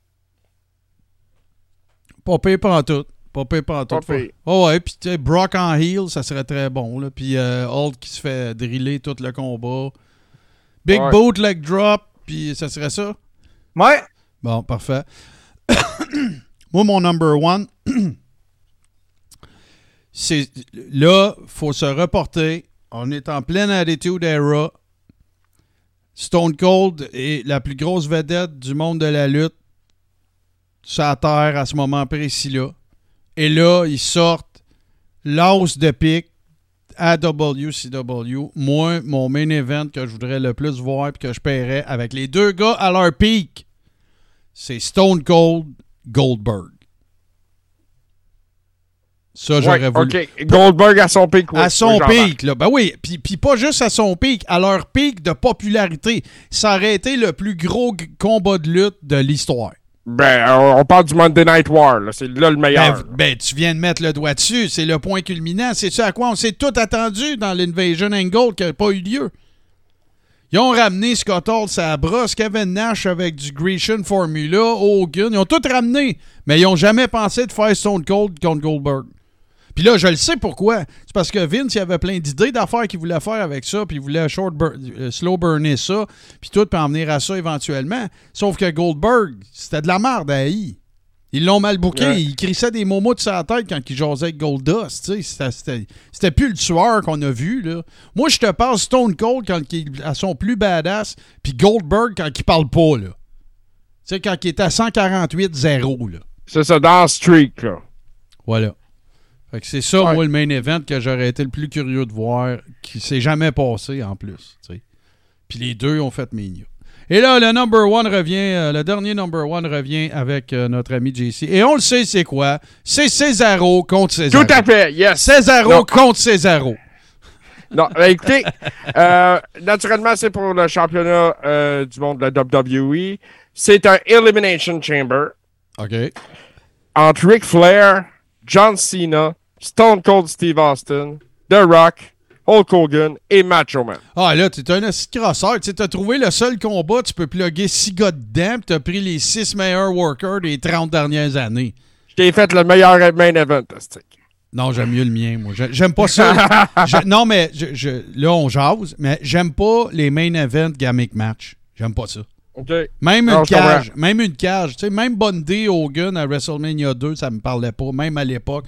Pas pire pas en tout. Pas pire pas en tout. Pas. Oh ouais, puis tu sais, Brock en heel, ça serait très bon. Là. Puis euh, Hulk qui se fait driller tout le combat. Big Ouais. boot, leg drop, puis ça serait ça. Ouais. Bon, parfait. Moi, mon number one, c'est là, faut se reporter. On est en pleine attitude era. Stone Cold est la plus grosse vedette du monde de la lutte sur la terre à ce moment précis-là. Et là, ils sortent l'os de pique à WCW. Moi, mon main event que je voudrais le plus voir et que je paierais avec les deux gars à leur pic, c'est Stone Cold Goldberg. Ça, j'aurais Ouais, voulu. OK. Goldberg à son pic. oui. À son Oui, pic, là. Ben oui, puis puis pas juste à son pic, à leur pic de popularité. Ça aurait été le plus gros combat de lutte de l'histoire. Ben, on parle du Monday Night War, là. C'est là le meilleur. Ben, ben, tu viens de mettre le doigt dessus. C'est le point culminant. C'est ça à quoi on s'est tout attendu dans l'Invasion Angle qui n'a pas eu lieu. Ils ont ramené Scott Hall sa brosse, Kevin Nash avec du Grecian Formula, Hogan. Ils ont tout ramené. Mais ils n'ont jamais pensé de faire Stone Cold contre Goldberg. Puis là, je le sais pourquoi. C'est parce que Vince, il avait plein d'idées d'affaires qu'il voulait faire avec ça, puis il voulait short bur- euh, slow burner ça, puis tout, puis en venir à ça éventuellement. Sauf que Goldberg, c'était de la merde à haï. Ils l'ont mal bouqué. Ouais. Il crissait des momos de sa tête quand il jasait avec Goldust. C'était- plus le tueur qu'on a vu. Là. Moi, je te parle Stone Cold quand il est à son plus badass, puis Goldberg quand il parle pas. Là. Tu sais, quand il est à 148-0. Là. C'est ça, dans Streak, là. Voilà. C'est ça, Ouais. moi, le main event que j'aurais été le plus curieux de voir, qui s'est jamais passé en plus. Puis les deux ont fait Mania. Et là, le number one revient, euh, le dernier number one revient avec euh, notre ami JC. Et on le sait, c'est quoi? C'est Cesaro contre Cesaro. Tout à fait, yes. Cesaro Non. contre Cesaro. Non, ben, écoutez, euh, naturellement, c'est pour le championnat du monde de la WWE. C'est un Elimination Chamber OK. entre Ric Flair, John Cena, Stone Cold Steve Austin, The Rock, Hulk Hogan et Macho Man. Ah, là, t'es un crosseur. Tu t'as trouvé le seul combat, tu peux plugger six gars dedans, puis t'as pris les six meilleurs workers des 30 dernières années. Je t'ai fait le meilleur main event. Non, j'aime mieux le mien, moi. J'ai- J'aime pas ça. Je- non, mais je, je- là, on jase, mais j'aime pas les main event gimmick match. J'aime pas ça. OK? Même Non, une cage, même une cage. Tu sais, même Bundy Hogan à WrestleMania 2, ça me parlait pas, même à l'époque.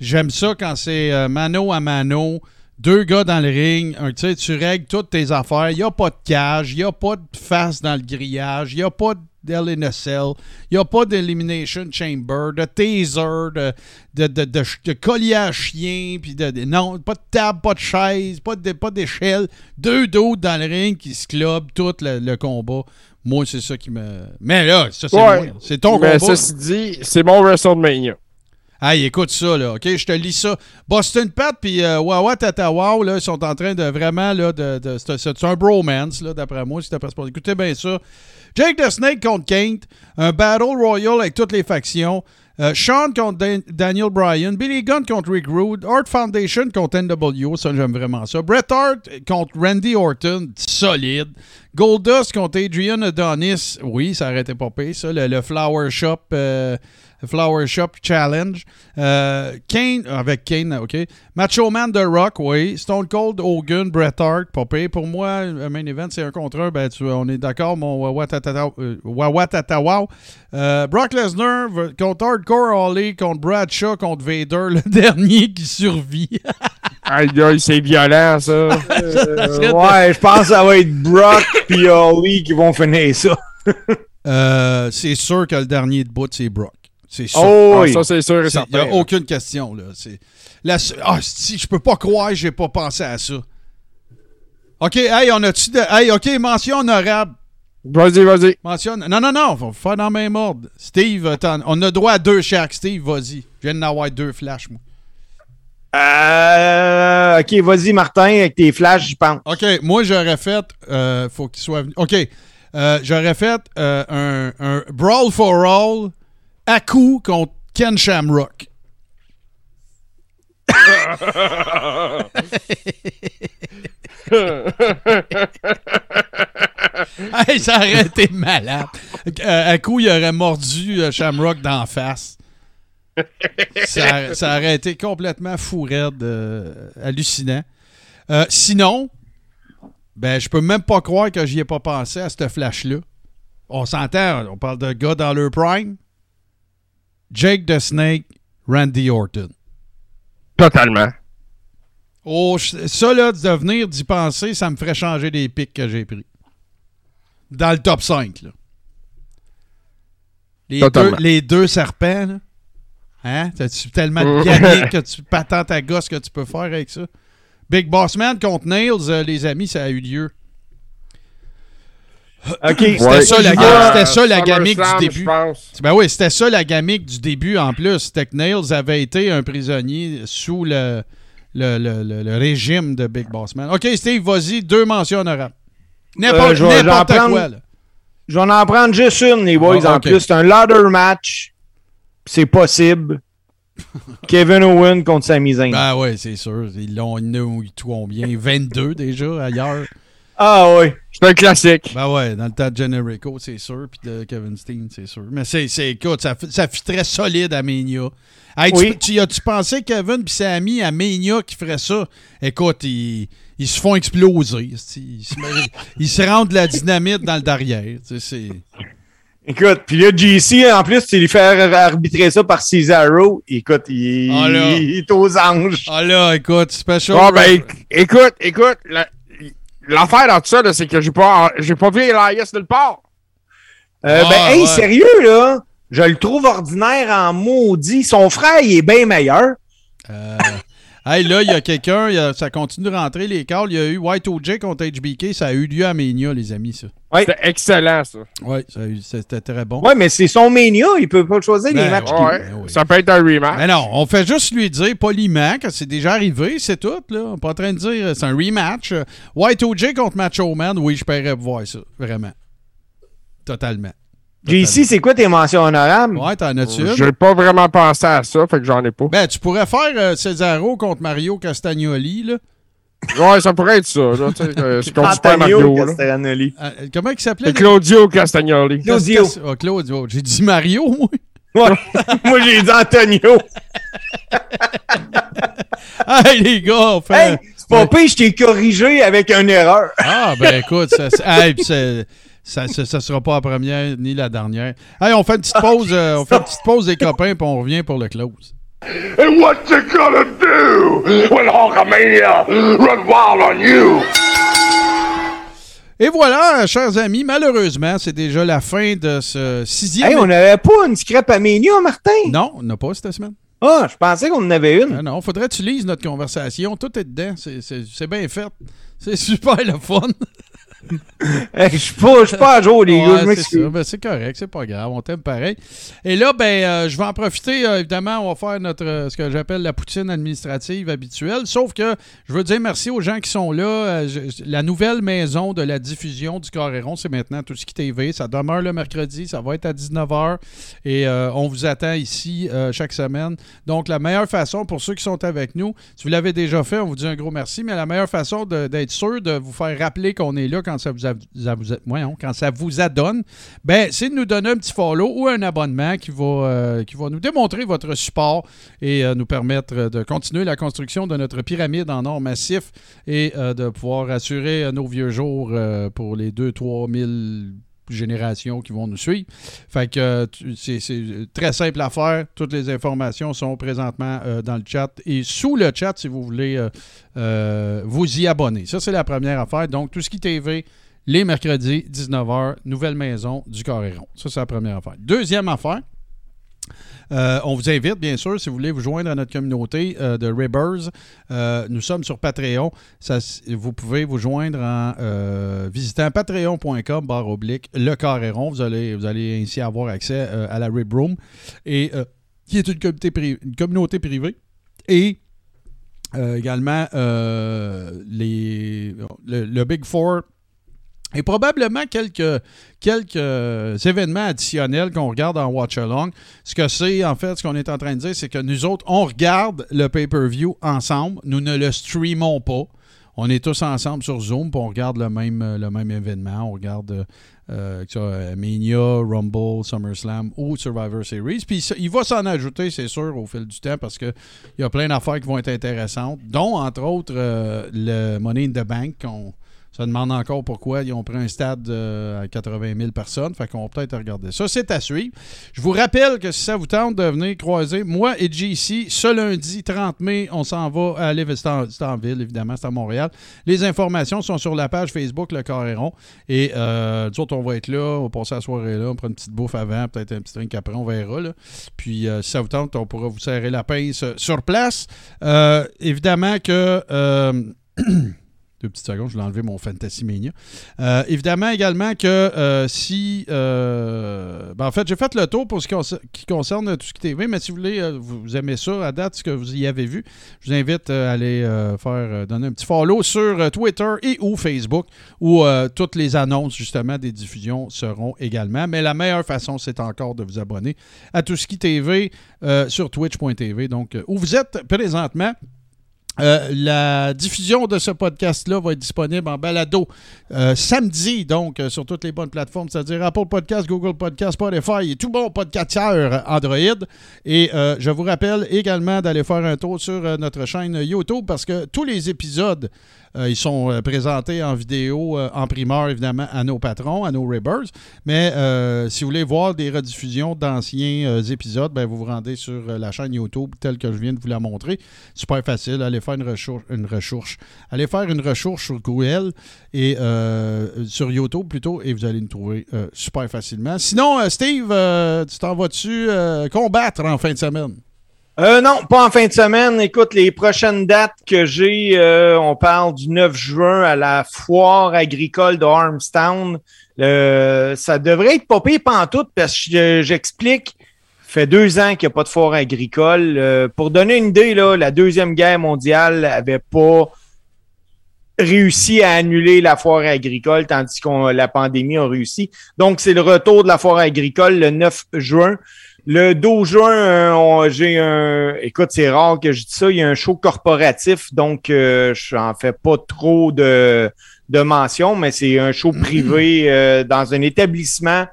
J'aime ça quand c'est euh, mano à mano, deux gars dans le ring, un- tu règles toutes tes affaires. Il n'y a pas de cage, il n'y a pas de face dans le grillage, il n'y a pas d'Hell in a Cell, il n'y a pas d'Elimination Chamber, de taser, de, de, de, de, de collier à chien, puis de, de- non, pas de table, pas de chaise, pas de- pas d'échelle. Deux d'autres dans le ring qui se clubent tout le, le combat. Moi, c'est ça qui me. Mais là, ça, c'est Ouais. C'est ton Mais combat. ceci dit, c'est mon WrestleMania. Hey, écoute ça, là, OK? Je te lis ça. Boston Pat puis euh, Wawa Tata Wow, là, ils sont en train de vraiment, c'est un bromance, là, d'après moi, si t'as pas pas- Écoutez bien ça. Jake the Snake contre Kent, un Battle Royal avec toutes les factions. Euh, Sean contre Dan- Daniel Bryan, Billy Gunn contre Rick Rude, Art Foundation contre NWO, ça j'aime vraiment ça. Bret Hart contre Randy Orton, solide. Goldust contre Adrian Adonis, oui, ça arrêtait pas pire, ça. Le, le Flower Shop, euh, Flower Shop Challenge. Euh, Kane, avec Kane, ok. Macho Man The Rock, oui. Stone Cold, Hogan, Bret Hart, pas pire. Pour moi, un main event, c'est un contre un. Ben, tu- on est d'accord, mon euh, Wawa Tata Wow. Euh, Brock Lesnar contre Hardcore Holly, contre Bradshaw, contre Vader, le dernier qui survit. Aïe, aïe, c'est violent, ça. Euh, ouais, je pense que ça va être Brock puis Holly qui vont finir ça. Euh, c'est sûr que le dernier de bout, c'est Brock. C'est sûr. Oh Ah, ça, c'est sûr et Il n'y a aucune question. Là. C'est la Ah, si, je peux pas croire que j'ai pas pensé à ça. OK, hey, on a-tu de. Hey, OK, mention honorable. Vas-y, vas-y. Mention. Non, non, non, faut faire dans le même ordre. Steve, t'en- on a droit à deux chaque. Steve, vas-y. Je viens d'en avoir deux flashs, moi. Euh, ok, vas-y, Martin, avec tes flashs, je pense. OK, moi, j'aurais fait. euh, faut qu'il soit venu. OK. euh, j'aurais fait euh, un, un Brawl for All coup contre Ken Shamrock. hey, ça aurait été malade. Euh, à coup, il aurait mordu euh, Shamrock d'en face. Ça, ça aurait été complètement fou raide, euh, hallucinant. Euh, sinon, ben, je peux même pas croire que j'y ai pas pensé à ce flash-là. On s'entend, on parle de gars dans leur prime. Jake the Snake, Randy Orton. Totalement. Oh, ça, là, de venir d'y penser, ça me ferait changer les pics que j'ai pris. Dans le top 5, là. Les, deux, les deux serpents, là. Hein? T'as-tu tellement de gagné que tu patentes à gosse que tu peux faire avec ça? Big Boss Man contre Nails, euh, les amis, ça a eu lieu. Ok, C'était ça, la Euh, c'était ça, la gamique du début. Ben oui, c'était ça la gamique du début en plus. C'était que Nails avait été un prisonnier sous le, le, le- le- le régime de Big Boss Man. OK, Steve, vas-y, deux mentions honorables. Euh, N'importe prendre- quoi. Là. Je vais en prendre juste une, les boys, Ah, en plus. C'est un ladder match. C'est possible. Kevin Owen contre Sami Zayn. Ben ouais, c'est sûr. Ils l'ont ils combien? 22 déjà ailleurs. Ah oui. C'est un classique. Ben ouais, dans le temps de Generico, c'est sûr. Puis de Kevin Steen, c'est sûr. Mais c'est, c'est écoute, ça, fit- ça fit très solide à Mania. Hey, tu- Oui. tu, as-tu pensé, Kevin puis Sami, à Mania qui ferait ça? Écoute, ils, ils se font exploser. Ils se, met- ils se rendent de la dynamite dans le derrière. Tu sais, c'est... Écoute, puis là, JC, en plus, tu lui faire arbitrer ça par Cesaro. Écoute, il, Ah, il est aux anges. Ah là, écoute, special. Bon, ben, éc- écoute, écoute, la- l'affaire dans tout ça, là, c'est que j'ai pas, j'ai pas vu Elias nulle part. Euh, Ah, ben, hey, ouais. sérieux, là, je le trouve ordinaire en maudit. Son frère, il est bien meilleur. Euh, hey, là, il y a quelqu'un, il y a- ça continue de rentrer les calls. Il y a eu White OJ contre HBK. Ça a eu lieu à Mania, les amis, ça. C'était excellent, ça. Oui, c'était très bon. Ouais, mais c'est son mania. Il peut pas choisir les Ben, matchs. ouais. Ouais, ben oui. ça peut être un rematch. Mais non, on fait juste lui dire poliment que c'est déjà arrivé, c'est tout. Là. On n'est pas en train de dire c'est un rematch. Euh, White OJ contre Macho Man, oui, je paierais pour voir ça. Vraiment. Totalement. JC, c'est quoi tes mentions honorables? Ouais, t'en as-tu une? J'ai pas vraiment pensé à ça, fait que j'en ai pas. Ben, tu pourrais faire euh, Cesaro contre Mario Castagnoli. Là. Ouais, ça pourrait être ça, là, euh, c'est contre Super Mario, là. Castagnoli. Euh, comment il s'appelait? Claudio Castagnoli. Claudio. Ah, Claudio. J'ai dit Mario, moi. Ouais. Moi, j'ai dit Antonio. Hey, les gars, on fait... Hey, c'est pas pire, je t'ai corrigé avec une erreur. Ah, ben écoute, ça, hey, c'est- ça, ça, ça sera pas la première ni la dernière. Hey, on fait une petite pause, euh, on fait une petite pause des copains, puis on revient pour le close. And what you gonna do when Hulkamania run wild on you? Et voilà, chers amis, malheureusement, c'est déjà la fin de ce sixième. Hey, on n'avait pas une scrap à Mania, Martin? Non, on n'a pas cette semaine. Ah, je pensais qu'on en avait une. Non, non, faudrait que tu lises notre conversation. Tout est dedans. C'est- C'est c'est bien fait. C'est super le fun. Je suis pas, pas à jour, les Ouais, gars. C'est. Ben, correct, c'est pas grave, on t'aime pareil. Et là, ben, euh, je vais en profiter, euh, évidemment, on va faire notre euh, ce que j'appelle la poutine administrative habituelle. Sauf que je veux dire merci aux gens qui sont là. Je- la nouvelle maison de la diffusion du Coréron, c'est maintenant tout ce qui TV. Ça demeure le mercredi, ça va être à 19h. Et on vous attend ici chaque semaine. Donc, la meilleure façon pour ceux qui sont avec nous, si vous l'avez déjà fait, on vous dit un gros merci, mais la meilleure façon d'être sûr de vous faire rappeler qu'on est là quand quand ça vous adonne, ben, c'est de nous donner un petit follow ou un abonnement qui va, euh, qui va nous démontrer votre support et euh, nous permettre euh, de continuer la construction de notre pyramide en or massif et de pouvoir assurer nos vieux jours pour les 2-3 000 générations qui vont nous suivre. Fait euh, c'est c'est très simple à faire. Toutes les informations sont présentement euh, dans le chat et sous le chat si vous voulez euh, euh, vous y abonner. Ça, c'est la première affaire. Donc, tout ce qui TV, les mercredis, 19h, nouvelle maison du Coréron. Ça, c'est la première affaire. Deuxième affaire. Euh, on vous invite, bien sûr, si vous voulez vous joindre à notre communauté euh, de Ribbers. Euh, nous sommes sur Patreon. Vous pouvez vous joindre en visitant patreon.com barre oblique le. Vous allez, vous allez ainsi avoir accès à la Rib Room, et, qui est une communauté, privée. Et également le Big Four et probablement quelques, quelques événements additionnels qu'on regarde en Watch Along. Ce que c'est, en fait, ce qu'on est en train de dire, c'est que nous autres, on regarde le pay-per-view ensemble. Nous ne le streamons pas. On est tous ensemble sur Zoom, puis on regarde le même, le même événement. On regarde euh, ça, Mania, Rumble, SummerSlam ou Survivor Series. Puis il va s'en ajouter, c'est sûr, au fil du temps, parce qu'il y a plein d'affaires qui vont être intéressantes, dont, entre autres, euh, le Money in the Bank. qu'on ça demande encore pourquoi ils ont pris un stade euh, à 80 000 personnes. Fait qu'on va peut-être regarder ça. C'est à suivre. Je vous rappelle que si ça vous tente de venir croiser, moi et JC, ce lundi 30 mai, on s'en va à Lévis. C'est en, c'est en ville, évidemment, c'est à Montréal. Les informations sont sur la page Facebook Le Coréron. Et euh, nous autres, on va être là, on va passer la soirée là, on prend une petite bouffe avant, peut-être un petit drink après, on verra. Là. Puis euh, si ça vous tente, on pourra vous serrer la pince euh, sur place. Évidemment que. Deux petites secondes, je voulais enlever mon Fantasy Mania. Euh, évidemment également que euh, si... euh, ben, en fait, j'ai fait le tour pour ce qui concer- qui concerne tout ce qui TV, mais si vous voulez, vous aimez ça à date, ce que vous y avez vu, je vous invite à aller faire donner un petit follow sur Twitter et ou Facebook, où toutes les annonces justement des diffusions seront également. Mais la meilleure façon, c'est encore de vous abonner à tout ce qui TV sur twitch.tv, donc où vous êtes présentement. Euh, la diffusion de ce podcast-là va être disponible en balado euh, samedi, donc euh, sur toutes les bonnes plateformes, c'est-à-dire Apple Podcast, Google Podcast, Spotify et tout bon podcasteur Android. Et je vous rappelle également d'aller faire un tour sur notre chaîne YouTube parce que tous les épisodes, euh, ils sont euh, présentés en vidéo, euh, en primeur évidemment à nos patrons, à nos Ribbers. Mais si vous voulez voir des rediffusions d'anciens épisodes, ben, vous vous rendez sur la chaîne YouTube telle que je viens de vous la montrer. Super facile. Allez faire une recherche. Une recherche. Allez faire une recherche sur Google et sur YouTube plutôt et vous allez nous trouver super facilement. Sinon, Steve, tu t'en vas-tu combattre en fin de semaine? Euh, non, pas en fin de semaine. Écoute, les prochaines dates que j'ai, euh, on parle du 9 juin à la foire agricole de Armstown. Le- ça devrait être pas pire pantoute parce que je- j'explique. Fait deux ans qu'il n'y a pas de foire agricole. Euh, pour donner une idée, là, la Deuxième Guerre mondiale avait pas réussi à annuler la foire agricole, tandis que la pandémie a réussi. Donc, c'est le retour de la foire agricole le 9 juin. Le 12 juin, euh, on- j'ai un. Écoute, c'est rare que je dis ça. Il y a un show corporatif, donc euh, je n'en fais pas trop de, de mention, mais c'est un show privé euh, dans un établissement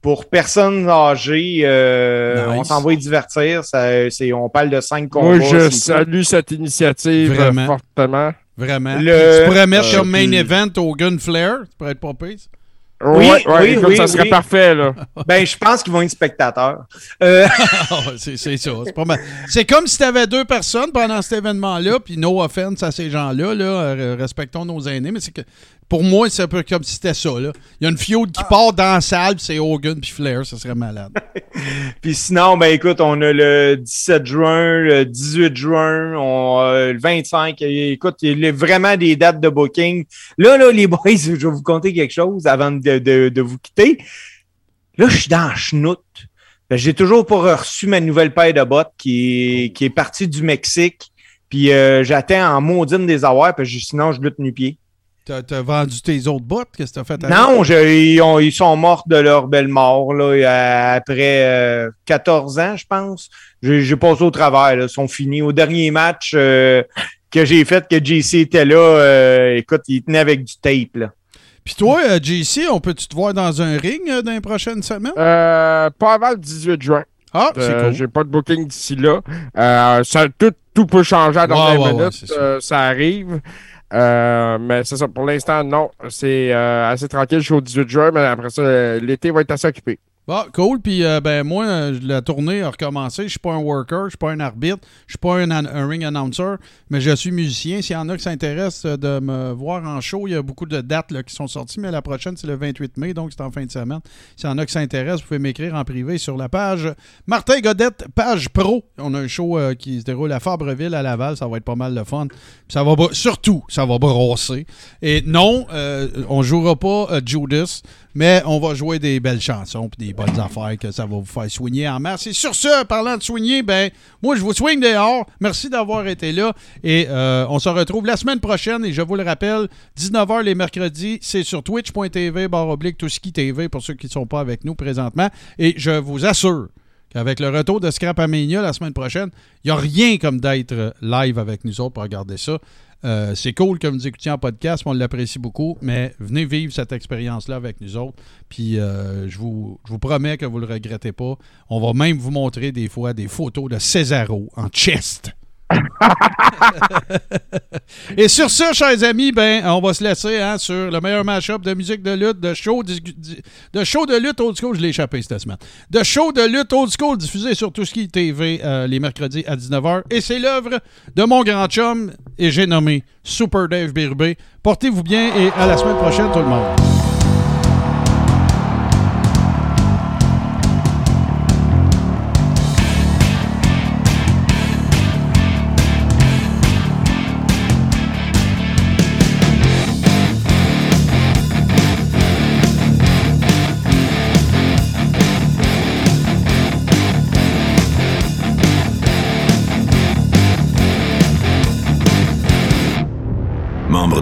pour personnes âgées. Euh, Nice. On s'en va y divertir. Ça, c'est, on parle de cinq combats. Moi, je salue cette initiative euh, Vraiment. fortement. Vraiment. Le- tu pourrais mettre euh, comme main event au Gun Flare. Ça pourrait être pas pire. Oui, ouais, ouais, oui, écoute, oui, ça serait oui. parfait, là. Ben, je pense qu'ils vont être spectateurs. Euh, Ah, c'est ça. C'est pas mal. C'est comme si tu avais deux personnes pendant cet événement-là, puis no offense à ces gens-là, là, euh, respectons nos aînés, mais c'est que pour moi, c'est un peu comme si c'était ça. Là. Il y a une feud qui part dans la salle, puis c'est Hogan puis Flair, ça serait malade. Puis sinon, ben écoute, on a le 17 juin, le 18 juin, on, euh, le 25. Et Écoute, il y a vraiment des dates de booking. Là, là, les boys, je vais vous conter quelque chose avant de, de, de vous quitter. Là, je suis dans la chenoute. Ben, J'ai toujours pas reçu ma nouvelle paire de bottes qui est, qui est partie du Mexique. Puis euh, j'attends en maudine des avoirs, parce que sinon je lutte nu-pied. T'as t'as vendu tes autres bottes? Qu'est-ce que t'as fait avec? Non, je- ils, ont- ils sont morts de leur belle mort là, euh, après euh, 14 ans, je pense. J'ai passé au travers. Là, ils sont finis. Au dernier match euh, que j'ai fait, que JC était là, euh, écoute, il tenait avec du tape. Là. Puis toi, euh, JC, on peut-tu te voir dans un ring euh, dans les prochaines semaines? Euh, pas avant le 18 juin. Ah, c'est Euh, cool. J'ai pas de booking d'ici là. Euh, ça, tout, tout peut changer à la Ouais, dernière ouais, ouais, minute. c'est sûr. Euh, ça arrive. Euh, mais c'est ça. Pour l'instant, non. C'est euh, assez tranquille jusqu'au 18 juin, mais après ça, l'été va être assez occupé. Bon, cool. Puis, euh, ben, moi, la tournée a recommencé. Je suis pas un worker, je suis pas un arbitre, je suis pas un, ring announcer, mais je suis musicien. S'il y en a qui s'intéressent euh, de me voir en show, il y a beaucoup de dates qui sont sorties, mais la prochaine, c'est le 28 mai, donc c'est en fin de semaine. S'il y en a qui s'intéressent, vous pouvez m'écrire en privé sur la page Martin Godette, page pro. On a un show euh, qui se déroule à Fabreville, à Laval. Ça va être pas mal de fun. Ça va surtout, ça va brosser. Et non, euh, on jouera pas Judas, mais on va jouer des belles chansons puis des bonnes affaires que ça va vous faire soigner en masse. Et sur ce, parlant de soigner, ben moi je vous soigne dehors. Merci d'avoir été là et euh, on se retrouve la semaine prochaine et je vous le rappelle, 19h les mercredis, c'est sur twitch.tv barre oblique tout ski TV pour ceux qui ne sont pas avec nous présentement et je vous assure qu'avec le retour de Scrap Amania la semaine prochaine, il n'y a rien comme d'être euh, live avec nous autres pour regarder ça. Euh, c'est cool que vous écoutiez en podcast, on l'apprécie beaucoup, mais venez vivre cette expérience-là avec nous autres. Puis euh, je, vous, je vous promets que vous ne le regrettez pas. On va même vous montrer des fois des photos de Césaro en chest. Et sur ce, chers amis, ben, on va se laisser hein, sur le meilleur match-up de musique de lutte, de show, de show de lutte old school. Je l'ai échappé cette semaine. De show de lutte old school diffusé sur est TV euh, les mercredis à 19h. Et c'est l'œuvre de mon grand chum, et j'ai nommé Super Dave Birbé. Portez-vous bien et à la semaine prochaine, tout le monde.